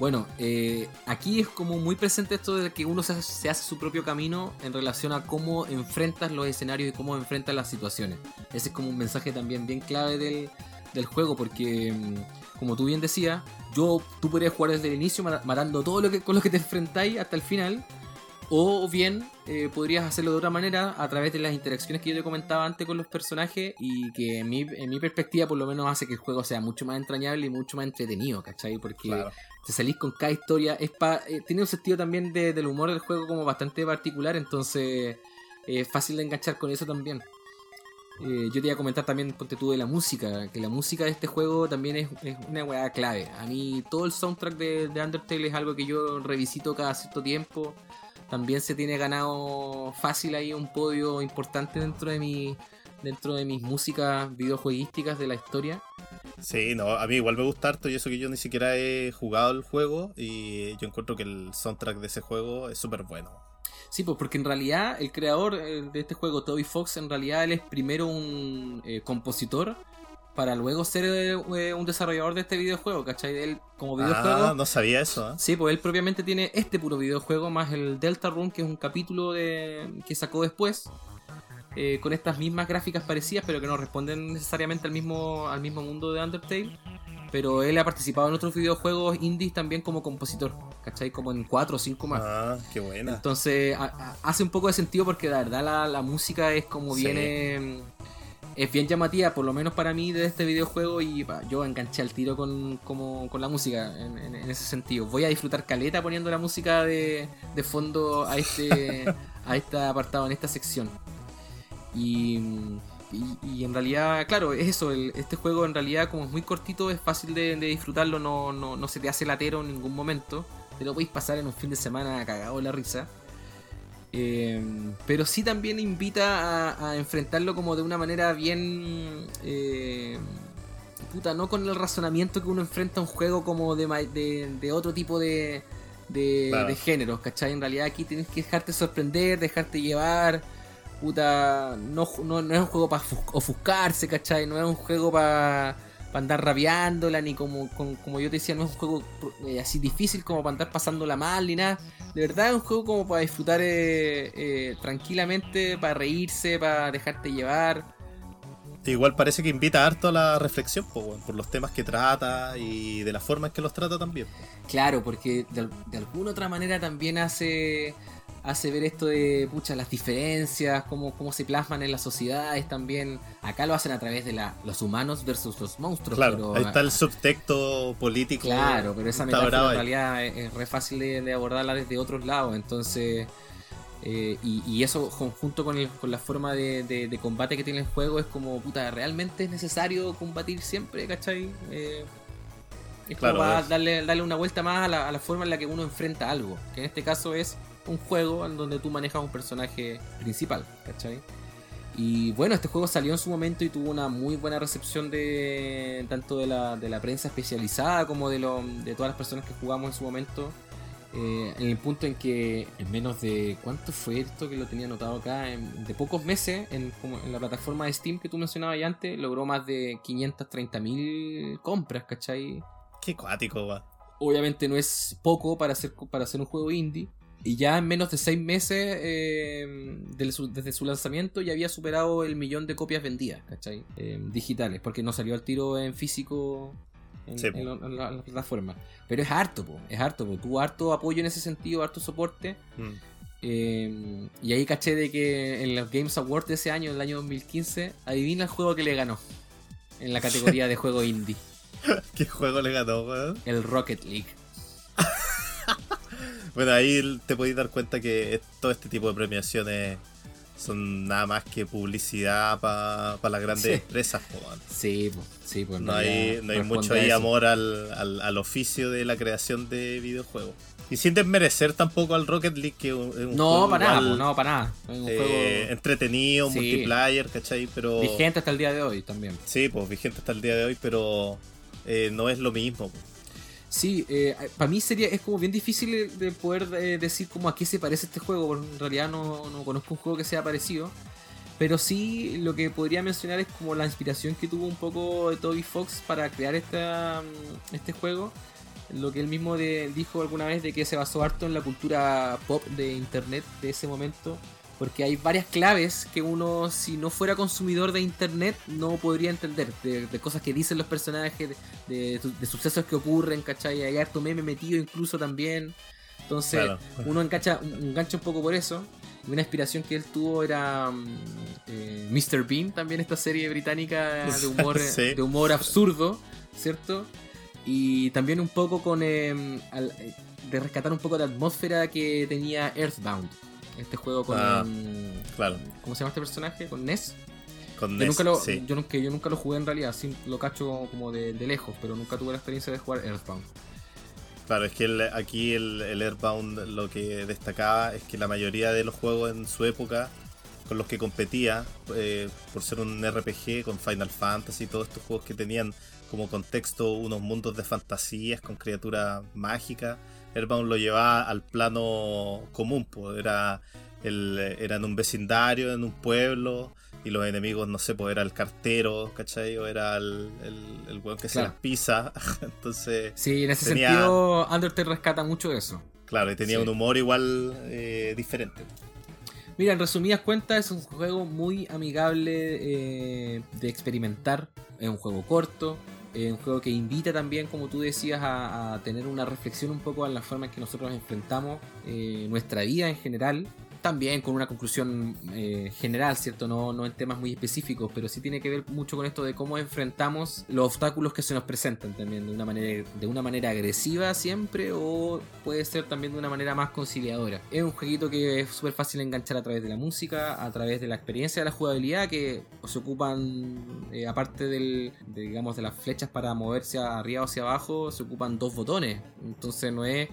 Bueno eh, aquí es como muy presente esto de que uno se, se, hace su propio camino en relación a cómo enfrentas los escenarios y cómo enfrentas las situaciones. Ese es como un mensaje también bien clave del, del juego porque mm, como tú bien decías yo tú podrías jugar desde el inicio matando todo lo que con lo que te enfrentáis hasta el final o bien eh, podrías hacerlo de otra manera a través de las interacciones que yo te comentaba antes con los personajes y que en mi, en mi perspectiva por lo menos hace que el juego sea mucho más entrañable y mucho más entretenido, ¿cachai? Porque claro. te salís con cada historia, es pa, eh, tiene un sentido también de, del humor del juego como bastante particular, entonces es eh, fácil de enganchar con eso también. Eh, yo te iba a comentar también, ponte tú, de la música, que la música de este juego también es, una weá clave. A mí todo el soundtrack de, de Undertale es algo que yo revisito cada cierto tiempo también se tiene ganado fácil ahí un podio importante dentro de mi dentro de mis músicas videojueguísticas de la historia. Sí, no, a mí igual me gusta harto y eso que yo ni siquiera he jugado el juego y yo encuentro que el soundtrack de ese juego es súper bueno. Sí, pues porque en realidad el creador eh, de este juego, Toby Fox, en realidad él es primero un eh, compositor para luego ser eh, un desarrollador de este videojuego, ¿cachai? Él como videojuego. Ah, no sabía eso. ¿eh? Sí, pues él propiamente tiene este puro videojuego más el Delta Run, que es un capítulo de que sacó después. Eh, con estas mismas gráficas parecidas, pero que no responden necesariamente al mismo, al mismo mundo de Undertale. Pero él ha participado en otros videojuegos indies también como compositor, ¿cachai? Como en 4 o 5 más. Ah, qué buena. Entonces a, a, hace un poco de sentido porque la verdad la, la música es como sí. viene es bien llamativa, por lo menos para mí, de este videojuego. Y bah, yo enganché al tiro con, como, con la música en, en, en, ese sentido. Voy a disfrutar caleta poniendo la música de, de fondo a este, *laughs* a este apartado, en esta sección. Y, y, y, en realidad, claro, es eso. El, este juego, en realidad, como es muy cortito, es fácil de, de disfrutarlo. No, no, no, se te hace latero en ningún momento. Te lo podéis pasar en un fin de semana cagado la risa. Eh, pero sí también invita a, a, enfrentarlo como de una manera bien... Eh, puta, no con el razonamiento que uno enfrenta un juego como de, de, de otro tipo de, de, claro. de, géneros, ¿cachai? En realidad aquí tienes que dejarte sorprender, dejarte llevar. Puta, no, no, no es un juego para ofuscarse, ¿cachai? No es un juego para para andar rabiándola, ni como, como, como, yo te decía, no es un juego eh, así difícil como para andar pasándola mal, ni nada. De verdad es un juego como para disfrutar eh, eh, tranquilamente, para reírse, para dejarte llevar. Igual parece que invita harto a la reflexión po, por los temas que trata y de la forma en que los trata también. Po. Claro, porque de, de alguna otra manera también hace hace ver esto de pucha, las diferencias, cómo, cómo se plasman en las sociedades también. Acá lo hacen a través de la, los humanos versus los monstruos. Claro, pero, ahí está el subtexto político. Claro, pero esa metáfora en realidad es, es re fácil de, de abordarla desde otros lados. Entonces, eh, y, y eso junto con, el- con la forma de, de- de combate que tiene el juego es como, puta, ¿realmente es necesario combatir siempre? ¿Cachai? Eh, es como es- darle, darle una vuelta más a la, a la forma en la que uno enfrenta algo. Que en este caso es un juego en donde tú manejas un personaje principal, ¿cachai? Y bueno, este juego salió en su momento y tuvo una muy buena recepción de tanto de la, de la prensa especializada como de, lo, de todas las personas que jugamos en su momento. Eh, en el punto en que en menos de cuánto fue esto que lo tenía anotado acá, en- de pocos meses, en, como en la plataforma de Steam que tú mencionabas ya antes, logró más de 530.000 compras, ¿cachai? Qué cuático, va. obviamente no es poco para hacer, para hacer un juego indie. Y ya en menos de 6 meses eh, del su- desde su lanzamiento ya había superado el millón de copias vendidas, ¿cachai? Eh, digitales, porque no salió al tiro en físico en, Sí, en lo- en la, en la plataforma. Pero es harto, po, es harto, po. tuvo harto apoyo en ese sentido, harto soporte. Mm. Eh, y ahí caché de que en los Games Awards de ese año, el año 2015, adivina el juego que le ganó en la categoría de *laughs* juego indie, ¿Qué juego le ganó, weón? el Rocket League. Bueno, ahí te podéis dar cuenta que todo este tipo de premiaciones son nada más que publicidad para las grandes Sí. empresas, po. Sí, po, sí, pues No hay, no hay mucho ahí amor al, al, al oficio de la creación de videojuegos. Y sin desmerecer tampoco al Rocket League, que es un No, juego para nada, po, no, para nada. Un eh, juego entretenido, Sí. multiplayer, ¿cachai? Pero... vigente hasta el día de hoy también. Sí, pues vigente hasta el día de hoy, pero eh, no es lo mismo. Sí, para mí sería es como bien difícil de poder eh, decir como a qué se parece este juego, porque en realidad no, no conozco un juego que sea parecido. Pero sí lo que podría mencionar es como la inspiración que tuvo un poco de Toby Fox para crear esta, mm, este juego. Lo que él mismo dijo alguna vez de que se basó harto en la cultura pop de internet de ese momento. Porque hay varias claves que uno, si no fuera consumidor de internet, no podría entender. De, de cosas que dicen los personajes, de, de- de sucesos que ocurren, ¿cachai? Hay harto meme metido incluso también. Entonces, Claro. uno engancha, engancha un poco por eso. Y una inspiración que él tuvo era mm, eh, Mr. Bean, también esta serie británica de *laughs* humor, Sí. de humor absurdo, ¿cierto? Y también un poco con eh, al- de rescatar un poco la atmósfera que tenía Earthbound. Este juego con Ah, claro. ¿Cómo se llama este personaje? Con Ness. Con Yo nunca, lo, sí. yo, nunca, yo nunca lo jugué en realidad, sí, lo cacho como de, de lejos, pero nunca tuve la experiencia de jugar Earthbound. Claro, es que el- aquí el, el Airbound lo que destacaba es que la mayoría de los juegos en su época con los que competía, eh, por ser un RPG con Final Fantasy y todos estos juegos que tenían como contexto unos mundos de fantasías con criaturas mágicas, Airbound lo llevaba al plano común, pues era, el, era en un vecindario, en un pueblo, y los enemigos, no sé, pues era el cartero, ¿cachai? O era el, el, el weón que se las pisa, *laughs* entonces... Sí, en ese tenía- sentido, Undertale rescata mucho eso. Claro, y tenía Sí. un humor igual eh, diferente. Mira, en resumidas cuentas, es un juego muy amigable eh, de experimentar. Es un juego corto, un juego que invita también, como tú decías, a, a tener una reflexión un poco en la forma en que nosotros enfrentamos eh, nuestra vida en general. También con una conclusión eh, general, ¿cierto? No, no en temas muy específicos, pero sí tiene que ver mucho con esto de cómo enfrentamos los obstáculos que se nos presentan también de una manera, de una manera agresiva siempre o puede ser también de una manera más conciliadora. Es un jueguito que es súper fácil enganchar a través de la música, a través de la experiencia de la jugabilidad que se ocupan, eh, aparte del, de, digamos, de las flechas para moverse arriba o hacia abajo, se ocupan dos botones. Entonces no es,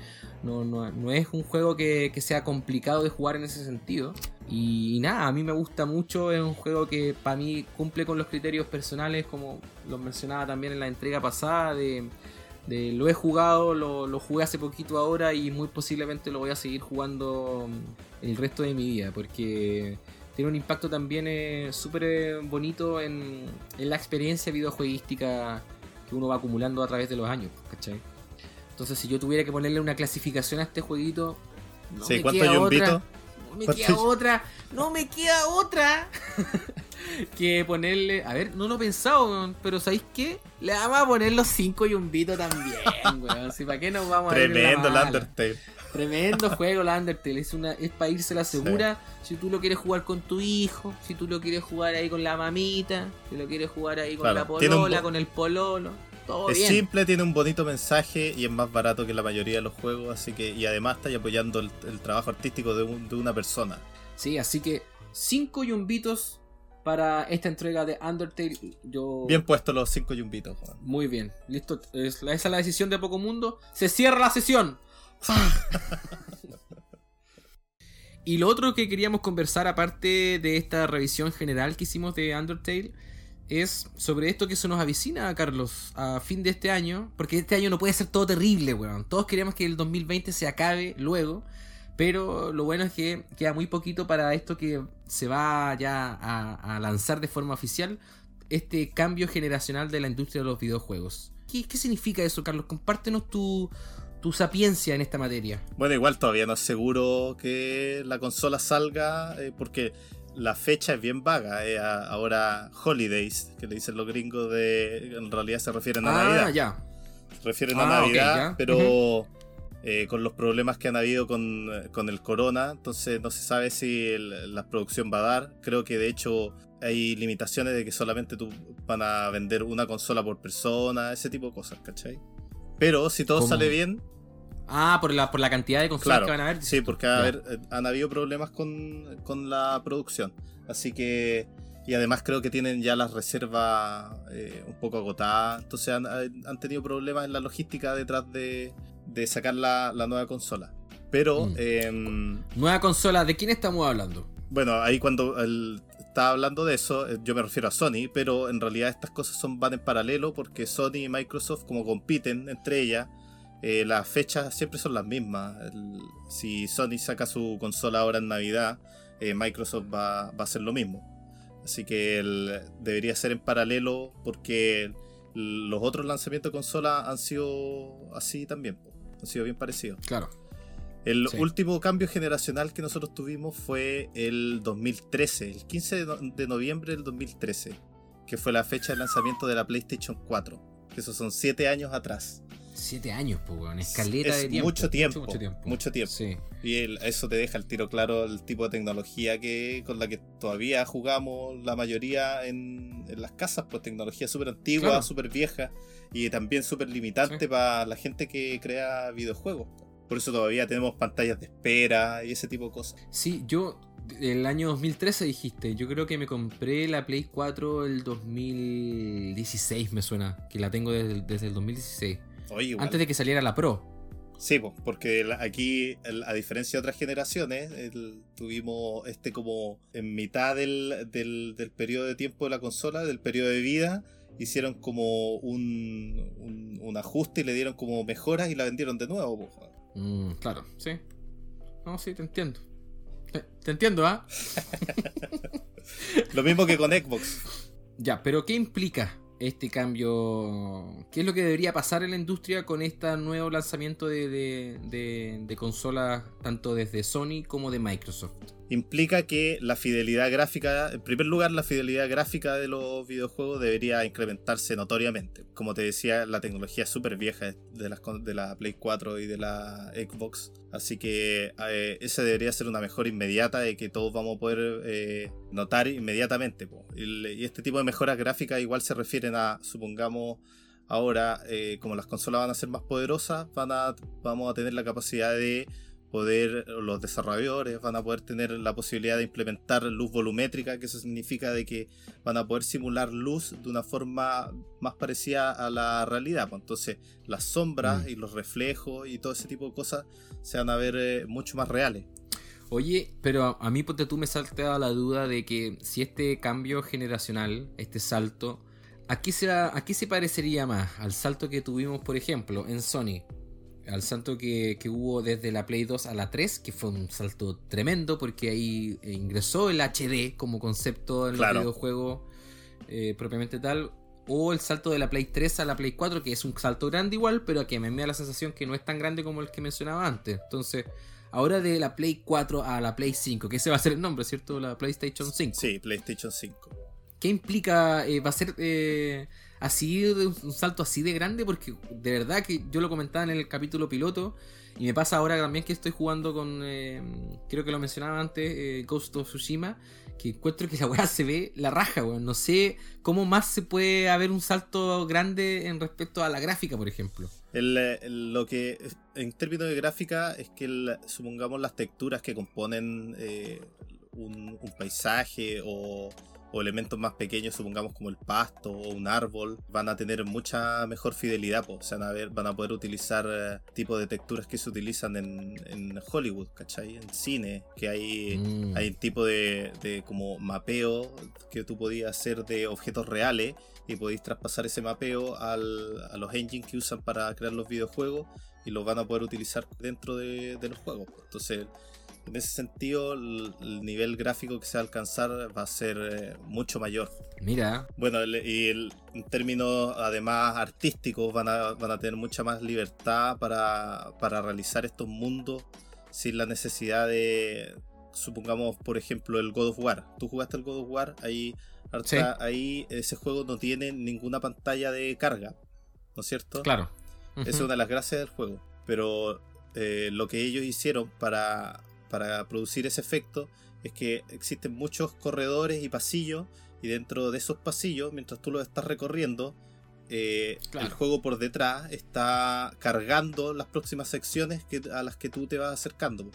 no, no- no es un juego que, sea complicado de jugar en ese sentido. Y, nada, a mí me gusta mucho, es un juego que para mí cumple con los criterios personales, como los mencionaba también en la entrega pasada, de, de lo he jugado, lo, lo jugué hace poquito ahora y muy posiblemente lo voy a seguir jugando mm, el resto de mi vida, porque tiene un impacto también eh, súper eh, bonito en, en la experiencia videojueguística que uno va acumulando a través de los años, ¿cachai? Entonces si yo tuviera que ponerle una clasificación a este jueguito... No sí, me ¿cuánto queda yumbito? otra. No me ¿Cuánto queda otra. No me queda otra. *laughs* que ponerle. A ver, no lo he pensado, pero ¿sabéis qué? Le vamos a poner los 5 y un Vito también, *laughs* weón. Si, ¿Para qué nos vamos a la Tremendo el? Undertale. Tremendo juego el Undertale. Es, una, es para irse la segura. Si tú lo quieres jugar con tu hijo, si tú lo quieres jugar ahí con la mamita, si lo quieres jugar ahí con Claro, la un polola, con el pololo. Todo Es bien. simple, tiene un bonito mensaje y es más barato que la mayoría de los juegos, así que y además está apoyando el, el trabajo artístico de, un- de una persona. Sí, así que 5 yumbitos para esta entrega de Undertale. Yo... Bien puesto los cinco yumbitos, Juan. Muy bien. Listo. Es- esa es la decisión de Poco Mundo. Se cierra la sesión. *laughs* y lo otro que queríamos conversar, aparte de esta revisión general que hicimos de Undertale, es sobre esto que se nos avicina, Carlos, a fin de este año. Porque este año no puede ser todo terrible, weón. Todos queremos que el 2020 se acabe luego. Pero lo bueno es que queda muy poquito para esto que se va ya a, lanzar de forma oficial. Este cambio generacional de la industria de los videojuegos. ¿Qué, qué significa eso, Carlos? Compártenos tu, tu sapiencia en esta materia. Bueno, igual todavía no es seguro que la consola salga eh, porque la fecha es bien vaga. eh, ahora Holidays, que le dicen los gringos de... En realidad se refieren a ah, Navidad. ya. Se refieren Ah, a ok, Navidad, pero eh, con los problemas que han habido con, con el corona, entonces no se sabe si el- la producción va a dar. Creo que de hecho hay limitaciones de que solamente tú van a vender una consola por persona, ese tipo de cosas, ¿cachai? Pero si todo ¿Cómo? sale bien, Ah, por la, por la cantidad de consolas claro, que van a haber. sí, porque Ya. a ver, eh, han habido problemas con, con la producción. Así que, y además creo que tienen ya las reservas eh, un poco agotadas. Entonces han, han tenido problemas en la logística detrás de, de sacar la, la nueva consola. Pero, Mm. em, Nueva consola, ¿de quién estamos hablando? bueno, ahí cuando el- estaba hablando de eso, eh, yo me refiero a Sony, pero en realidad estas cosas son, van en paralelo porque Sony y Microsoft, como compiten entre ellas, eh, las fechas siempre son las mismas. El- si Sony saca su consola ahora en Navidad, eh, Microsoft va, va a hacer lo mismo. Así que el- debería ser en paralelo porque los otros lanzamientos de consola han sido así también. Han sido bien parecidos. Claro. El Sí. último cambio generacional que nosotros tuvimos fue el 2013, el 15 de, no- de noviembre del 2013, que fue la fecha de lanzamiento de la PlayStation 4. Que esos son 7 años atrás. Siete años, pues, weón. Escaleta es de tiempo. mucho tiempo. Mucho, tiempo. Mucho tiempo. Sí. Y el- eso te deja el tiro claro el tipo de tecnología que con la que todavía jugamos la mayoría en, en las casas, pues tecnología súper antigua, Claro. súper vieja y también súper limitante Sí. para la gente que crea videojuegos. Por eso todavía tenemos pantallas de espera y ese tipo de cosas. Sí, yo el año 2013 dijiste, yo creo que me compré la Play 4 el 2016 me suena, que la tengo desde, el- desde el 2016, Oye, igual. antes de que saliera la Pro. Sí, porque aquí, a diferencia de otras generaciones, el- tuvimos este como en mitad del, del, del periodo de tiempo de la consola, del periodo de vida, hicieron como un, un, un ajuste y le dieron como mejoras y la vendieron de nuevo. Mm, claro, sí. No, sí, te entiendo. Te, te entiendo, ¿ah? *laughs* Lo mismo que con Xbox. Ya, pero ¿qué implica este cambio? ¿Qué es lo que debería pasar en la industria con este nuevo lanzamiento de, consolas tanto desde Sony como de Microsoft? Implica que la fidelidad gráfica, en primer lugar, la fidelidad gráfica de los videojuegos debería incrementarse notoriamente. Como te decía, la tecnología es súper vieja de, de la Play 4 y de la Xbox. Así que eh, esa debería ser una mejora inmediata de que todos vamos a poder eh, notar inmediatamente. y este tipo de mejoras gráficas igual se refieren a, supongamos, ahora, eh, como las consolas van a ser más poderosas, van a, vamos a tener la capacidad de poder, los desarrolladores van a poder tener la posibilidad de implementar luz volumétrica, que eso significa de que van a poder simular luz de una forma más parecida a la realidad. pues. Entonces, las sombras Mm. y los reflejos y todo ese tipo de cosas se van a ver eh, mucho más reales. Oye, pero a, mí ponte tú me salta la duda de que si este cambio generacional, este salto, ¿a qué, ¿a qué se parecería más? Al salto que tuvimos, por ejemplo, en Sony. Al salto que, que hubo desde la Play 2 a la 3, que fue un salto tremendo porque ahí ingresó el HD como concepto en Claro. los videojuegos eh, propiamente tal. O el salto de la Play 3 a la Play 4, que es un salto grande igual, pero que me da la sensación que no es tan grande como el que mencionaba antes. Entonces, ahora de la Play 4 a la Play 5, que ese va a ser el nombre, ¿cierto? La PlayStation 5. Sí, PlayStation 5. ¿Qué implica? eh, ¿Va a ser. eh, así, un salto así de grande, porque de verdad que yo lo comentaba en el capítulo piloto, y me pasa ahora también que estoy jugando con, eh, creo que lo mencionaba antes, eh, Ghost of Tsushima, que encuentro que la weá se ve la raja, weón. No sé cómo más se puede haber un salto grande en respecto a la gráfica, por ejemplo. Lo que en términos de gráfica es que supongamos las texturas que componen eh, un, un paisaje o, o elementos más pequeños, supongamos como el pasto o un árbol, van a tener mucha mejor fidelidad. O sea, van a, ver, van a poder utilizar eh, tipo de texturas que se utilizan en, en Hollywood, ¿cachai? En cine, que hay, Mm. hay tipo de, de como mapeo que tú podías hacer de objetos reales y podéis traspasar ese mapeo al- a los engines que usan para crear los videojuegos y los van a poder utilizar dentro de, de los juegos. pues. Entonces, en ese sentido, el, el nivel gráfico que se va a alcanzar va a ser eh, mucho mayor. Mira, Bueno, el- y el- en términos además artísticos van a, van a tener mucha más libertad para, para realizar estos mundos sin la necesidad de, supongamos, por ejemplo, el God of War. Tú jugaste el God of War, ahí, harta- Sí. ahí ese juego no tiene ninguna pantalla de carga, ¿no es cierto? claro. Esa es una de las gracias del juego. Pero eh, lo que ellos hicieron para, para producir ese efecto es que existen muchos corredores y pasillos. Y dentro de esos pasillos, mientras tú los estás recorriendo, eh, Claro. el juego por detrás está cargando las próximas secciones que, a las que tú te vas acercando.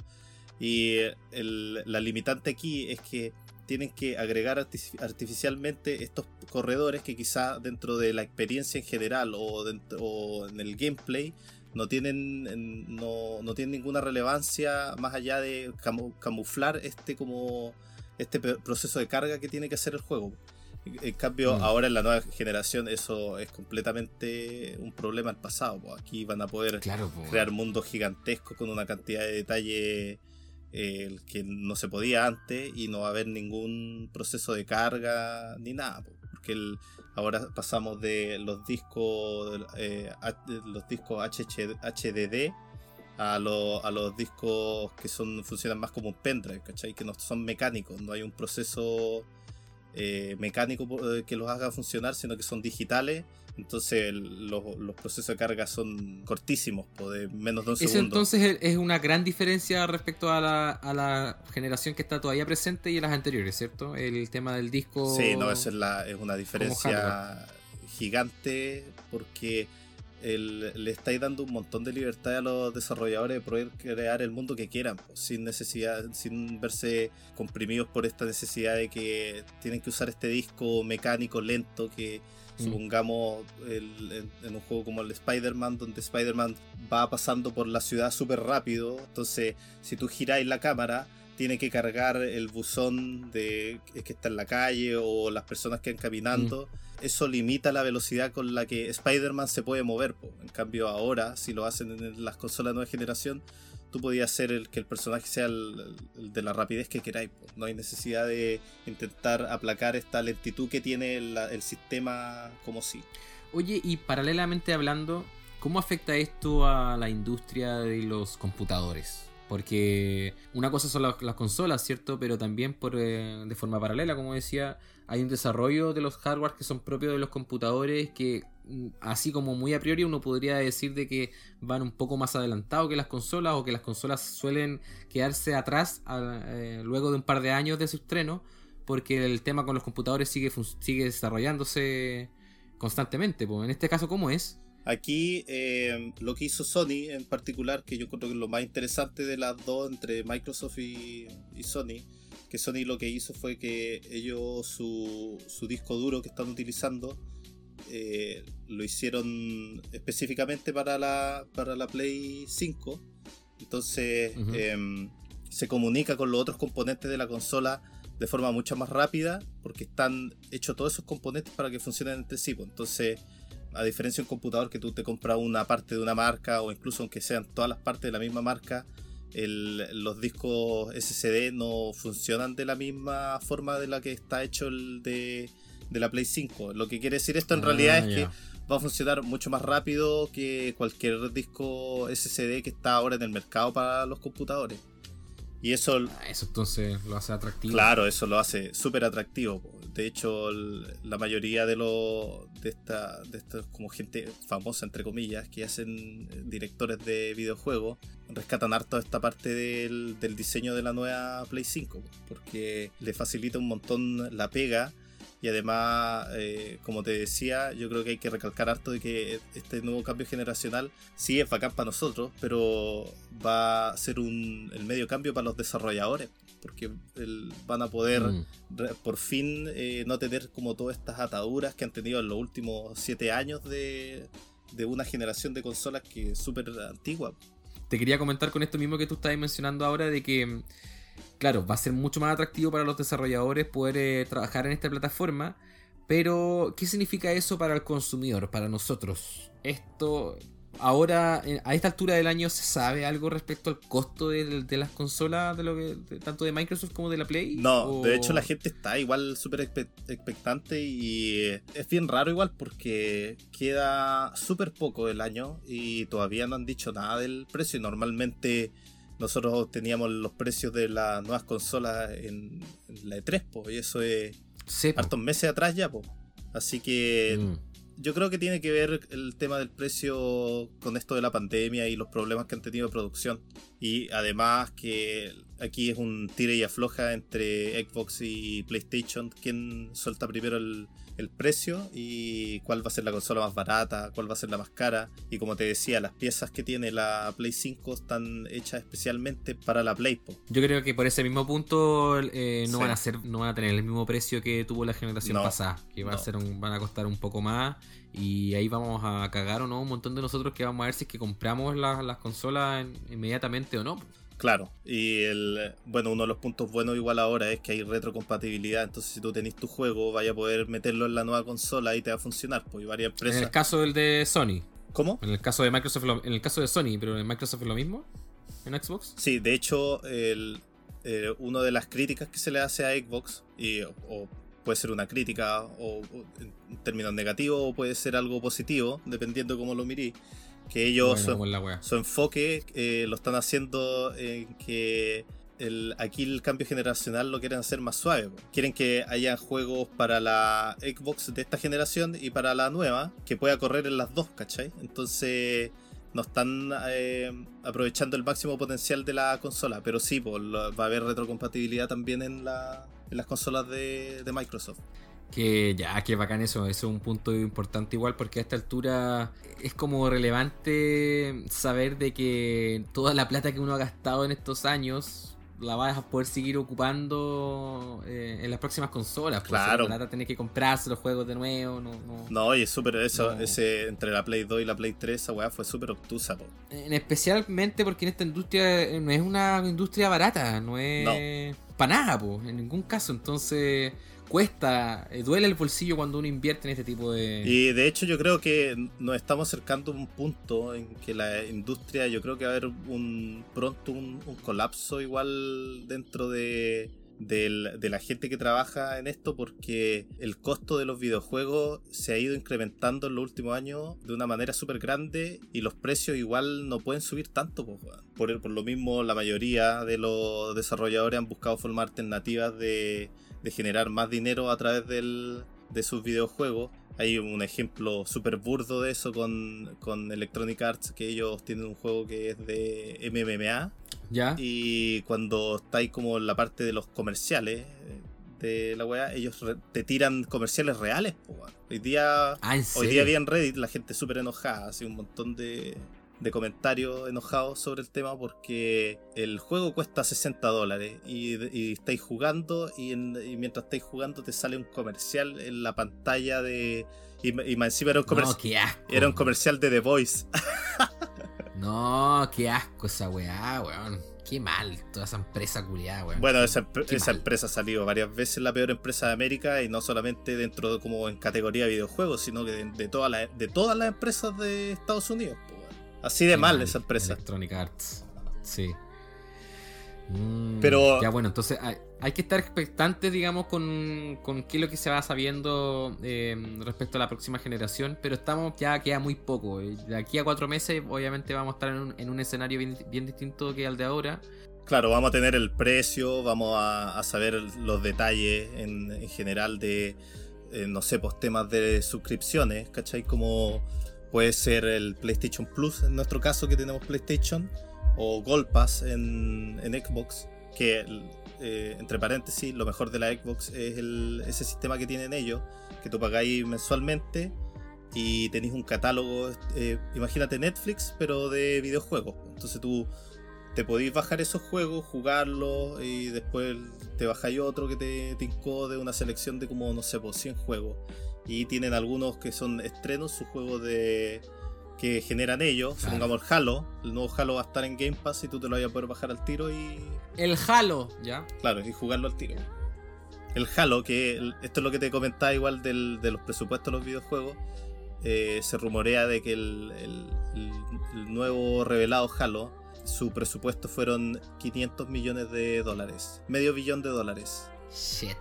Y el- la limitante aquí es que tienen que agregar arti- artificialmente estos corredores que quizá dentro de la experiencia en general o, dentro- o en el gameplay no tienen en- no, no tienen ninguna relevancia más allá de camu- camuflar este como este proceso de carga que tiene que hacer el juego. En cambio, Mm. ahora en la nueva generación eso es completamente un problema del pasado. Aquí van a poder Claro, crear mundos gigantescos con una cantidad de detalle eh, que no se podía antes y no va a haber ningún proceso de carga ni nada. po, Porque el- ahora pasamos de los discos eh, los discos HDD a los discos que son funcionan más como un pendrive, ¿cachai? Que no son mecánicos, no hay un proceso eh, mecánico eh, que los haga funcionar, sino que son digitales. Entonces el- los, los procesos de carga son cortísimos, de menos de un Eso segundo. entonces es- una gran diferencia respecto a la, a la generación que está todavía presente y a las anteriores, ¿cierto? El tema del disco. Sí, no, esa es, la, es una diferencia gigante porque el- le estáis dando un montón de libertad a los desarrolladores de poder crear el mundo que quieran, sin necesidad, sin verse comprimidos por esta necesidad de que tienen que usar este disco mecánico lento que. Supongamos el- en, en un juego como el Spider-Man, donde Spider-Man va pasando por la ciudad súper rápido, entonces si tú giráis la cámara, tiene que cargar el buzón de que está en la calle o las personas que van caminando. Eso limita la velocidad con la que Spider-Man se puede mover. po. En cambio, ahora, si lo hacen en las consolas de nueva generación, tú podías hacer el, que el personaje sea el, el de la rapidez que queráis. No hay necesidad de intentar aplacar esta lentitud que tiene la- el sistema como si. Oye, y paralelamente hablando, ¿cómo afecta esto a la industria de los computadores? Porque una cosa son las, las consolas, ¿cierto? Pero también por, eh, de forma paralela, como decía, hay un desarrollo de los hardware que son propios de los computadores que, mm, así como muy a priori, uno podría decir de que van un poco más adelantados que las consolas o que las consolas suelen quedarse atrás eh, luego de un par de años de su estreno, porque el tema con los computadores sigue, sigue desarrollándose constantemente. pues. En este caso, ¿cómo es? Aquí eh, lo que hizo Sony en particular, que yo creo que es lo más interesante de las dos entre Microsoft y, y Sony, que Sony lo que hizo fue que ellos su, su disco duro que están utilizando eh, lo hicieron específicamente para la, para la Play 5. Entonces em, se comunica con los otros componentes de la consola de forma mucho más rápida porque están hechos todos esos componentes para que funcionen entre sí. pues. Entonces, a diferencia de un computador que tú te compras una parte de una marca o incluso aunque sean todas las partes de la misma marca, el- los discos SSD no funcionan de la misma forma de la que está hecho el de, de la Play 5. Lo que quiere decir esto en Ah, realidad es que va a funcionar mucho más rápido que cualquier disco SSD que está ahora en el mercado para los computadores. Y eso, Ah, Eso entonces lo hace atractivo. claro, eso lo hace súper atractivo. De hecho, la mayoría de los de esta de estos como gente famosa entre comillas que hacen eh, directores de videojuegos rescatan harto esta parte del, diseño de la nueva Play 5 po, porque le facilita un montón la pega. Y además, eh, como te decía, yo creo que hay que recalcar harto de que este nuevo cambio generacional sí es bacán para nosotros, pero va a ser un, el medio cambio para los desarrolladores, porque el- van a poder Mm. re- por fin eh, no tener como todas estas ataduras que han tenido en los últimos siete años de, de una generación de consolas que es súper antigua. Te quería comentar con esto mismo que tú estabas mencionando ahora de que, claro, va a ser mucho más atractivo para los desarrolladores poder eh, trabajar en esta plataforma, pero ¿qué significa eso para el consumidor, para nosotros? Esto, ahora, eh, a esta altura del año, ¿se sabe algo respecto al costo de, de las consolas, de lo que, de- tanto de Microsoft como de la Play? No, ¿O- de hecho la gente está igual súper expe- expectante y eh, es bien raro igual porque queda súper poco el año y todavía no han dicho nada del precio. Normalmente nosotros teníamos los precios de las nuevas consolas en, en la E3, po, y eso es Sí, hartos meses atrás ya, po. Así que Mm. Yo creo que tiene que ver el tema del precio con esto de la pandemia y los problemas que han tenido de producción. Y además que aquí es un tira y afloja entre Xbox y PlayStation. ¿Quién suelta primero el, el precio? Y cuál va a ser la consola más barata, cuál va a ser la más cara. Y como te decía, las piezas que tiene la Play 5 están hechas especialmente para la Play. po. Yo creo que por ese mismo punto eh, no Sí. van a ser, no van a tener el mismo precio que tuvo la generación No, pasada, que va a ser un- van a costar un poco más y ahí vamos a cagar o no un montón de nosotros que vamos a ver si es que compramos las, las consolas en- inmediatamente o no. Claro, y el, bueno, uno de los puntos buenos igual ahora es que hay retrocompatibilidad, entonces si tú tenés tu juego, vaya a poder meterlo en la nueva consola y te va a funcionar, pues y varias En el caso del de Sony, ¿Cómo? en el caso de Microsoft, lo- en el caso de Sony, pero en Microsoft es lo mismo, en Xbox. Sí, de hecho, el, eh, una de las críticas que se le hace a Xbox, y, o puede ser una crítica o, o en términos negativos, o puede ser algo positivo, dependiendo cómo lo mirís, que ellos Bueno, su, enfoque eh, lo están haciendo en que el, aquí el cambio generacional lo quieren hacer más suave. po. Quieren que haya juegos para la Xbox de esta generación y para la nueva, que pueda correr en las dos, ¿cachai? Entonces no están eh, aprovechando el máximo potencial de la consola, pero sí, po, lo- va a haber retrocompatibilidad también en, la, en las consolas de, de Microsoft. Que ya, que bacán eso, eso es un punto importante igual porque a esta altura es como relevante saber de que toda la plata que uno ha gastado en estos años la vas a poder seguir ocupando eh, en las próximas consolas. Pues, Claro. La plata tener que comprarse los juegos de nuevo, no, no. No, y es súper eso, No. ese entre la Play 2 y la Play 3, esa weá fue súper obtusa, po. En especialmente porque en esta industria eh, no es una industria barata, no es para nada, po, en ningún caso. Entonces cuesta, eh, duele el bolsillo cuando uno invierte en este tipo de... Y de hecho yo creo que nos estamos acercando a un punto en que la industria, yo creo que va a haber un pronto un, colapso igual dentro de, del- de la gente que trabaja en esto porque el costo de los videojuegos se ha ido incrementando en los últimos años de una manera súper grande y los precios igual no pueden subir tanto. por, por lo mismo la mayoría de los desarrolladores han buscado formas alternativas de, de generar más dinero a través del, de sus videojuegos. Hay un ejemplo súper burdo de eso con, con Electronic Arts, que ellos tienen un juego que es de MMA. ¿Ya? Y cuando estáis como en la parte de los comerciales eh, de la weá, ellos te tiran comerciales reales. Hoy día, Ah, ¿en hoy día vi en Reddit la gente súper enojada, así un montón de, de comentarios enojados sobre el tema porque el juego cuesta 60 dólares y, y estáis jugando y, en- y mientras estáis jugando te sale un comercial en la pantalla de... Y, y más encima era un, comerci- No, qué asco. era un comercial de The Voice. *laughs* No, qué asco esa weá, weón. Qué mal, toda esa empresa culiada, weón. Bueno, esa, empresa ha salido varias veces la peor empresa de América y no solamente dentro de como en categoría de videojuegos, sino que de, de todas las de todas las empresas de Estados Unidos. Así de mal esa empresa. Electronic Arts. Sí. Mm, Pero- Ya bueno, entonces hay, hay que estar expectantes, digamos, con, con qué es lo que se va sabiendo eh, respecto a la próxima generación. Pero estamos, ya queda muy poco. eh. De aquí a cuatro meses, obviamente, vamos a estar en un, en un escenario bien, bien distinto que al de ahora. Claro, vamos a tener el precio, vamos a, a saber los detalles en, en general de, eh, no sé, pues temas de suscripciones, ¿cachai? Como puede ser el PlayStation Plus en nuestro caso que tenemos PlayStation, o Gold Pass en, en Xbox, que eh, entre paréntesis, lo mejor de la Xbox es el, ese sistema que tienen ellos, que tú pagáis mensualmente y tenéis un catálogo, eh, imagínate Netflix, pero de videojuegos. Entonces tú te podéis bajar esos juegos, jugarlos y después te bajáis otro que te, te de una selección de como, no sé, por 100 juegos. Y tienen algunos que son estrenos, sus juegos de que generan ellos. Claro. Supongamos el Halo. El nuevo Halo va a estar en Game Pass y tú te lo vas a poder bajar al tiro y. El Halo, ¿ya? Claro, y jugarlo al tiro. El Halo, que esto es lo que te comentaba igual del- de los presupuestos de los videojuegos. eh, se rumorea de que el, el- el- el nuevo revelado Halo, su presupuesto fueron 500 millones de dólares. Medio billón de dólares. Shit.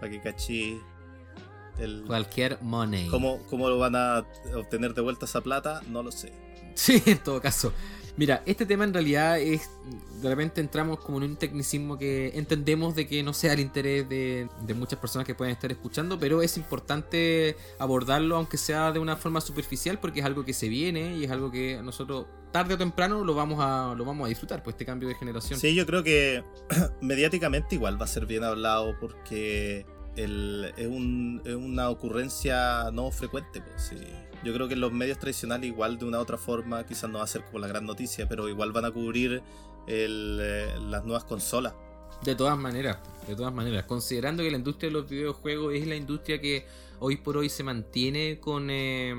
Para que cachí el, Cualquier money. ¿Cómo, ¿Cómo lo van a obtener de vuelta esa plata? No lo sé. Sí, *laughs* en todo caso. Mira, este tema en realidad es. De repente entramos como en un tecnicismo que entendemos de que no sea el interés de, de muchas personas que pueden estar escuchando, pero es importante abordarlo, aunque sea de una forma superficial, porque es algo que se viene y es algo que nosotros tarde o temprano lo vamos a, lo vamos a disfrutar, pues este cambio de generación. Sí, yo creo que *clears throat* mediáticamente igual va a ser bien hablado porque es, un- una ocurrencia no frecuente. Pues, sí. Yo creo que en los medios tradicionales igual de una u otra forma quizás no va a ser como la gran noticia, pero igual van a cubrir eh, las nuevas consolas. De todas maneras, de todas maneras, considerando que la industria de los videojuegos es la industria que hoy por hoy se mantiene con, eh,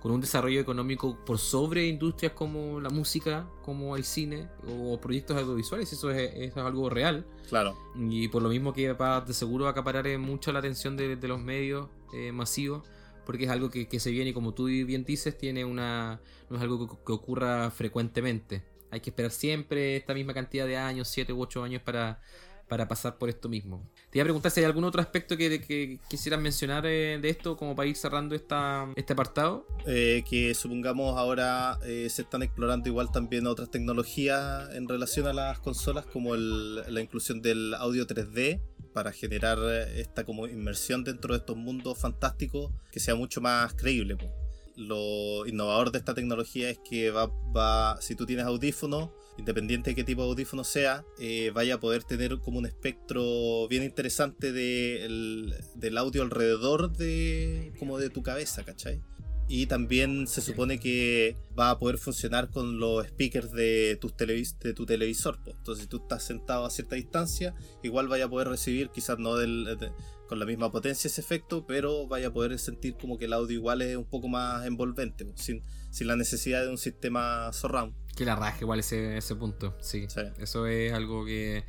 con un desarrollo económico por sobre industrias como la música, como el cine o proyectos audiovisuales, eso es, eso es algo real. Claro. Y por lo mismo que va de seguro va a acaparar eh, mucho la atención de, de los medios eh, masivos, porque es algo que, que se viene y como tú bien dices, tiene una no es algo que, que ocurra frecuentemente. Hay que esperar siempre esta misma cantidad de años, 7 u 8 años para, para pasar por esto mismo. Te iba a preguntar si hay algún otro aspecto que, que quisieras mencionar eh, de esto, como para ir cerrando esta, este apartado. Eh, que supongamos ahora eh, se están explorando igual también otras tecnologías en relación a las consolas como el- la inclusión del audio 3D para generar eh, esta como inmersión dentro de estos mundos fantásticos que sea mucho más creíble. po. Lo innovador de esta tecnología es que va, va si tú tienes audífonos, independiente de qué tipo de audífono sea, eh, vaya a poder tener como un espectro bien interesante de el- del audio alrededor de como de tu cabeza, ¿cachai? Y también se supone que va a poder funcionar con los speakers de, tus televis de tu televisor. po. Entonces, si tú estás sentado a cierta distancia, igual vaya a poder recibir, quizás no del, de- con la misma potencia ese efecto, pero vaya a poder sentir como que el audio igual es un poco más envolvente, po, sin, sin la necesidad de un sistema surround. Que la raja igual ese, ese punto, sí. Eso es algo que,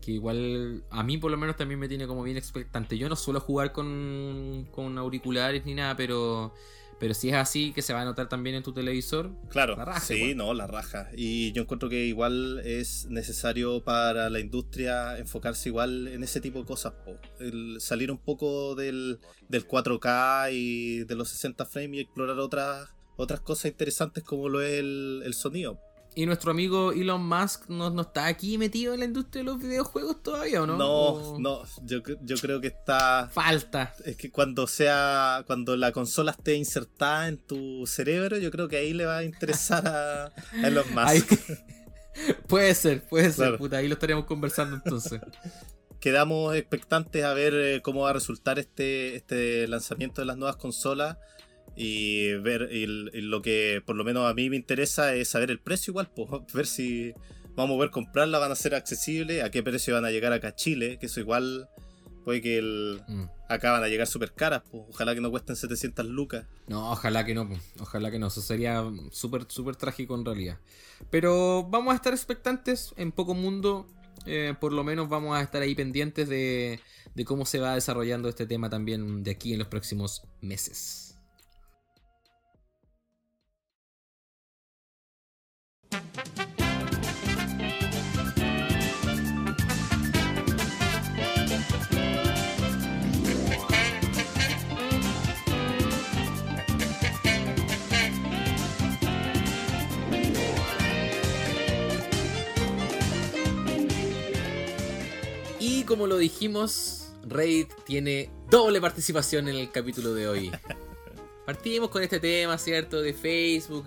que igual a mí por lo menos también me tiene como bien expectante. Yo no suelo jugar con, con auriculares ni nada, pero, pero si es así que se va a notar también en tu televisor. Claro, la raja, sí, igual. no, la raja. Y yo encuentro que igual es necesario para la industria enfocarse igual en ese tipo de cosas. po. El salir un poco del, del 4K y de los 60 frames y explorar otras, otras cosas interesantes como lo es el, el sonido. Y nuestro amigo Elon Musk no, no está aquí metido en la industria de los videojuegos todavía, ¿o no? No, O- no, yo, yo creo que está... Falta. Es que cuando sea, cuando la consola esté insertada en tu cerebro, yo creo que ahí le va a interesar a, a Elon *laughs* Musk. Ahí- *laughs* Puede ser, puede ser, Claro. puta, ahí lo estaríamos conversando entonces. *laughs* quedamos expectantes a ver eh, cómo va a resultar este, este lanzamiento de las nuevas consolas y ver lo que por lo menos a mí me interesa es saber el precio igual, pues, *laughs* ver si vamos a poder comprarla, van a ser accesibles, a qué precio van a llegar acá a Chile, que eso igual puede que el, Mm. acá van a llegar súper caras, pues, ojalá que no cuesten 700 lucas. No, ojalá que no, ojalá que no, eso sería súper, súper trágico en realidad. Pero vamos a estar expectantes en poco mundo, eh, por lo menos vamos a estar ahí pendientes de, de cómo se va desarrollando este tema también de aquí en los próximos meses. Y como lo dijimos, Raid tiene doble participación en el capítulo de hoy. *laughs* Partimos con este tema, ¿cierto? De Facebook,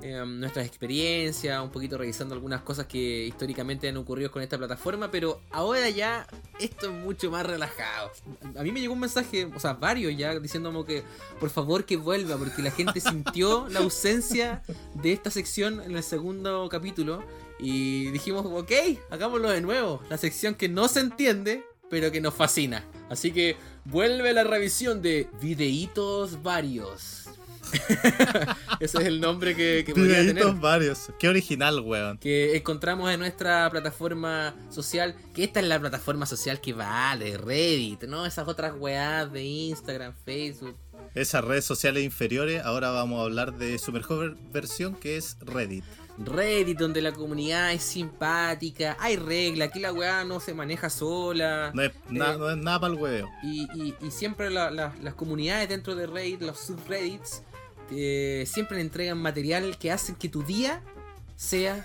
eh, nuestras experiencias, un poquito revisando algunas cosas que históricamente han ocurrido con esta plataforma, pero ahora ya esto es mucho más relajado. A mí me llegó un mensaje, o sea, varios ya, diciéndome que por favor que vuelva, porque la gente sintió *laughs* la ausencia de esta sección en el segundo capítulo. Y dijimos, ok, hagámoslo de nuevo. La sección que no se entiende, pero que nos fascina. Así que vuelve la revisión de videitos varios. *laughs* Ese es el nombre que, que podría tener. Varios. Qué original, weón. Que encontramos en nuestra plataforma social. Que esta es la plataforma social que vale, Reddit, ¿no? Esas otras weas de Instagram, Facebook. Esas redes sociales inferiores, ahora vamos a hablar de su mejor versión que es Reddit. Reddit, donde la comunidad es simpática, hay reglas, aquí la weá no se maneja sola. No es, na- no es nada para el hueveo. Y, y- y siempre la- la- las comunidades dentro de Reddit, los subreddits, eh, siempre le entregan material que hacen que tu día sea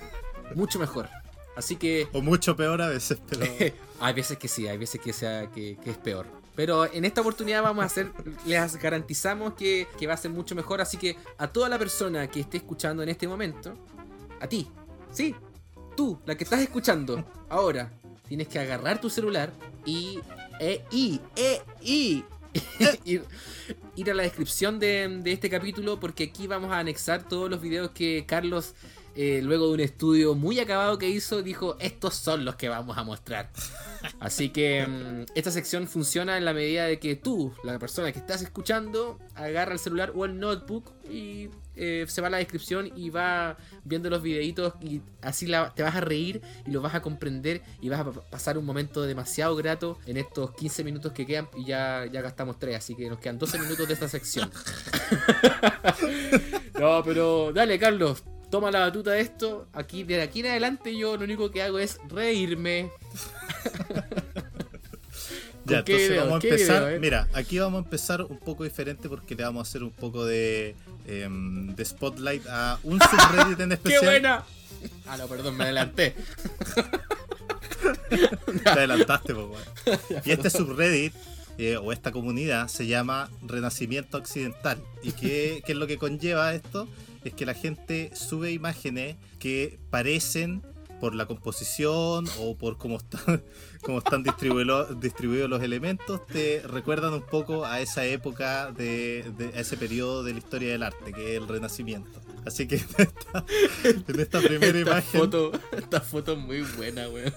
mucho mejor. Así que O mucho peor a veces, pero. *laughs* hay veces que sí, hay veces que, sea, que, que es peor. Pero en esta oportunidad vamos a hacer, les garantizamos que, que va a ser mucho mejor. Así que a toda la persona que esté escuchando en este momento, a ti, sí, tú, la que estás escuchando ahora, tienes que agarrar tu celular y, e, y, e, y, *laughs* ir, a la descripción de, de este capítulo porque aquí vamos a anexar todos los videos que Carlos, eh, luego de un estudio muy acabado que hizo, dijo, estos son los que vamos a mostrar. Así que mm, esta sección funciona en la medida de que tú, la persona que estás escuchando, agarra el celular o el notebook y eh, se va a la descripción y va viendo los videitos y así te vas a reír y lo vas a comprender y vas a pa- pasar un momento demasiado grato en estos 15 minutos que quedan y ya, ya gastamos 3, así que nos quedan 12 minutos de esta sección. *laughs* no, pero dale Carlos, toma la batuta de esto. Aquí, de aquí en adelante yo lo único que hago es reírme. *laughs* Ya, ¿Con qué entonces video? vamos a ¿Qué empezar. video, eh? Mira, aquí vamos a empezar un poco diferente porque le vamos a hacer un poco de, em, de spotlight a un *laughs* subreddit en ¡Qué especial. buena! Ah, no, perdón, me adelanté. *laughs* Te adelantaste, po. Y este subreddit, eh, o esta comunidad, se llama Renacimiento Occidental. ¿Y qué, qué es lo que conlleva esto? Es que la gente sube imágenes que parecen, por la composición o por cómo están, *laughs* cómo están distribuidos, distribuidos los elementos, te recuerdan un poco a esa época, de, de- a ese periodo de la historia del arte, que es el Renacimiento. Así que *laughs* en esta, en esta primera Esta imagen... foto, esta foto es muy buena, weón.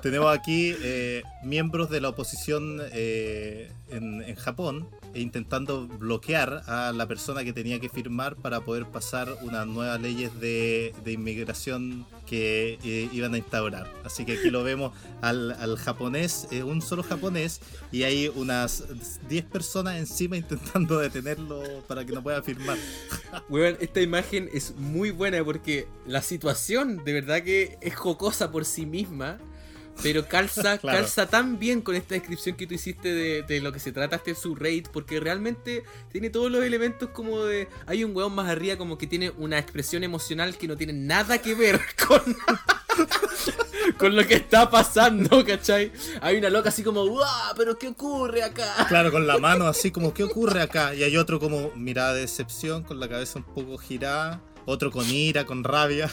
Tenemos aquí eh, miembros de la oposición eh, en, en Japón intentando bloquear a la persona que tenía que firmar para poder pasar unas nuevas leyes de, de inmigración que eh, iban a instaurar. Así que aquí lo vemos al, al japonés, eh, un solo japonés, y hay unas 10 personas encima intentando detenerlo para que no pueda firmar. *laughs* Weón, esta imagen es muy buena porque la situación de verdad que es jocosa por sí misma, pero calza, *laughs* Claro. calza tan bien con esta descripción que tú hiciste de, de lo que se trata este subreddit, porque realmente tiene todos los elementos como de... Hay un weón más arriba como que tiene una expresión emocional que no tiene nada que ver *laughs* con... con lo que está pasando, ¿cachai? Hay una loca así como, ¡guau! ¿Pero qué ocurre acá? Claro, con la mano así como, ¿qué *laughs* ocurre acá? Y hay otro como mirada de decepción, con la cabeza un poco girada. Otro con ira, con rabia.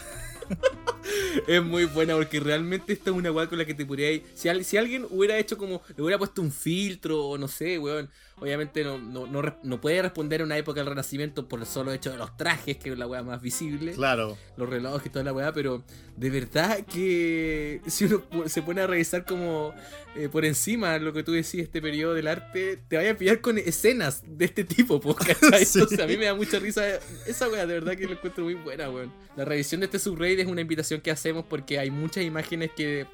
Es muy buena porque realmente esta es una weá con la que te podría si, si alguien hubiera hecho como. Le hubiera puesto un filtro o no sé, weón. Obviamente no, no, no, no puede responder a una época del Renacimiento por el solo hecho de los trajes, que es la weá más visible. Claro. Los relojes y toda la weá, pero de verdad que si uno se pone a revisar como eh, por encima lo que tú decís, este periodo del arte, te vaya a pillar con escenas de este tipo, po, *laughs* ¿cachai? Sí. Entonces a mí me da mucha risa esa weá, de verdad que lo encuentro muy buena, weón. La revisión de este subreddit es una invitación que hacemos porque hay muchas imágenes que,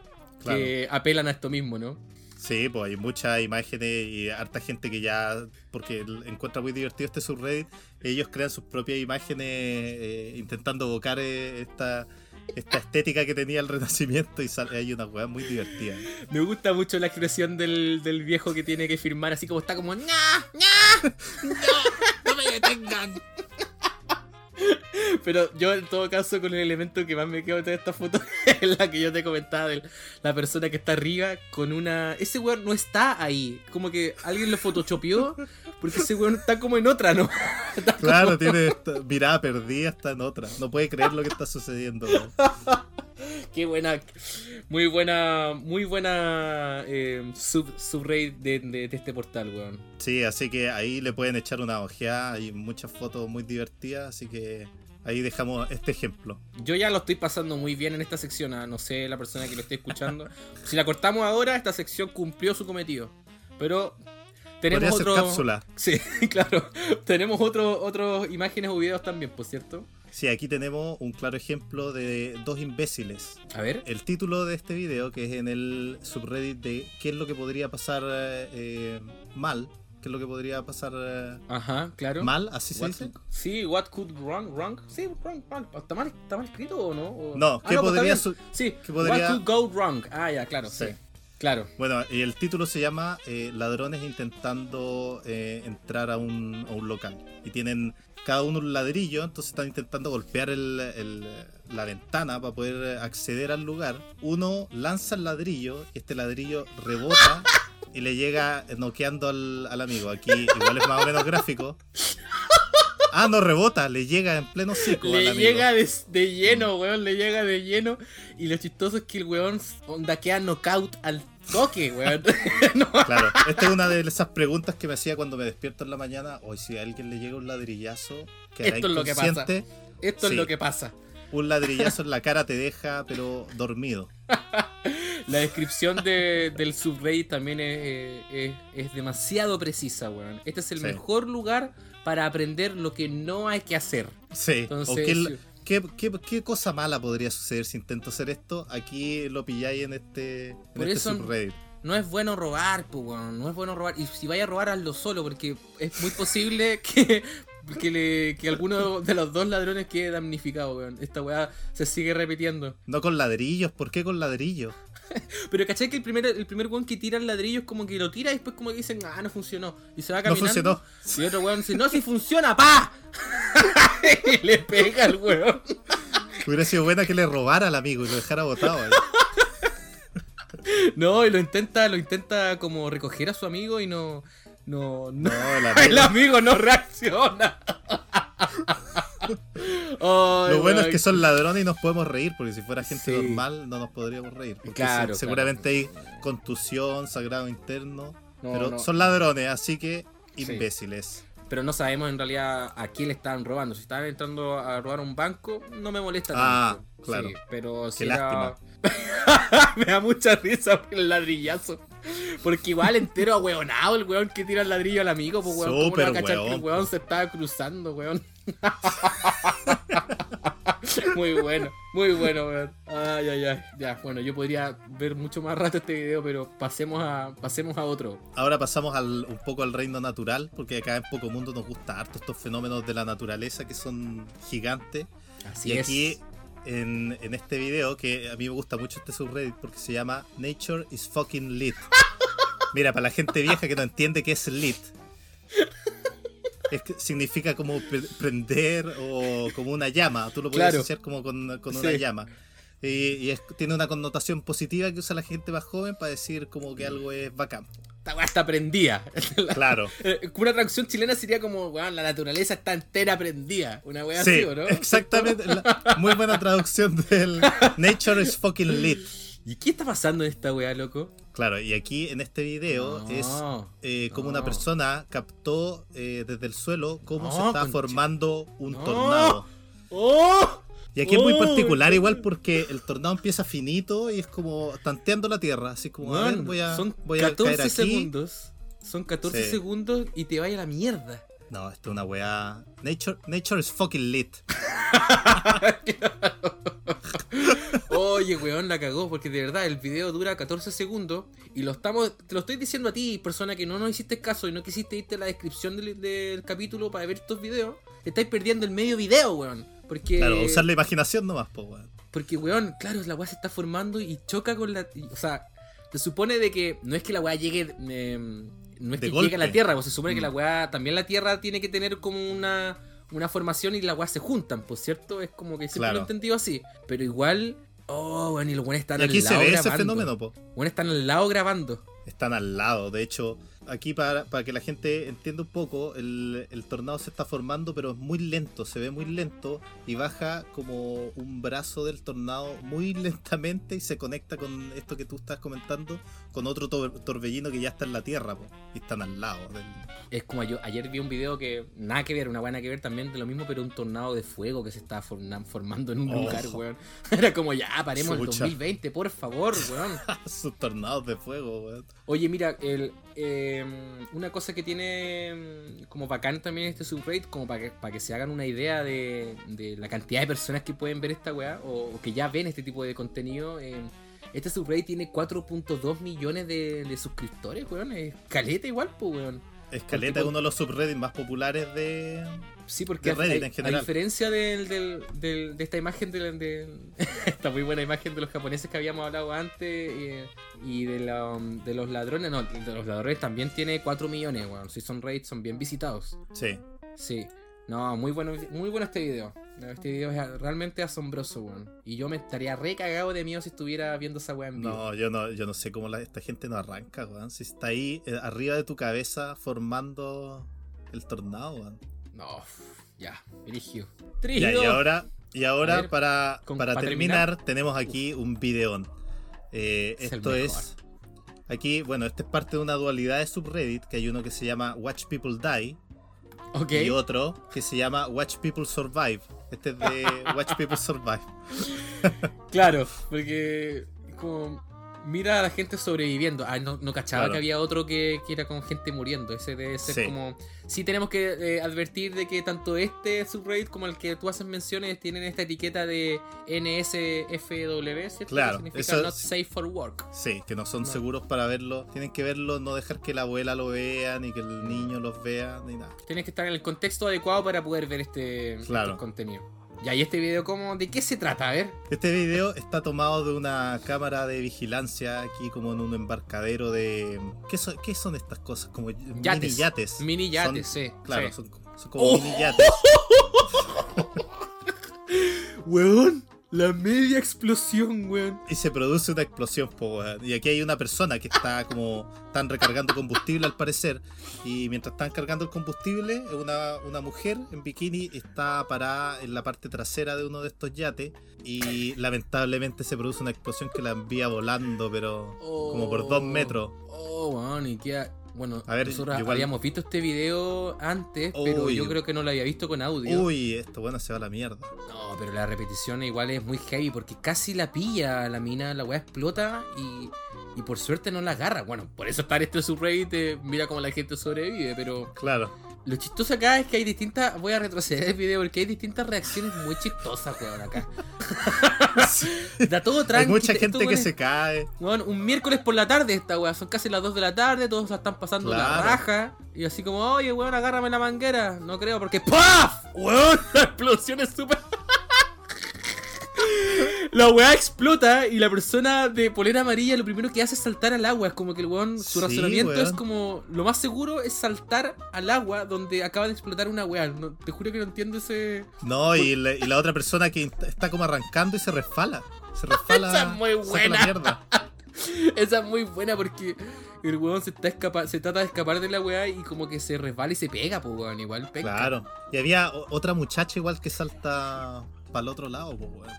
que apelan a esto mismo, ¿no? Sí, pues hay muchas imágenes y harta gente que ya, porque encuentra muy divertido este subreddit, ellos crean sus propias imágenes eh, intentando evocar eh, esta, esta estética que tenía el Renacimiento y sale, hay una weá muy divertida. Me gusta mucho la expresión del, del viejo que tiene que firmar, así como está como ¡Nah! ¡Nah! ¡No! ¡No me detengan! Pero yo en todo caso con el elemento que más me quedo de esta foto *laughs* es la que yo te comentaba de la persona que está arriba con una... Ese weón no está ahí. Como que alguien lo photoshopeó porque ese weón está como en otra, ¿no? *laughs* Está Claro, como- tiene esta mirada perdida, está en otra. No puede creer lo que está sucediendo. weón. Qué buena, muy buena, muy buena eh, sub, de, de- de este portal, weón. Sí, así que ahí le pueden echar una ojeada. Hay muchas fotos muy divertidas, así que ahí dejamos este ejemplo. Yo ya lo estoy pasando muy bien en esta sección, ah, no sé la persona que lo esté escuchando. *laughs* si la cortamos ahora, esta sección cumplió su cometido. Pero tenemos Podría ser otro... cápsula. *laughs* Sí, *laughs* claro. tenemos otro, otros imágenes o videos también, por cierto. Sí, aquí tenemos un claro ejemplo de dos imbéciles. A ver. El título de este video, que es en el subreddit de qué es lo que podría pasar eh, mal, qué es lo que podría pasar eh, Ajá, claro. mal, así se What dice. could- sí, what could wrong, wrong. Sí, wrong, wrong. ¿Está mal, está mal escrito o no? O- No, Ah, ¿qué pues podría su- Sí, qué podría- what could go wrong. Ah, ya, claro, sí. Sí. Claro. Bueno, y el título se llama eh, Ladrones intentando eh, entrar a un, a un local. Y tienen cada uno un ladrillo, entonces están intentando golpear el- la ventana para poder acceder al lugar. Uno lanza el ladrillo y este ladrillo rebota y le llega noqueando al, al amigo. Aquí igual es más o menos gráfico. Ah, no rebota, le llega en pleno ciclo al Le amigo. llega de, de lleno, weón, le llega de lleno. Y lo chistoso es que el weón onda queda knockout al toque, weón. *laughs* No, Claro, esta es una de esas preguntas que me hacía cuando me despierto en la mañana. Hoy si a alguien le llega un ladrillazo, quedará Esto es lo que pasa. Esto Sí. es lo que pasa. Un ladrillazo en la cara te *laughs* deja, pero dormido. La descripción de- del subreddit también es, es- es demasiado precisa, weón. Este es el Sí. mejor lugar para aprender lo que no hay que hacer. Sí. Entonces, o qué, qué- qué- qué cosa mala podría suceder si intento hacer esto? Aquí lo pilláis en este, en Por este eso- subreddit. No es bueno robar, pues. No es bueno robar. Y si vaya a robar, hazlo solo, porque es muy posible *laughs* que, que, le- que alguno de los dos ladrones quede damnificado, weón. Esta weá se sigue repitiendo. No con ladrillos, ¿por qué con ladrillos? *laughs* Pero caché que el primer, el primer weón que tira el ladrillo es como que lo tira y después como que dicen, ah, no funcionó. Y se va No caminando. funcionó. Y otro weón dice, no, si funciona, pa. *laughs* y le pega al weón. Hubiera sido buena que le robara al amigo y lo dejara botado. *laughs* No, y lo intenta, lo intenta como recoger a su amigo y no. No, no. No, el el amigo- amigo no reacciona. Ay, Lo bueno es que son ladrones y nos podemos reír, porque si fuera gente Sí. normal no nos podríamos reír. Porque Claro, se- seguramente hay contusión, sagrado interno. No, pero no. son ladrones, así que imbéciles. Pero no sabemos en realidad a quién le estaban robando. Si estaban entrando a robar un banco, no me molesta Ah, tanto. claro. Sí, pero Qué si era- lástima. *laughs* me da mucha risa el ladrillazo. Porque igual entero ahueonado el weón que tira el ladrillo al amigo, pues weón. ¿Cómo no va a que el weón, weón se estaba cruzando, weón? *laughs* muy bueno, muy bueno, weón. Ay, ay, ay. Ya, bueno, yo podría ver mucho más rato este video, pero pasemos a, pasemos a otro. Ahora pasamos al, un poco al reino natural, porque acá en Poco Mundo nos gusta harto estos fenómenos de la naturaleza que son gigantes. Así y es. aquí en, en este video, que a mí me gusta mucho este subreddit porque se llama Nature is fucking lit. *laughs* Mira, para la gente vieja que no entiende qué es lit. Es que significa como pre- prender o como una llama. Tú lo puedes Claro. asociar como con, con una Sí. llama. Y, y es- tiene una connotación positiva que usa la gente más joven para decir como que algo es bacán. Esta weá está prendida. *laughs* Claro. Eh, Una traducción chilena sería como, la naturaleza está entera prendida. Una weá Sí, así, ¿o no? exactamente. la- muy buena traducción del *laughs* Nature is fucking lit. ¿Y qué está pasando en esta weá, loco? Claro, y aquí en este video No, es eh, como una persona captó eh, desde el suelo cómo se está formando un tornado. ¡Oh! Y aquí es muy Oh, particular igual porque el tornado empieza finito y es como tanteando la tierra, así como, a ver, Weón, voy a, son voy a 14 caer aquí. segundos. Son 14 Sí. segundos y te vaya a la mierda. No, esto es una weá... Nature, nature is fucking lit. *laughs* Oye, weón, la cagó, porque de verdad el video dura 14 segundos y lo estamos, te lo estoy diciendo a ti, persona que no nos hiciste caso y no quisiste irte a la descripción del, del capítulo para ver estos videos, te estáis perdiendo el medio video, weón. Porque, Claro, usar la imaginación nomás, po, weón. porque, weón, claro, la weá se está formando y choca con la... o sea, se supone de que no es que la weá llegue... eh, no es De que llegue a la golpe. Tierra, pues se supone que Mm. la weá, también la Tierra tiene que tener como una una formación y las weas se juntan, pues cierto, es como que siempre Claro. lo he entendido así. Pero igual, oh, bueno, y los buenos están Y aquí al se lado ve ese fenómeno, po. Bueno, están al lado grabando. Están al lado. De hecho, aquí para, para que la gente entienda un poco, el, el tornado se está formando, pero es muy lento, se ve muy lento y baja como un brazo del tornado muy *laughs* lentamente y se conecta con esto que tú estás comentando, con otro tor- torbellino que ya está en la tierra, po, y están al lado. del- Es como yo, ayer vi un video que nada que ver, una buena que ver también de lo mismo, pero un tornado de fuego que se estaba formando en un Oh. lugar, weón. *laughs* Era como ya, paremos el Chucha. 2020, por favor, weón. *laughs* Sus tornados de fuego, weón. Oye, mira, el, eh, una cosa que tiene mm, como bacán también este subreddit, como para que, para que se hagan una idea de, de la cantidad de personas que pueden ver esta weá, o, o que ya ven este tipo de contenido. eh, este subreddit tiene 4.2 millones de, de suscriptores, weón. Es caleta igual, pues, weón. Escaleta es Porque- uno de los subreddits más populares de. Sí, porque de Reddit a, en a general. diferencia del, del- del- de esta imagen de, de- *laughs* esta muy buena imagen de los japoneses que habíamos hablado antes eh, y de, la- de los ladrones, no, de los ladrones también tiene 4 millones, weón. Si son raids, son bien visitados. Sí. Sí. No, muy bueno, muy bueno este video. Este video es realmente asombroso, weón. Y yo me estaría re cagado de miedo si estuviera viendo esa weá en vivo. No, yo no, yo no sé cómo la- esta gente no arranca, weón. Si está ahí eh, arriba de tu cabeza formando el tornado, weón. No, ya, dirigio. Ya, y ahora, y ahora ver, para, con- para para terminar, terminar. tenemos aquí un videón. Eh, Es esto es. Aquí, bueno, este es parte de una dualidad de subreddit, que hay uno que se llama Watch People Die Ok. y otro que se llama Watch People Survive. Este es de *laughs* Watch People Survive. Claro, porque como mira a la gente sobreviviendo. Ah, no, no cachaba Claro. que había otro que, que era con gente muriendo. Ese debe ser Sí. como. Sí, tenemos que eh, advertir de que tanto este subreddit como el que tú haces menciones tienen esta etiqueta de NSFW, ¿cierto? Claro, Que significa eso Not Safe for Work. Sí, que no son No. seguros para verlo. Tienen que verlo, no dejar que la abuela lo vea, ni que el niño los vea, ni nada. Tienes que estar en el contexto adecuado para poder ver este, Claro. este contenido. Ya, y este video, ¿cómo, ¿de qué se trata? A ver. Este video está tomado de una cámara de vigilancia aquí como en un embarcadero de... ¿Qué son, qué son estas cosas? Como mini Yates. yates. Mini yates, Son- sí, Claro, sí. son, son como Oh. mini yates. *laughs* *laughs* Weón, la media explosión, weón. Y se produce una explosión, po, weón. Y aquí hay una persona que está como... Están recargando combustible al parecer. Y mientras están cargando el combustible, una, una mujer en bikini está parada en la parte trasera de uno de estos yates. Y lamentablemente se produce una explosión que la envía volando, pero como por dos metros. Oh, weón, y queda. Bueno, A ver, nosotros igual- habíamos visto este video antes, pero yo creo que no lo había visto con audio. Uy, esto bueno se va a la mierda. No, pero la repetición igual es muy heavy porque casi la pilla la mina, la weá explota y, y por suerte no la agarra. Bueno, por eso está en este subreddit, de mira cómo la gente sobrevive, pero Claro. Lo chistoso acá es que hay distintas. Voy a retroceder el video porque hay distintas reacciones muy chistosas, weón, acá. *laughs* da todo Hay tranqui. mucha gente weón, que es- se cae. Weón, un miércoles por la tarde esta weá, son casi las 2 de la tarde, todos la están pasando la Claro. raja. Y así como, oye weón, agárrame la manguera. No creo, porque ¡PAF! Weón, *laughs* la explosión es súper. *laughs* La weá explota y la persona de polera amarilla lo primero que hace es saltar al agua. Es como que el weón, su Sí, razonamiento weón. es como lo más seguro es saltar al agua donde acaba de explotar una weá. No, te juro que no entiendo ese. No, y la, y la otra persona que está como arrancando y se resfala. Se *laughs* resfala. Esa es muy buena. *laughs* Esa es muy buena porque el weón se, está escapa se trata de escapar de la weá y como que se resbala y se pega, pues weón. Igual pega. Claro. Y había otra muchacha igual que salta para el otro lado, po, weón.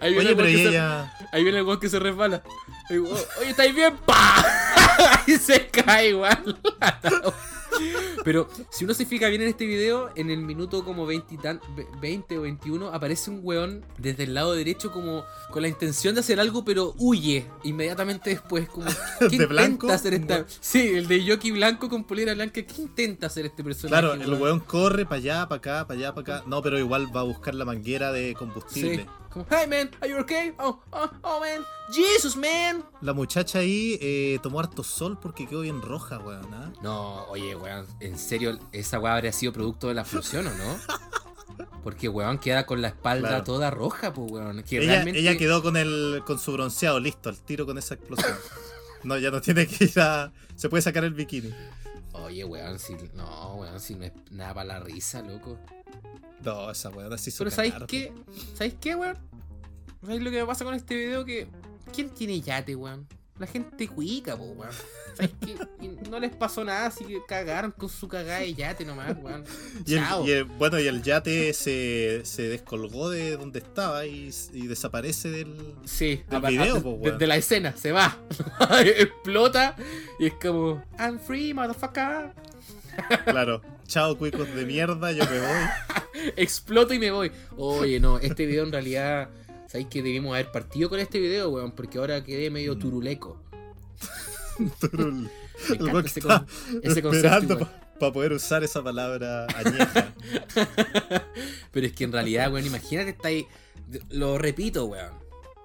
Ahí viene, Oye, el pero weón que se- ella. ahí viene el weón que se resbala. Oye, ¿estáis bien? *laughs* ¡Pa! y *laughs* se cae igual. Pero si uno se fija bien en este video, en el minuto como 20, y tan- ve- 20 o 21, aparece un weón desde el lado derecho como con la intención de hacer algo, pero huye inmediatamente después. Como, *laughs* ¿qué ¿De intenta blanco? hacer esta? Sí, el de Yoki blanco con polera blanca. ¿Qué intenta hacer este personaje? Claro, el weón corre para allá, para acá, para allá, para acá. No, pero igual va a buscar la manguera de Sí. Como, hey man, are you okay? Oh, oh, oh man, Jesus man. La muchacha ahí eh, tomó harto sol porque quedó bien roja, weón. ¿ah? No, oye, weón, en serio, esa weá habría sido producto de la explosión, ¿o no? *laughs* Porque, weón, queda con la espalda Claro. toda roja, pues, weón. Que Ella, realmente... ella quedó con el con su bronceado listo, al tiro con esa explosión. *laughs* No, ya no tiene que ir a. Se puede sacar el bikini. Oye, weón, si. No, weón, si no es nada para la risa, loco. No, esa weona sí Pero ¿sabéis qué? ¿Sabéis qué, weón? ¿Sabéis lo que me pasa con este video? Que. ¿Quién tiene yate, weón? La gente cuica, po, weón. ¿Sabéis qué? Y no les pasó nada, así que cagaron con su cagada de yate nomás, weón. *laughs* Y el- Chao. y el- bueno, y el yate se, se descolgó de donde estaba y, y desaparece del, Sí, del video, de, po, de- weón. de la escena, se va. *laughs* Explota y es como, I'm free, motherfucker. Claro. Chao, cuicos de mierda, yo me voy. *laughs* Exploto y me voy. Oye, no, este video en realidad, ¿sabéis que debimos haber partido con este video, weón? Porque ahora quedé medio turuleco. *laughs* Turul. *laughs* Me encanta ese, con- ese concepto. para poder usar esa palabra añeja. Pero es que en realidad, weón, imagínate, está ahí. Lo repito, weón.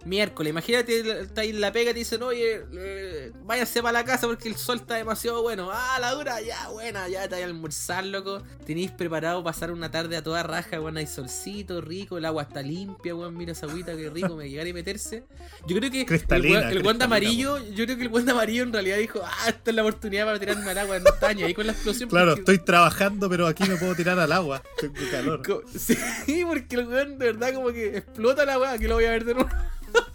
Miércoles, imagínate, está ahí en la pega y te dicen, oye, eh, váyase para la casa porque el sol está demasiado bueno. Ah, la dura, ya, buena, ya te voy a almorzar, loco. Tenéis preparado pasar una tarde a toda raja, weón, hay solcito, rico, el agua está limpia, weón, mira esa agüita que rico, me llegar y meterse. Yo creo que Cristalina, el, cristalina, amarillo, yo creo que el de amarillo en realidad dijo, ah, esta es la oportunidad para tirarme al agua, está ni ahí con la explosión. Claro, porque- estoy trabajando, pero aquí me puedo tirar al agua. Tengo calor. *laughs* Sí, porque el weón de verdad como que explota la weá, que lo voy a ver de nuevo.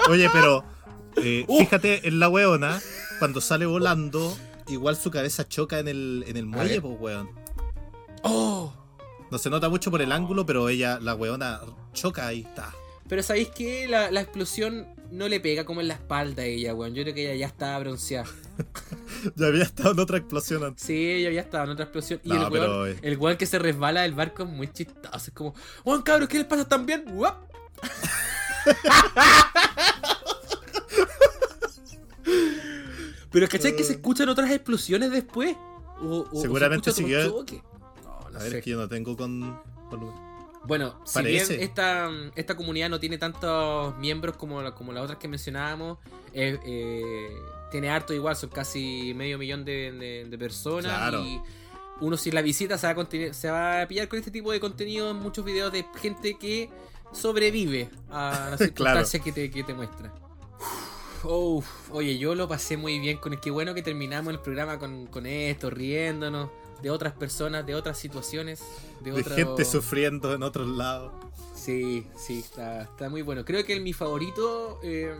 Oye, pero eh, *laughs* Uh. fíjate en la weona, cuando sale volando, igual su cabeza choca en el, en el muelle, pues weón. Oh. No se nota mucho por el ángulo, pero ella, la weona, choca ahí, está. Pero ¿sabéis que la, la explosión no le pega como en la espalda a ella, weón? Yo creo que ella ya estaba bronceada. *laughs* Ya había estado en otra explosión antes. Sí, ya estaba en otra explosión. Y el pero, weón, eh. el weón que se resbala del barco es muy chistoso. Es como, weón, cabros, ¿qué les pasa también? ¡Uap! Pero ¿cachai que se escuchan otras explosiones después? O, o- Seguramente se siguió-. No, no A ver, sé. es que yo no tengo con. Bueno, si Parece. bien esta, esta comunidad no tiene tantos miembros como, la- como las otras que mencionábamos, eh, eh, tiene harto igual, son casi medio millón de, de- de personas Claro. y uno si la visita se va, a se va a pillar con este tipo de contenido en muchos videos de gente que sobrevive a las *laughs* circunstancias que, te, que te muestra. Uf, oye, yo lo pasé muy bien con es que bueno que terminamos el programa con, con esto, riéndonos de otras personas, de otras situaciones, de, De otro- gente sufriendo en otros lados. Sí, sí, está, está muy bueno. Creo que el, mi favorito. eh,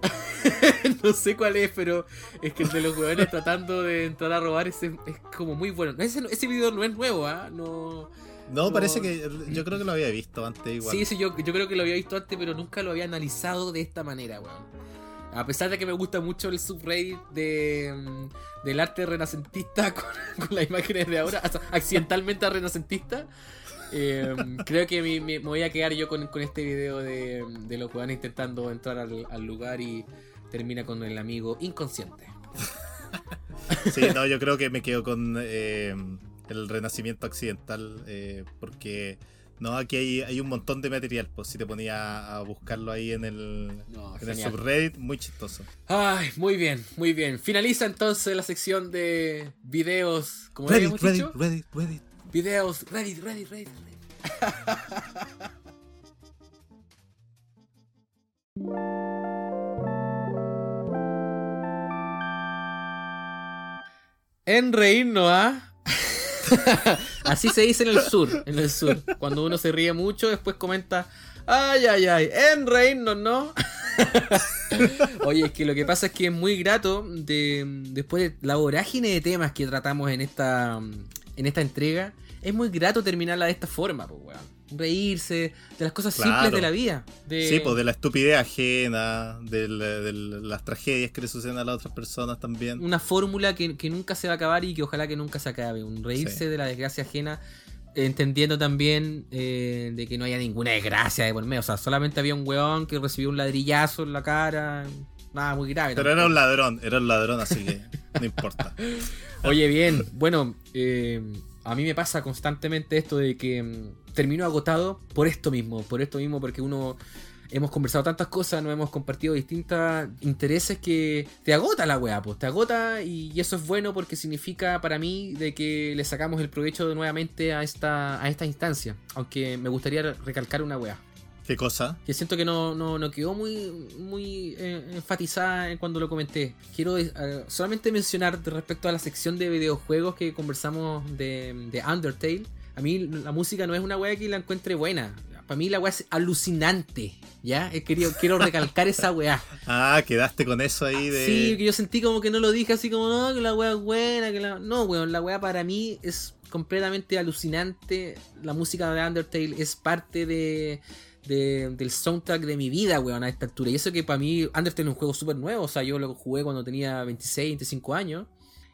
*laughs* no sé cuál es, pero es que el de los huevones *laughs* tratando de entrar a robar ese, es como muy bueno. Ese, ese video no es nuevo, ¿ah? No. No, parece que yo creo que lo había visto antes igual. Sí, sí, yo, yo creo que lo había visto antes, pero nunca lo había analizado de esta manera, weón. A pesar de que me gusta mucho el subreddit de, mm, del arte renacentista *laughs* con, con las imágenes de ahora, hasta accidentalmente renacentista, eh, *laughs* creo que me, me- voy a quedar yo con, con este video de, de los van intentando entrar al, al lugar y termina con el amigo inconsciente. *laughs* Sí, no, yo creo que me quedo con eh, el renacimiento accidental eh, porque no, aquí hay, hay un montón de material, pues si te ponía a buscarlo ahí en el, No, en el subreddit, muy chistoso. Ay, muy bien, muy bien. Finaliza entonces la sección de videos, como Reddit, Reddit, dicho. Reddit, Reddit. Videos, Reddit, Reddit, Reddit. Reddit. *laughs* en reírnos, ¿ah? *laughs* Así se dice en el sur, en el sur. Cuando uno se ríe mucho, después comenta, ay, ay, ay, en reírnos, ¿no? *laughs* Oye, es que lo que pasa es que es muy grato de, después de la vorágine de temas que tratamos en esta, en esta entrega, es muy grato terminarla de esta forma, pues, weón. Reírse de las cosas simples de la vida. De... Sí, pues de la estupidez ajena, de las tragedias que le suceden a las otras personas también. Una fórmula que, que nunca se va a acabar y que ojalá que nunca se acabe. Un reírse Sí. de la desgracia ajena. Entendiendo también eh, de que no haya ninguna desgracia de por medio. O sea, solamente había un weón que recibió un ladrillazo en la cara. Nada muy grave. Pero era un ladrón, era un ladrón, así que no importa. *laughs* Oye, bien, bueno, eh, a mí me pasa constantemente esto de que mm, termino agotado por esto mismo, por esto mismo, porque uno hemos conversado tantas cosas, nos hemos compartido distintos intereses que te agota la weá, pues te agota y, eso es bueno porque significa para mí de que le sacamos el provecho nuevamente a esta, a esta instancia, aunque me gustaría recalcar una weá. ¿Qué cosa? Que siento que no, no, no quedó muy, muy eh, enfatizada en cuando lo comenté. Quiero eh, solamente mencionar respecto a la sección de videojuegos que conversamos de, de Undertale. A mí la música no es una weá que la encuentre buena. Para mí la weá es alucinante. ¿Ya? Querido, quiero recalcar esa weá. *laughs* Ah, quedaste con eso ahí de. Sí, que yo sentí como que no lo dije así como, no, que la weá es buena, que la. No, weón, la weá para mí es completamente alucinante. La música de Undertale es parte de. De- del soundtrack de mi vida, weón, a esta altura. Y eso que para mí, Undertale es un juego súper nuevo. O sea, yo lo jugué cuando tenía 26, 25 años.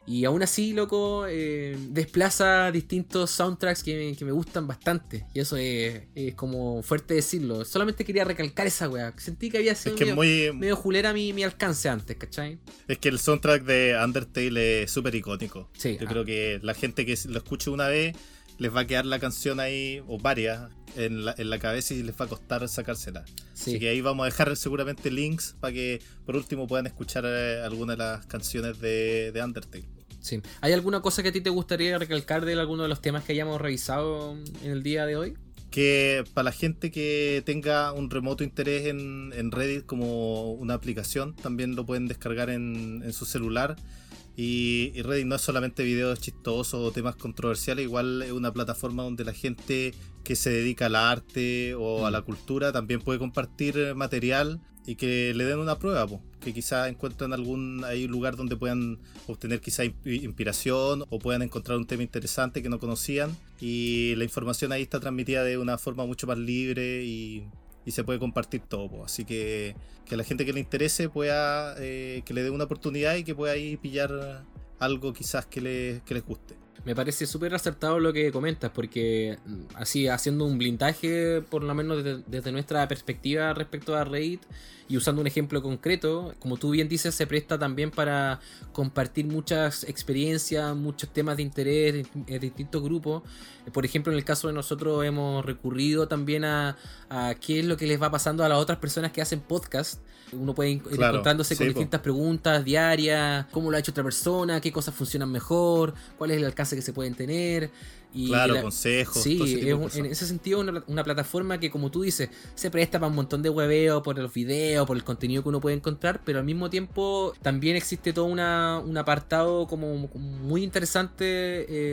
Y aún así, loco, eh, desplaza distintos soundtracks que me, que me gustan bastante. Y eso es, es como fuerte decirlo. Solamente quería recalcar esa weá. Sentí que había sido que medio, muy- medio julera mi, mi alcance antes, ¿cachai? Es que el soundtrack de Undertale es súper icónico. Sí, Yo ah. creo que la gente que lo escuche una vez les va a quedar la canción ahí, o varias, en la, en la cabeza y les va a costar sacársela. Sí. Así que ahí vamos a dejar seguramente links para que por último puedan escuchar eh, algunas de las canciones de, de Undertale. Sí. ¿Hay alguna cosa que a ti te gustaría recalcar de alguno de los temas que hayamos revisado en el día de hoy? Que para la gente que tenga un remoto interés en, en Reddit como una aplicación, también lo pueden descargar en, en su celular. Y, y Reddit no es solamente videos chistosos o temas controversiales, igual es una plataforma donde la gente que se dedica al arte o a la cultura también puede compartir eh, material y que le den una prueba, po. que quizás encuentren algún ahí lugar donde puedan obtener quizá inspi- inspiración o puedan encontrar un tema interesante que no conocían y la información ahí está transmitida de una forma mucho más libre y, y se puede compartir todo. Así que que la gente que le interese pueda eh, que le dé una oportunidad y que pueda ahí pillar algo quizás que, le- que les guste. Me parece súper acertado lo que comentas, porque mm, así haciendo un blindaje, por lo menos desde, nuestra perspectiva respecto a Reddit, y usando un ejemplo concreto, como tú bien dices, se presta también para compartir muchas experiencias, muchos temas de interés de, de distintos grupos. Eh, Por ejemplo, en el caso de nosotros hemos recurrido también a, a qué es lo que les va pasando a las otras personas que hacen podcast. Uno puede ir Claro, encontrándose con po. distintas preguntas diarias, cómo lo ha hecho otra persona, qué cosas funcionan mejor, cuál es el alcance que se pueden tener. Y Claro, la- consejos, Sí, todo ese es en ese sentido una, una plataforma que como tú dices, se presta para un montón de hueveo por los videos, por el contenido que uno puede encontrar, pero al mismo tiempo también existe todo una, un apartado como muy interesante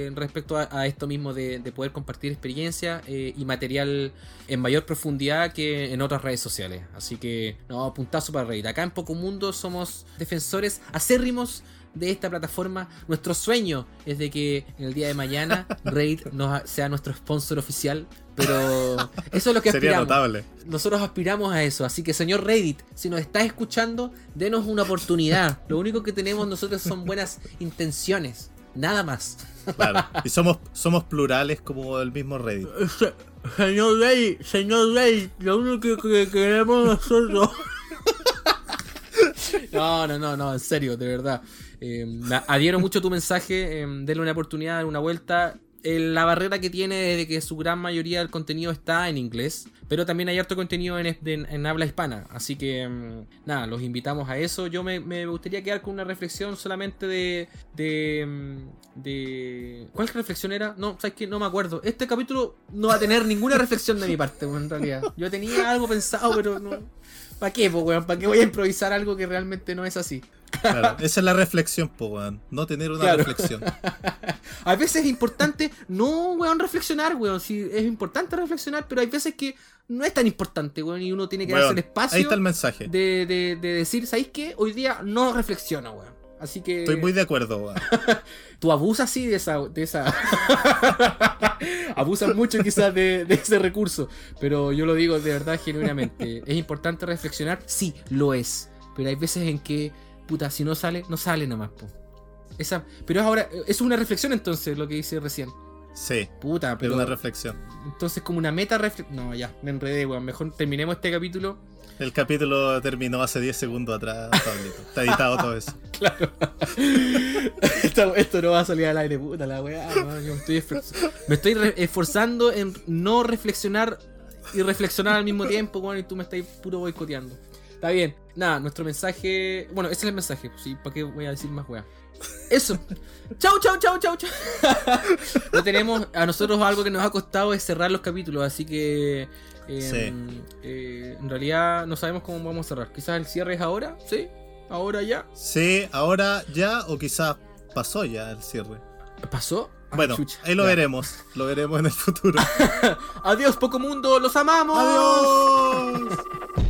eh, respecto a, a esto mismo de, de poder compartir experiencias eh, y material en mayor profundidad que en otras redes sociales. Así que, no, puntazo para Reddit. Acá en Poco Mundo somos defensores acérrimos de esta plataforma. Nuestro sueño es de que en el día de mañana *laughs* Reddit nos, sea nuestro sponsor oficial. Pero *laughs* eso es lo que Sería aspiramos. notable. Nosotros aspiramos a eso. Así que, señor Reddit, si nos estás escuchando, denos una oportunidad. *laughs* Lo único que tenemos nosotros son buenas intenciones. Nada más. Claro. Y somos, somos plurales como el mismo Reddit. Señor Reddit, señor Reddit, lo único que queremos nosotros. No, no, no, no, en serio, de verdad. Eh, mucho tu mensaje, eh, denle una oportunidad, una vuelta. Eh, la barrera que tiene es de que su gran mayoría del contenido está en inglés, pero también hay harto contenido en, en- habla hispana. Así que, mm, nada, los invitamos a eso. Yo me, me gustaría quedar con una reflexión solamente de. de. mm, de ¿Cuál reflexión era? No, sabes que no me acuerdo. Este capítulo no va a tener ninguna reflexión de mi parte, en realidad. Yo tenía algo pensado, pero no. ¿Para qué, po? ¿Para qué voy a improvisar algo que realmente no es así? Claro, *laughs* esa es la reflexión, po, weón. No tener una Claro. reflexión. *laughs* A veces es importante, no, weón, reflexionar, weón. Sí, es importante reflexionar, pero hay veces que no es tan importante, weón, y uno tiene que darse Weón, el espacio ahí está el mensaje. de, de, de decir, ¿sabéis qué? Hoy día no reflexiono, weón. Así que Estoy muy de acuerdo, weón. *laughs* tú abusas sí de esa, de esa... abusas mucho quizás de, de ese recurso, pero yo lo digo de verdad genuinamente. ¿Es importante reflexionar? Sí, lo es. Pero hay veces en que, puta, si no sale, no sale nomás, po. Esa, pero es ahora, es una reflexión entonces lo que dice recién. Sí, Puta, es pero una reflexión. entonces como una meta reflexión. No, ya, me enredé, weón. Mejor terminemos este capítulo. El capítulo terminó hace 10 segundos atrás, Pablito. Está editado todo eso. *laughs* Claro. *laughs* esto, esto no va a salir al aire, puta la weá. me estoy, me estoy esforzando en no reflexionar y reflexionar al mismo tiempo, weón, y tú me estás puro boicoteando. Está bien. Nada, nuestro mensaje. Bueno, ese es el mensaje. Sí, ¿para qué voy a decir más weá? Eso. *laughs* Chau, chau, chau, chau, chau. no tenemos. A nosotros algo que nos ha costado es cerrar los capítulos, así que. Eh, Sí. eh, en realidad no sabemos cómo vamos a cerrar. Quizás el cierre es ahora, ¿sí? Ahora ya. Sí, ahora ya o quizás pasó ya el cierre. ¿Pasó? Bueno, chucha, ahí lo ya. veremos. Lo veremos en el futuro. *laughs* Adiós, poco mundo, los amamos. Adiós. *laughs*